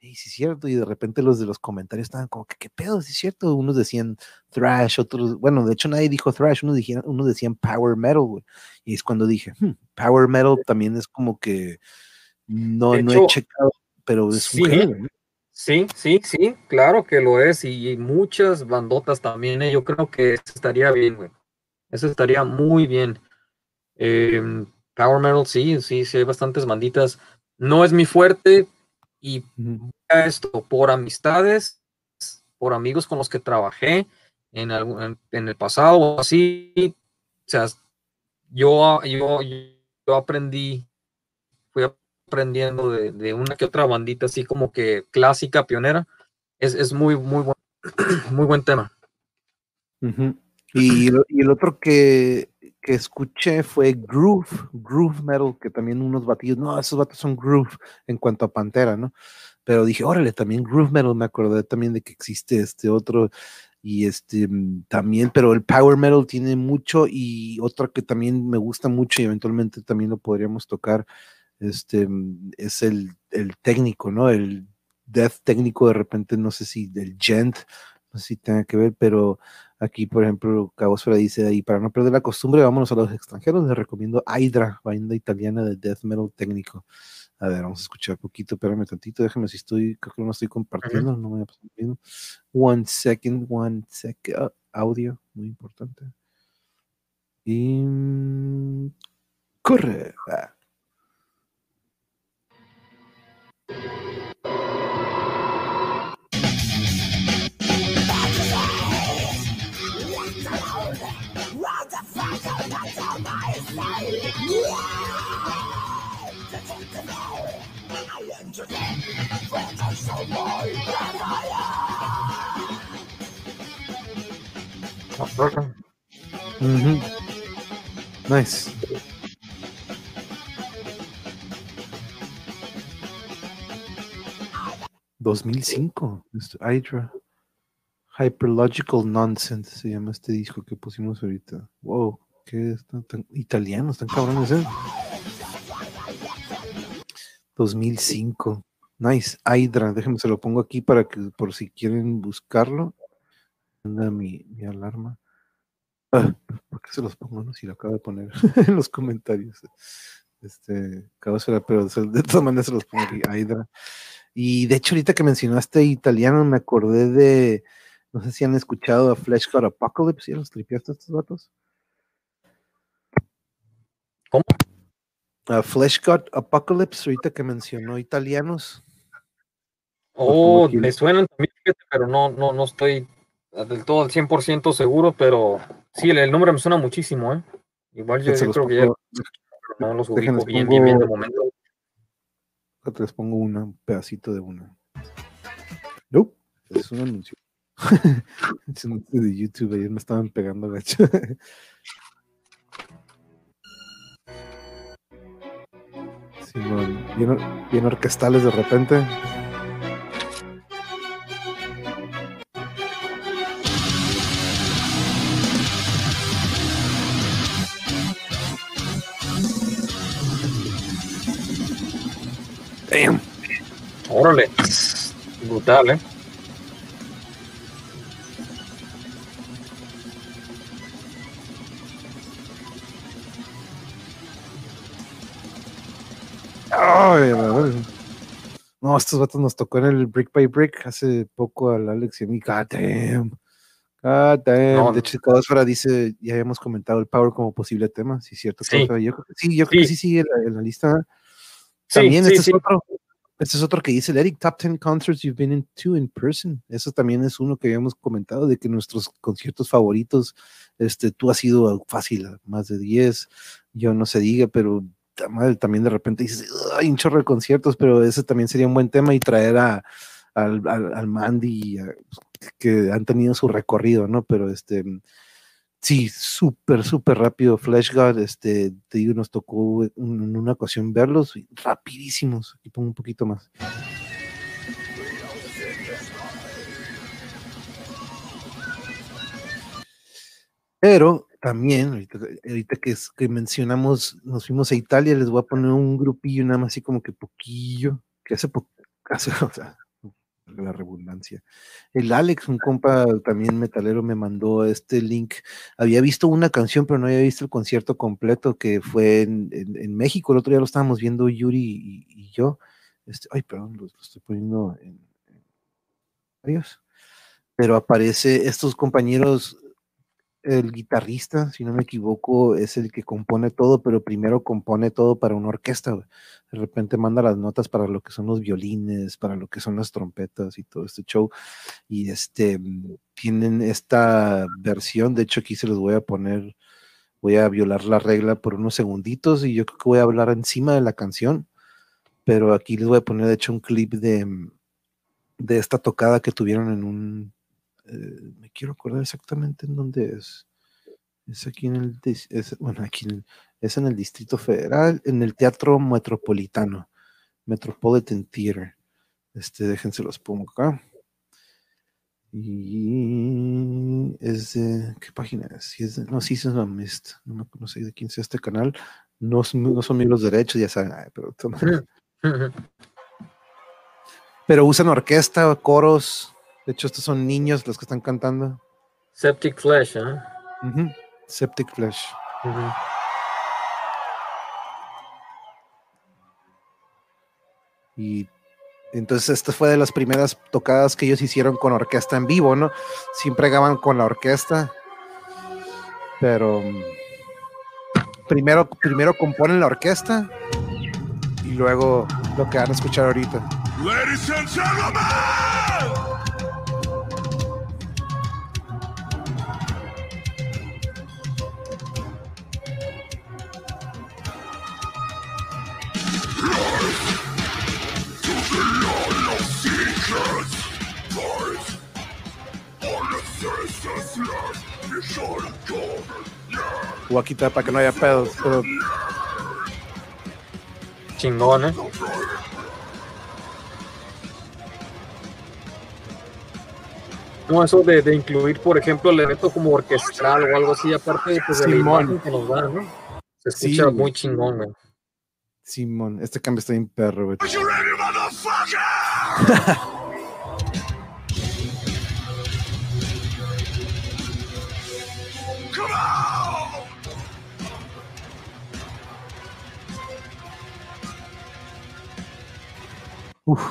hey, sí es cierto, y de repente los de los comentarios estaban como que, ¿qué pedo? Sí es cierto, unos decían thrash, otros, bueno, de hecho nadie dijo thrash, unos, dijeron, unos decían power metal, güey. Y es cuando dije, hmm, power metal también es como que no, De no hecho, he checado, pero es sí, un género. Sí, sí, sí, claro que lo es. Y muchas bandotas también. eh, Yo creo que eso estaría bien, güey. Eso estaría muy bien. Em, Power Metal, sí, sí, sí, hay bastantes banditas. No es mi fuerte. Y esto por amistades, por amigos con los que trabajé en, algún- en, en el pasado o así. O sea, yo, yo, yo aprendí, fui aprendiendo de, de una que otra bandita así como que clásica, pionera. Es, es muy, muy buen, muy buen tema. Y, y el otro que, que escuché fue Groove, Groove Metal, que también unos batidos, no, esos vatos son Groove en cuanto a Pantera, ¿no? Pero dije, órale, también Groove Metal, me acordé también de que existe este otro, y este mm, también, pero el Power Metal tiene mucho, y otra que también me gusta mucho y eventualmente también lo podríamos tocar, este, mm, es el, el técnico, ¿no? El death técnico, de repente, no sé si del gent, no sé si tenga que ver, pero Aquí, por ejemplo, Cabosfera dice ahí, para no perder la costumbre, vámonos a los extranjeros, les recomiendo Hydra, banda italiana de death metal técnico. A ver, vamos a escuchar poquito, espérame tantito, déjame si estoy, creo que no estoy compartiendo, no me voy a pasar bien. One second, one second, audio, muy importante. Y... mm, Corre. Ah. Ujú. Nice. ¿2005? Mr. Hydra. Hyperlogical Nonsense se llama este disco que pusimos ahorita. Wow, ¿qué están tan italianos, tan cabrones, eh? 2005. Nice, Hydra. Déjenme se lo pongo aquí para que por si quieren buscarlo. Anda mi, mi alarma. Ah, ¿Por qué se los pongo? No? Si lo acabo de poner en los comentarios. Este, acabo de hacer- pero de todas maneras se los pongo aquí, Hydra. Y de hecho, ahorita que mencionaste italiano, me acordé de. No sé si han escuchado a Flesh God Apocalypse. ¿Ya los tripiaste estos vatos? ¿Cómo? A Flesh God Apocalypse, ahorita que mencionó italianos. Oh, aquí- me suenan también, pero no, no, no estoy del todo al 100% seguro, pero sí, el, el nombre me suena muchísimo, ¿eh? Igual yo, creo que ya no los ubico bien, bien, bien de momento. Les pongo una, un pedacito de una. Nope, es un anuncio. de YouTube, ayer me estaban pegando gacho. Simón, or- bien orquestales de repente. Damn. Órale, brutal, ¿eh? Ay. No, estos vatos nos tocó en el Brick by Brick hace poco al Alex y a mí. God damn. God damn. No, de hecho, Caosfera dice, ya habíamos comentado el Power como posible tema. Sí, cierto. Sí. Yo sí, yo creo que sí Sí. sigue en la, en la lista. Sí, También sí, este sí. es otro. Este es otro que dice Eric Top 10 Concerts You've Been in to in Person. Eso también es uno que habíamos comentado de que nuestros conciertos favoritos, este, tú has ido a- fácil más de 10, yo no se diga, pero también de repente dices, hay un chorro de conciertos, pero ese también sería un buen tema y traer a, al, al, Mandy que han tenido su recorrido, ¿no? Pero este, sí, súper, súper rápido. Flash God, este, te digo, nos tocó en una ocasión verlos rapidísimos. Aquí pongo un poquito más. Pero también, ahorita, que, es- que mencionamos, nos fuimos a Italia, les voy a poner un grupillo nada más así como que poquillo, que hace poco, hace, o sea, la redundancia. El Alex, un compa también metalero, me mandó este link. Había visto una canción, pero no había visto el concierto completo que fue en, en- México. El otro día lo estábamos viendo Yuri y, yo. Este, ay, perdón, lo, estoy poniendo en, en varios. Pero aparece estos compañeros el guitarrista, si no me equivoco, es el que compone todo, pero primero compone todo para una orquesta. De repente manda las notas para lo que son los violines, para lo que son las trompetas y todo este show. Y este mm, tienen esta versión, de hecho aquí se los voy a poner, voy a violar la regla por unos segunditos y yo creo que voy a hablar encima de la canción, pero aquí les voy a poner de hecho un clip de, mm, de esta tocada que tuvieron en un eh, me quiero acordar exactamente en dónde es. Es aquí en el, es, bueno, aquí en- es en el Distrito Federal, en el Teatro Metropolitano, Metropolitan Theater. Este, déjense los pongo acá. Y es de, ¿qué página es? Sí, es de- no, sí, es de Mist. No, me- no sé de quién sea este canal. No, son- no son míos los derechos, ya saben. ay, pero, pero usan orquesta, coros. De hecho, estos son niños los que están cantando. Septic Flesh, ¿eh? Ujú, Septic Flesh. Ujú. Y entonces esta fue de las primeras tocadas que ellos hicieron con orquesta en vivo, ¿no? Siempre graban con la orquesta. Pero mm, primero, primero componen la orquesta y luego lo que van a escuchar ahorita. Ladies and gentlemen! Voy a quitar para que no haya pedos. Pero Chingón, ¿eh? No, eso de, de incluir, por ejemplo, el evento como orquestral o algo así, aparte pues, de la Simón. imagen que nos da, ¿no? Se Sí, escucha güey. muy chingón, güey. Simón, este cambio está bien perro, güey.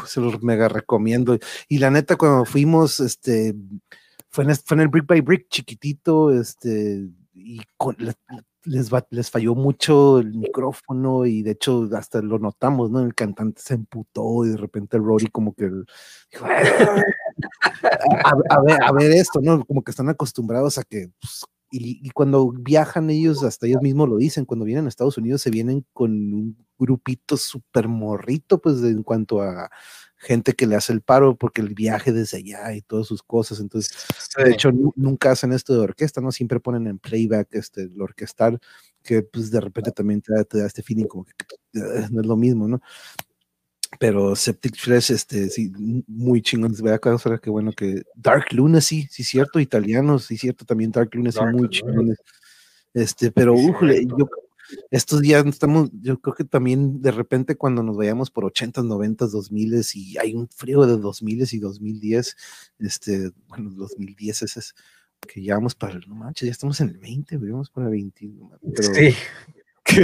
Se los mega recomiendo. Y la neta, cuando fuimos, este, fue en, fue en el Brick by Brick chiquitito, este, y les, les falló mucho el micrófono y de hecho hasta lo notamos, ¿no? El cantante se emputó y de repente el Rory como que dijo, a, a ver, a ver esto, ¿no? Como que están acostumbrados a que, pues, y, y cuando viajan ellos, hasta ellos mismos lo dicen, cuando vienen a Estados Unidos se vienen con un grupito súper morrito, pues de- en cuanto a gente que le hace el paro, porque el viaje desde allá y todas sus cosas, entonces, de hecho, nu- nunca hacen esto de orquesta, ¿no? Siempre ponen en playback este, el orquestal, que pues de repente también te da, te da este feeling como que no es lo mismo, ¿no? Pero Septic Flesh, este, sí, muy chingón. Vea sea, qué bueno que Dark Lunacy, sí, cierto, italianos, sí, cierto, también Dark Lunacy, Dark muy Lunacy. chingones. Este, pero, Sí, cierto. yo, estos días estamos, yo creo que también de repente cuando nos vayamos por 80s, 90s, 2000 y hay un frío de 2000 y 2010, este, bueno, 2010 ese es que ya vamos para, el- no manches, ya estamos en el 20, güey, vamos para 20, no mames, pero, Sí,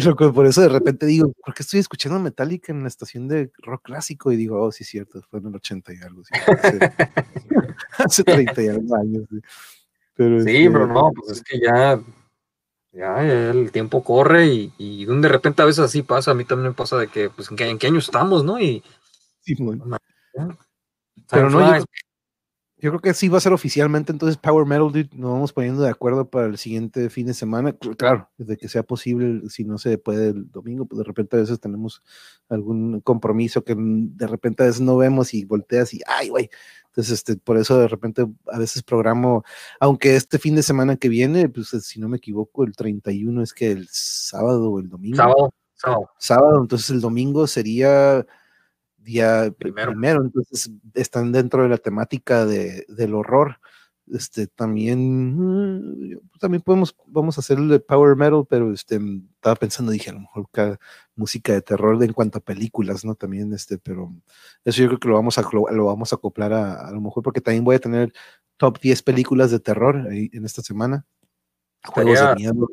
Loco, por eso de repente digo, ¿por qué estoy escuchando Metallica en la estación de rock clásico? Y digo, oh, sí, cierto, fue en el 80 y algo, sí, hace, hace 30 y algo años. sí. Pero, sí, este, pero no, pues es que ya, ya, el tiempo corre y, y de repente a veces así pasa, a mí también me pasa de que, pues, ¿en qué, en qué año estamos, no? Y sí, bueno. Pero no, yo yo creo que sí va a ser oficialmente, entonces Power Metal, dude, nos vamos poniendo de acuerdo para el siguiente fin de semana. Cl- Claro, desde que sea posible, si no se puede el domingo, pues de repente a veces tenemos algún compromiso que mm, de repente a veces no vemos y volteas y, ay, güey. Entonces, este, por eso de repente a veces programo, aunque este fin de semana que viene, pues si no me equivoco, el 31 es que el sábado o el domingo sábado, sábado. sábado, entonces el domingo sería día Primero. primero, entonces están dentro de la temática de, del horror, este, también, mm, también podemos, vamos a hacerle power metal, pero este, estaba pensando, dije, a lo mejor cada música de terror en cuanto a películas, ¿no? También, este, pero eso yo creo que lo vamos a, lo vamos a acoplar a, a lo mejor porque también voy a tener top 10 películas de terror ahí en esta semana. Juegos de miedo,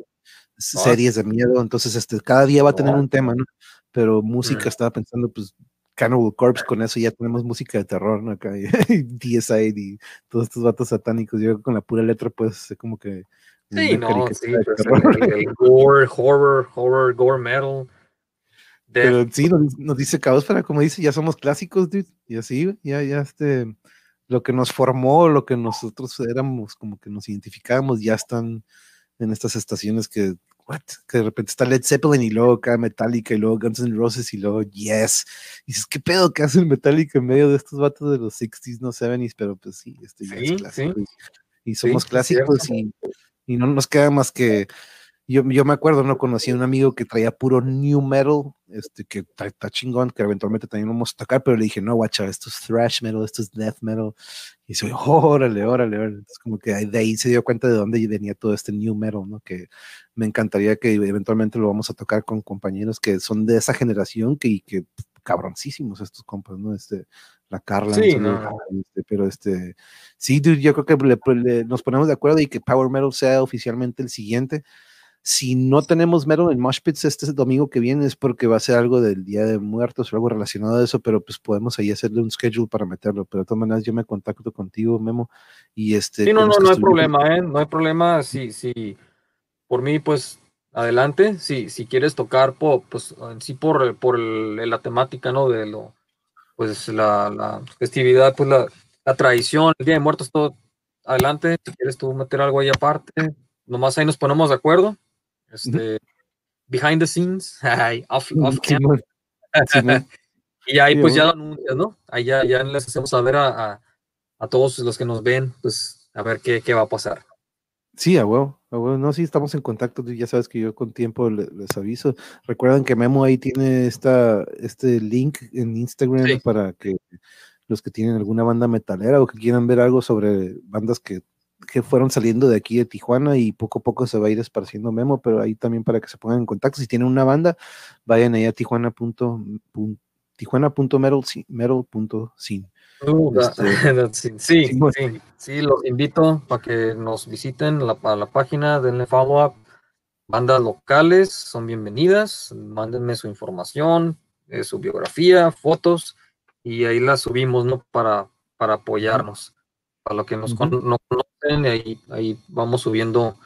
series de miedo, entonces este, cada día va a tener un tema, ¿no? Pero música, estaba pensando, pues, Cannibal Corpse, con eso ya tenemos música de terror, ¿no? Acá, y DSI y todos estos vatos satánicos, yo con la pura letra, pues, como que... Sí, no, sí, pues, el, el, gore, horror, horror, gore metal. Pero sí, nos, nos dice Caos para, como dice, ya somos clásicos, dude, y así, ya, ya, este, lo que nos formó, lo que nosotros éramos, como que nos identificábamos, ya están en estas estaciones que, what? que de repente está Led Zeppelin y luego acá Metallica y luego Guns N' Roses y luego Yes. Y dices, ¿qué pedo que hace Metallica en medio de estos vatos de los 60s, no 70s? Pero pues sí, este ya es clásico. Y, y, somos clásicos y, y no nos queda más que yo, yo, me acuerdo, no conocí a un amigo que traía puro new metal, este, que está chingón, que eventualmente también vamos a tocar, pero le dije, no, guacha, esto es thrash metal, esto es death metal. Y dice, órale, órale, órale. Entonces, como que de ahí se dio cuenta de dónde venía todo este new metal, ¿no? Que me encantaría que eventualmente lo vamos a tocar con compañeros que son de esa generación, que, y que cabroncísimos estos compas, ¿no? Este, la Carla, sí, no. este, pero este, sí, dude, yo creo que le, le, nos ponemos de acuerdo y que Power Metal sea oficialmente el siguiente si no tenemos mero en Moshpits este domingo que viene es porque va a ser algo del Día de Muertos o algo relacionado a eso, pero pues podemos ahí hacerle un schedule para meterlo. Pero de todas maneras yo me contacto contigo, Memo, y este... Sí, no, no, no hay problema, ¿eh? No hay problema, sí, sí. Por mí, pues, adelante. Si, si quieres tocar, pues, sí por, por el, la temática, ¿no? De lo, pues, la, la festividad, pues, la, la tradición, el Día de Muertos, todo, adelante. Si quieres tú meter algo ahí aparte, nomás ahí nos ponemos de acuerdo este, behind the scenes, off, off camera. y ahí pues ya lo anuncias, ¿no? Ahí ya, ya les hacemos saber a, a, a, todos los que nos ven, pues a ver qué, qué va a pasar. Sí, a huevo, a huevo. No, sí, estamos en contacto. Ya sabes que yo con tiempo les, les aviso. Recuerden que Memo ahí tiene esta, este link en Instagram sí. para que los que tienen alguna banda metalera o que quieran ver algo sobre bandas que que fueron saliendo de aquí de Tijuana y poco a poco se va a ir esparciendo Memo, pero ahí también para que se pongan en contacto. Si tienen una banda, vayan ahí a tijuana. tijuana.metal.sin. Uh, este, sí, sí, sí, sí, los invito para que nos visiten la, a la página, denle follow up. Bandas locales son bienvenidas, mándenme su información, eh, su biografía, fotos, y ahí las subimos, ¿no? Para, para apoyarnos. Para los que nos uh -huh. no conocen, ahí, ahí vamos subiendo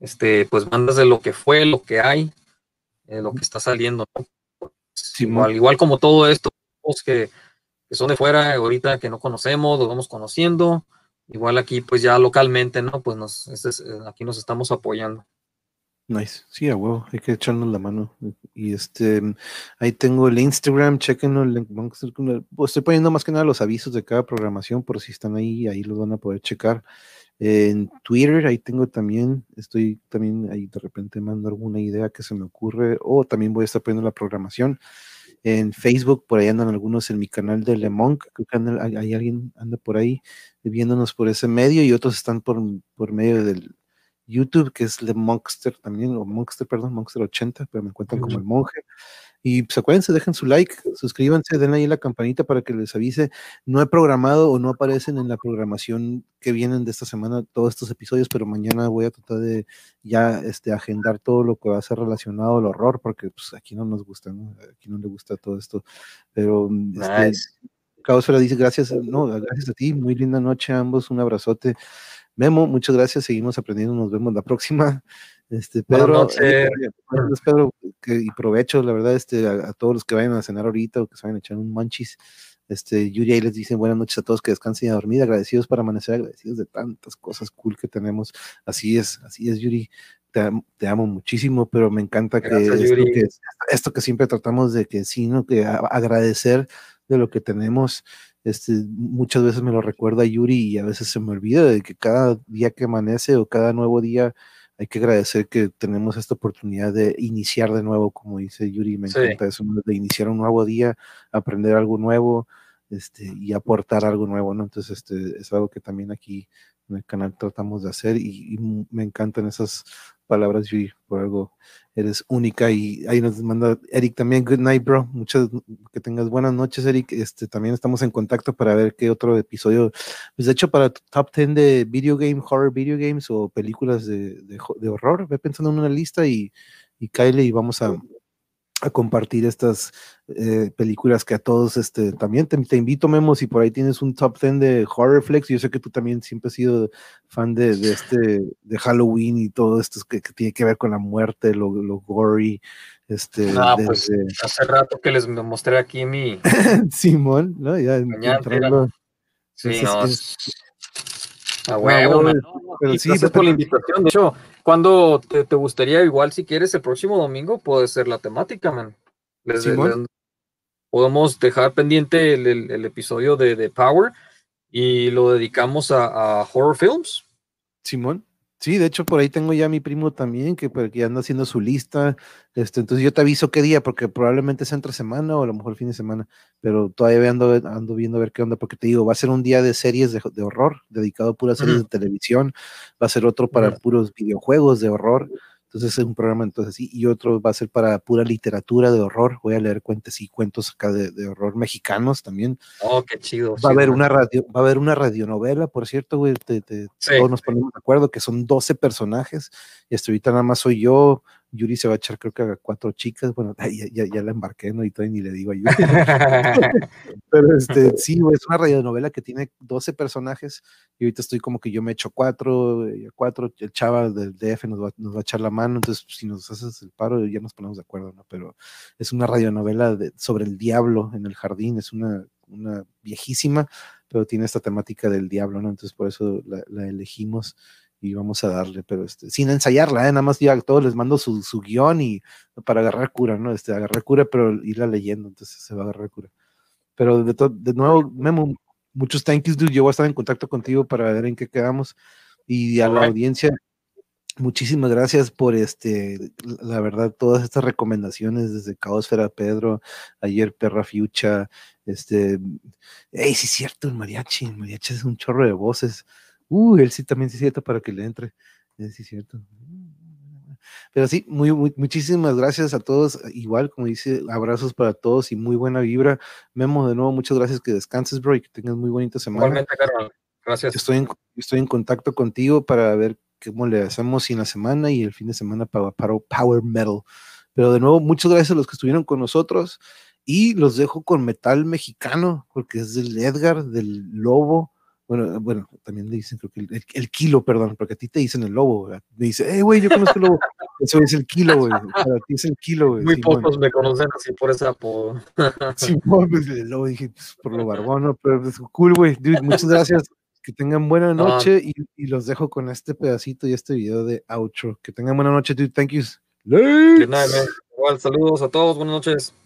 este, pues bandas de lo que fue, lo que hay, eh, lo que está saliendo. ¿no? Sí, igual, igual, como todo esto, que, que, son de fuera, ahorita que no conocemos, los vamos conociendo. Igual aquí, pues ya localmente, ¿no? Pues nos, este es, aquí nos estamos apoyando. Nice, sí, a huevo, hay que echarnos la mano. Y este, ahí tengo el Instagram, chequenlo. Pues estoy poniendo más que nada los avisos de cada programación, por si están ahí, ahí los van a poder checar. En Twitter, ahí tengo también, estoy también ahí de repente mando alguna idea que se me ocurre, o también voy a estar poniendo la programación. En Facebook, por ahí andan algunos en mi canal de Le Monk, creo que hay, hay alguien anda por ahí viéndonos por ese medio y otros están por, por medio del YouTube, que es Le Monkster también, o Monkster, perdón, Monkster 80, pero me encuentran como el monje. Y pues acuérdense, dejen su like, suscríbanse, den ahí la campanita para que les avise. No he programado o no aparecen en la programación que vienen de esta semana todos estos episodios, pero mañana voy a tratar de ya este, agendar todo lo que va a ser relacionado al horror, porque pues aquí no nos gusta, ¿no? Aquí no le gusta todo esto. Pero este, nice. Caosfera dice gracias, no, gracias a ti, muy linda noche a ambos, un abrazote. Memo, muchas gracias, seguimos aprendiendo, nos vemos la próxima. Este, Pedro, eh, Pedro que, y provecho, la verdad, este, a, a, todos los que vayan a cenar ahorita o que se vayan a echar un manchis. Este, Yuri ahí les dice buenas noches a todos, que descansen y a dormir, agradecidos para amanecer, agradecidos de tantas cosas cool que tenemos. Así es, así es, Yuri. Te, te amo muchísimo, pero me encanta Gracias, que, esto que, esto que siempre tratamos de que sí, ¿no? Que a, agradecer de lo que tenemos. Este, muchas veces me lo recuerda Yuri y a veces se me olvida de que cada día que amanece o cada nuevo día hay que agradecer que tenemos esta oportunidad de iniciar de nuevo, como dice Yuri, me sí. encanta eso, de iniciar un nuevo día, aprender algo nuevo este, y aportar algo nuevo, ¿no? Entonces, este, es algo que también aquí en el canal tratamos de hacer y, y me encantan esas palabras, Yuri, por algo eres única y ahí nos manda Eric también, good night, bro, muchas, que tengas buenas noches, Eric, este, también estamos en contacto para ver qué otro episodio, pues de hecho para tu top 10 de video game, horror video games o películas de, de, horror, ve pensando en una lista y, y Kyle y vamos a, a compartir estas eh, películas que a todos este también te, te, invito Memo si por ahí tienes un top 10 de horror flex yo sé que tú también siempre has sido fan de, de este de Halloween y todo esto que, que, tiene que ver con la muerte lo, lo gory este no, desde... pues hace rato que les mostré aquí mi Simón no ya encontrarlo sí, es, no, es... A huevo, no, no, pero sí, gracias por la invitación. De hecho, cuando te, te, gustaría, igual si quieres, el próximo domingo puede ser la temática, man. Les, les, podemos dejar pendiente el, el, el episodio de, de, Power y lo dedicamos a, a, horror films. Simón. Sí, de hecho por ahí tengo ya a mi primo también que, que anda haciendo su lista. Este, entonces yo te aviso qué día, porque probablemente es entre semana o a lo mejor fin de semana, pero todavía ando, ando viendo a ver qué onda, porque te digo, va a ser un día de series de, de horror, dedicado a puras series uh -huh. de televisión, va a ser otro para uh -huh. puros videojuegos de horror. Entonces es un programa entonces así, y otro va a ser para pura literatura de horror. Voy a leer cuentos y cuentos acá de, de, horror mexicanos también. Oh, qué chido. Va a haber una radio, va a haber una radionovela, por cierto, güey. Te, te, sí. Todos nos ponemos de acuerdo que son 12 personajes, y hasta ahorita nada más soy yo, Yuri se va a echar creo que a cuatro chicas, bueno, ya, ya, ya la embarqué, ¿no? Y todavía ni le digo a Yuri. Pero este, sí, es una radionovela que tiene 12 personajes y ahorita estoy como que yo me echo cuatro, cuatro, el chava del DF nos va, nos va a echar la mano, entonces si nos haces el paro ya nos ponemos de acuerdo, ¿no? Pero es una radionovela de, sobre el diablo en el jardín, es una, una viejísima, pero tiene esta temática del diablo, ¿no? Entonces por eso la, la elegimos y vamos a darle, pero este, sin ensayarla, ¿eh? nada más ya a todos les mando su, su, guion y para agarrar cura, ¿no? Este, agarrar cura, pero irla leyendo, entonces se va a agarrar cura. Pero de, de nuevo, Memo, muchos thank yous, dude. Yo voy a estar en contacto contigo para ver en qué quedamos. Y a la right. audiencia, muchísimas gracias por este, la verdad, todas estas recomendaciones desde Caosfera Pedro, ayer Perra Fiucha, este, hey, sí es cierto, el mariachi, el mariachi es un chorro de voces. Uh, él sí también sí es cierto para que le entre. Sí es cierto. Pero sí, muy, muy, muchísimas gracias a todos. Igual, como dice, abrazos para todos y muy buena vibra. Memo, de nuevo, muchas gracias. Que descanses, bro, y que tengas muy bonita semana. Igualmente, Carlos. Gracias. Estoy, en, estoy en contacto contigo para ver cómo le hacemos en la semana y el fin de semana para, para Power Metal. Pero de nuevo, muchas gracias a los que estuvieron con nosotros y los dejo con metal mexicano, porque es del Edgar, del Lobo bueno, bueno, también le dicen, creo que el, el, el, kilo, perdón, porque a ti te dicen el lobo, me dice, eh, güey, yo conozco el lobo, eso es el kilo, güey, para ti es el kilo, güey. Muy sí, pocos bueno. me conocen así por ese apodo. sí, pues el lobo, dije, pues, por lo barbón, ¿no? pero pues, cool, güey, muchas gracias, que tengan buena noche y, y, los dejo con este pedacito y este video de outro, que tengan buena noche, dude, thank you. Good night, man. Igual, saludos a todos, buenas noches.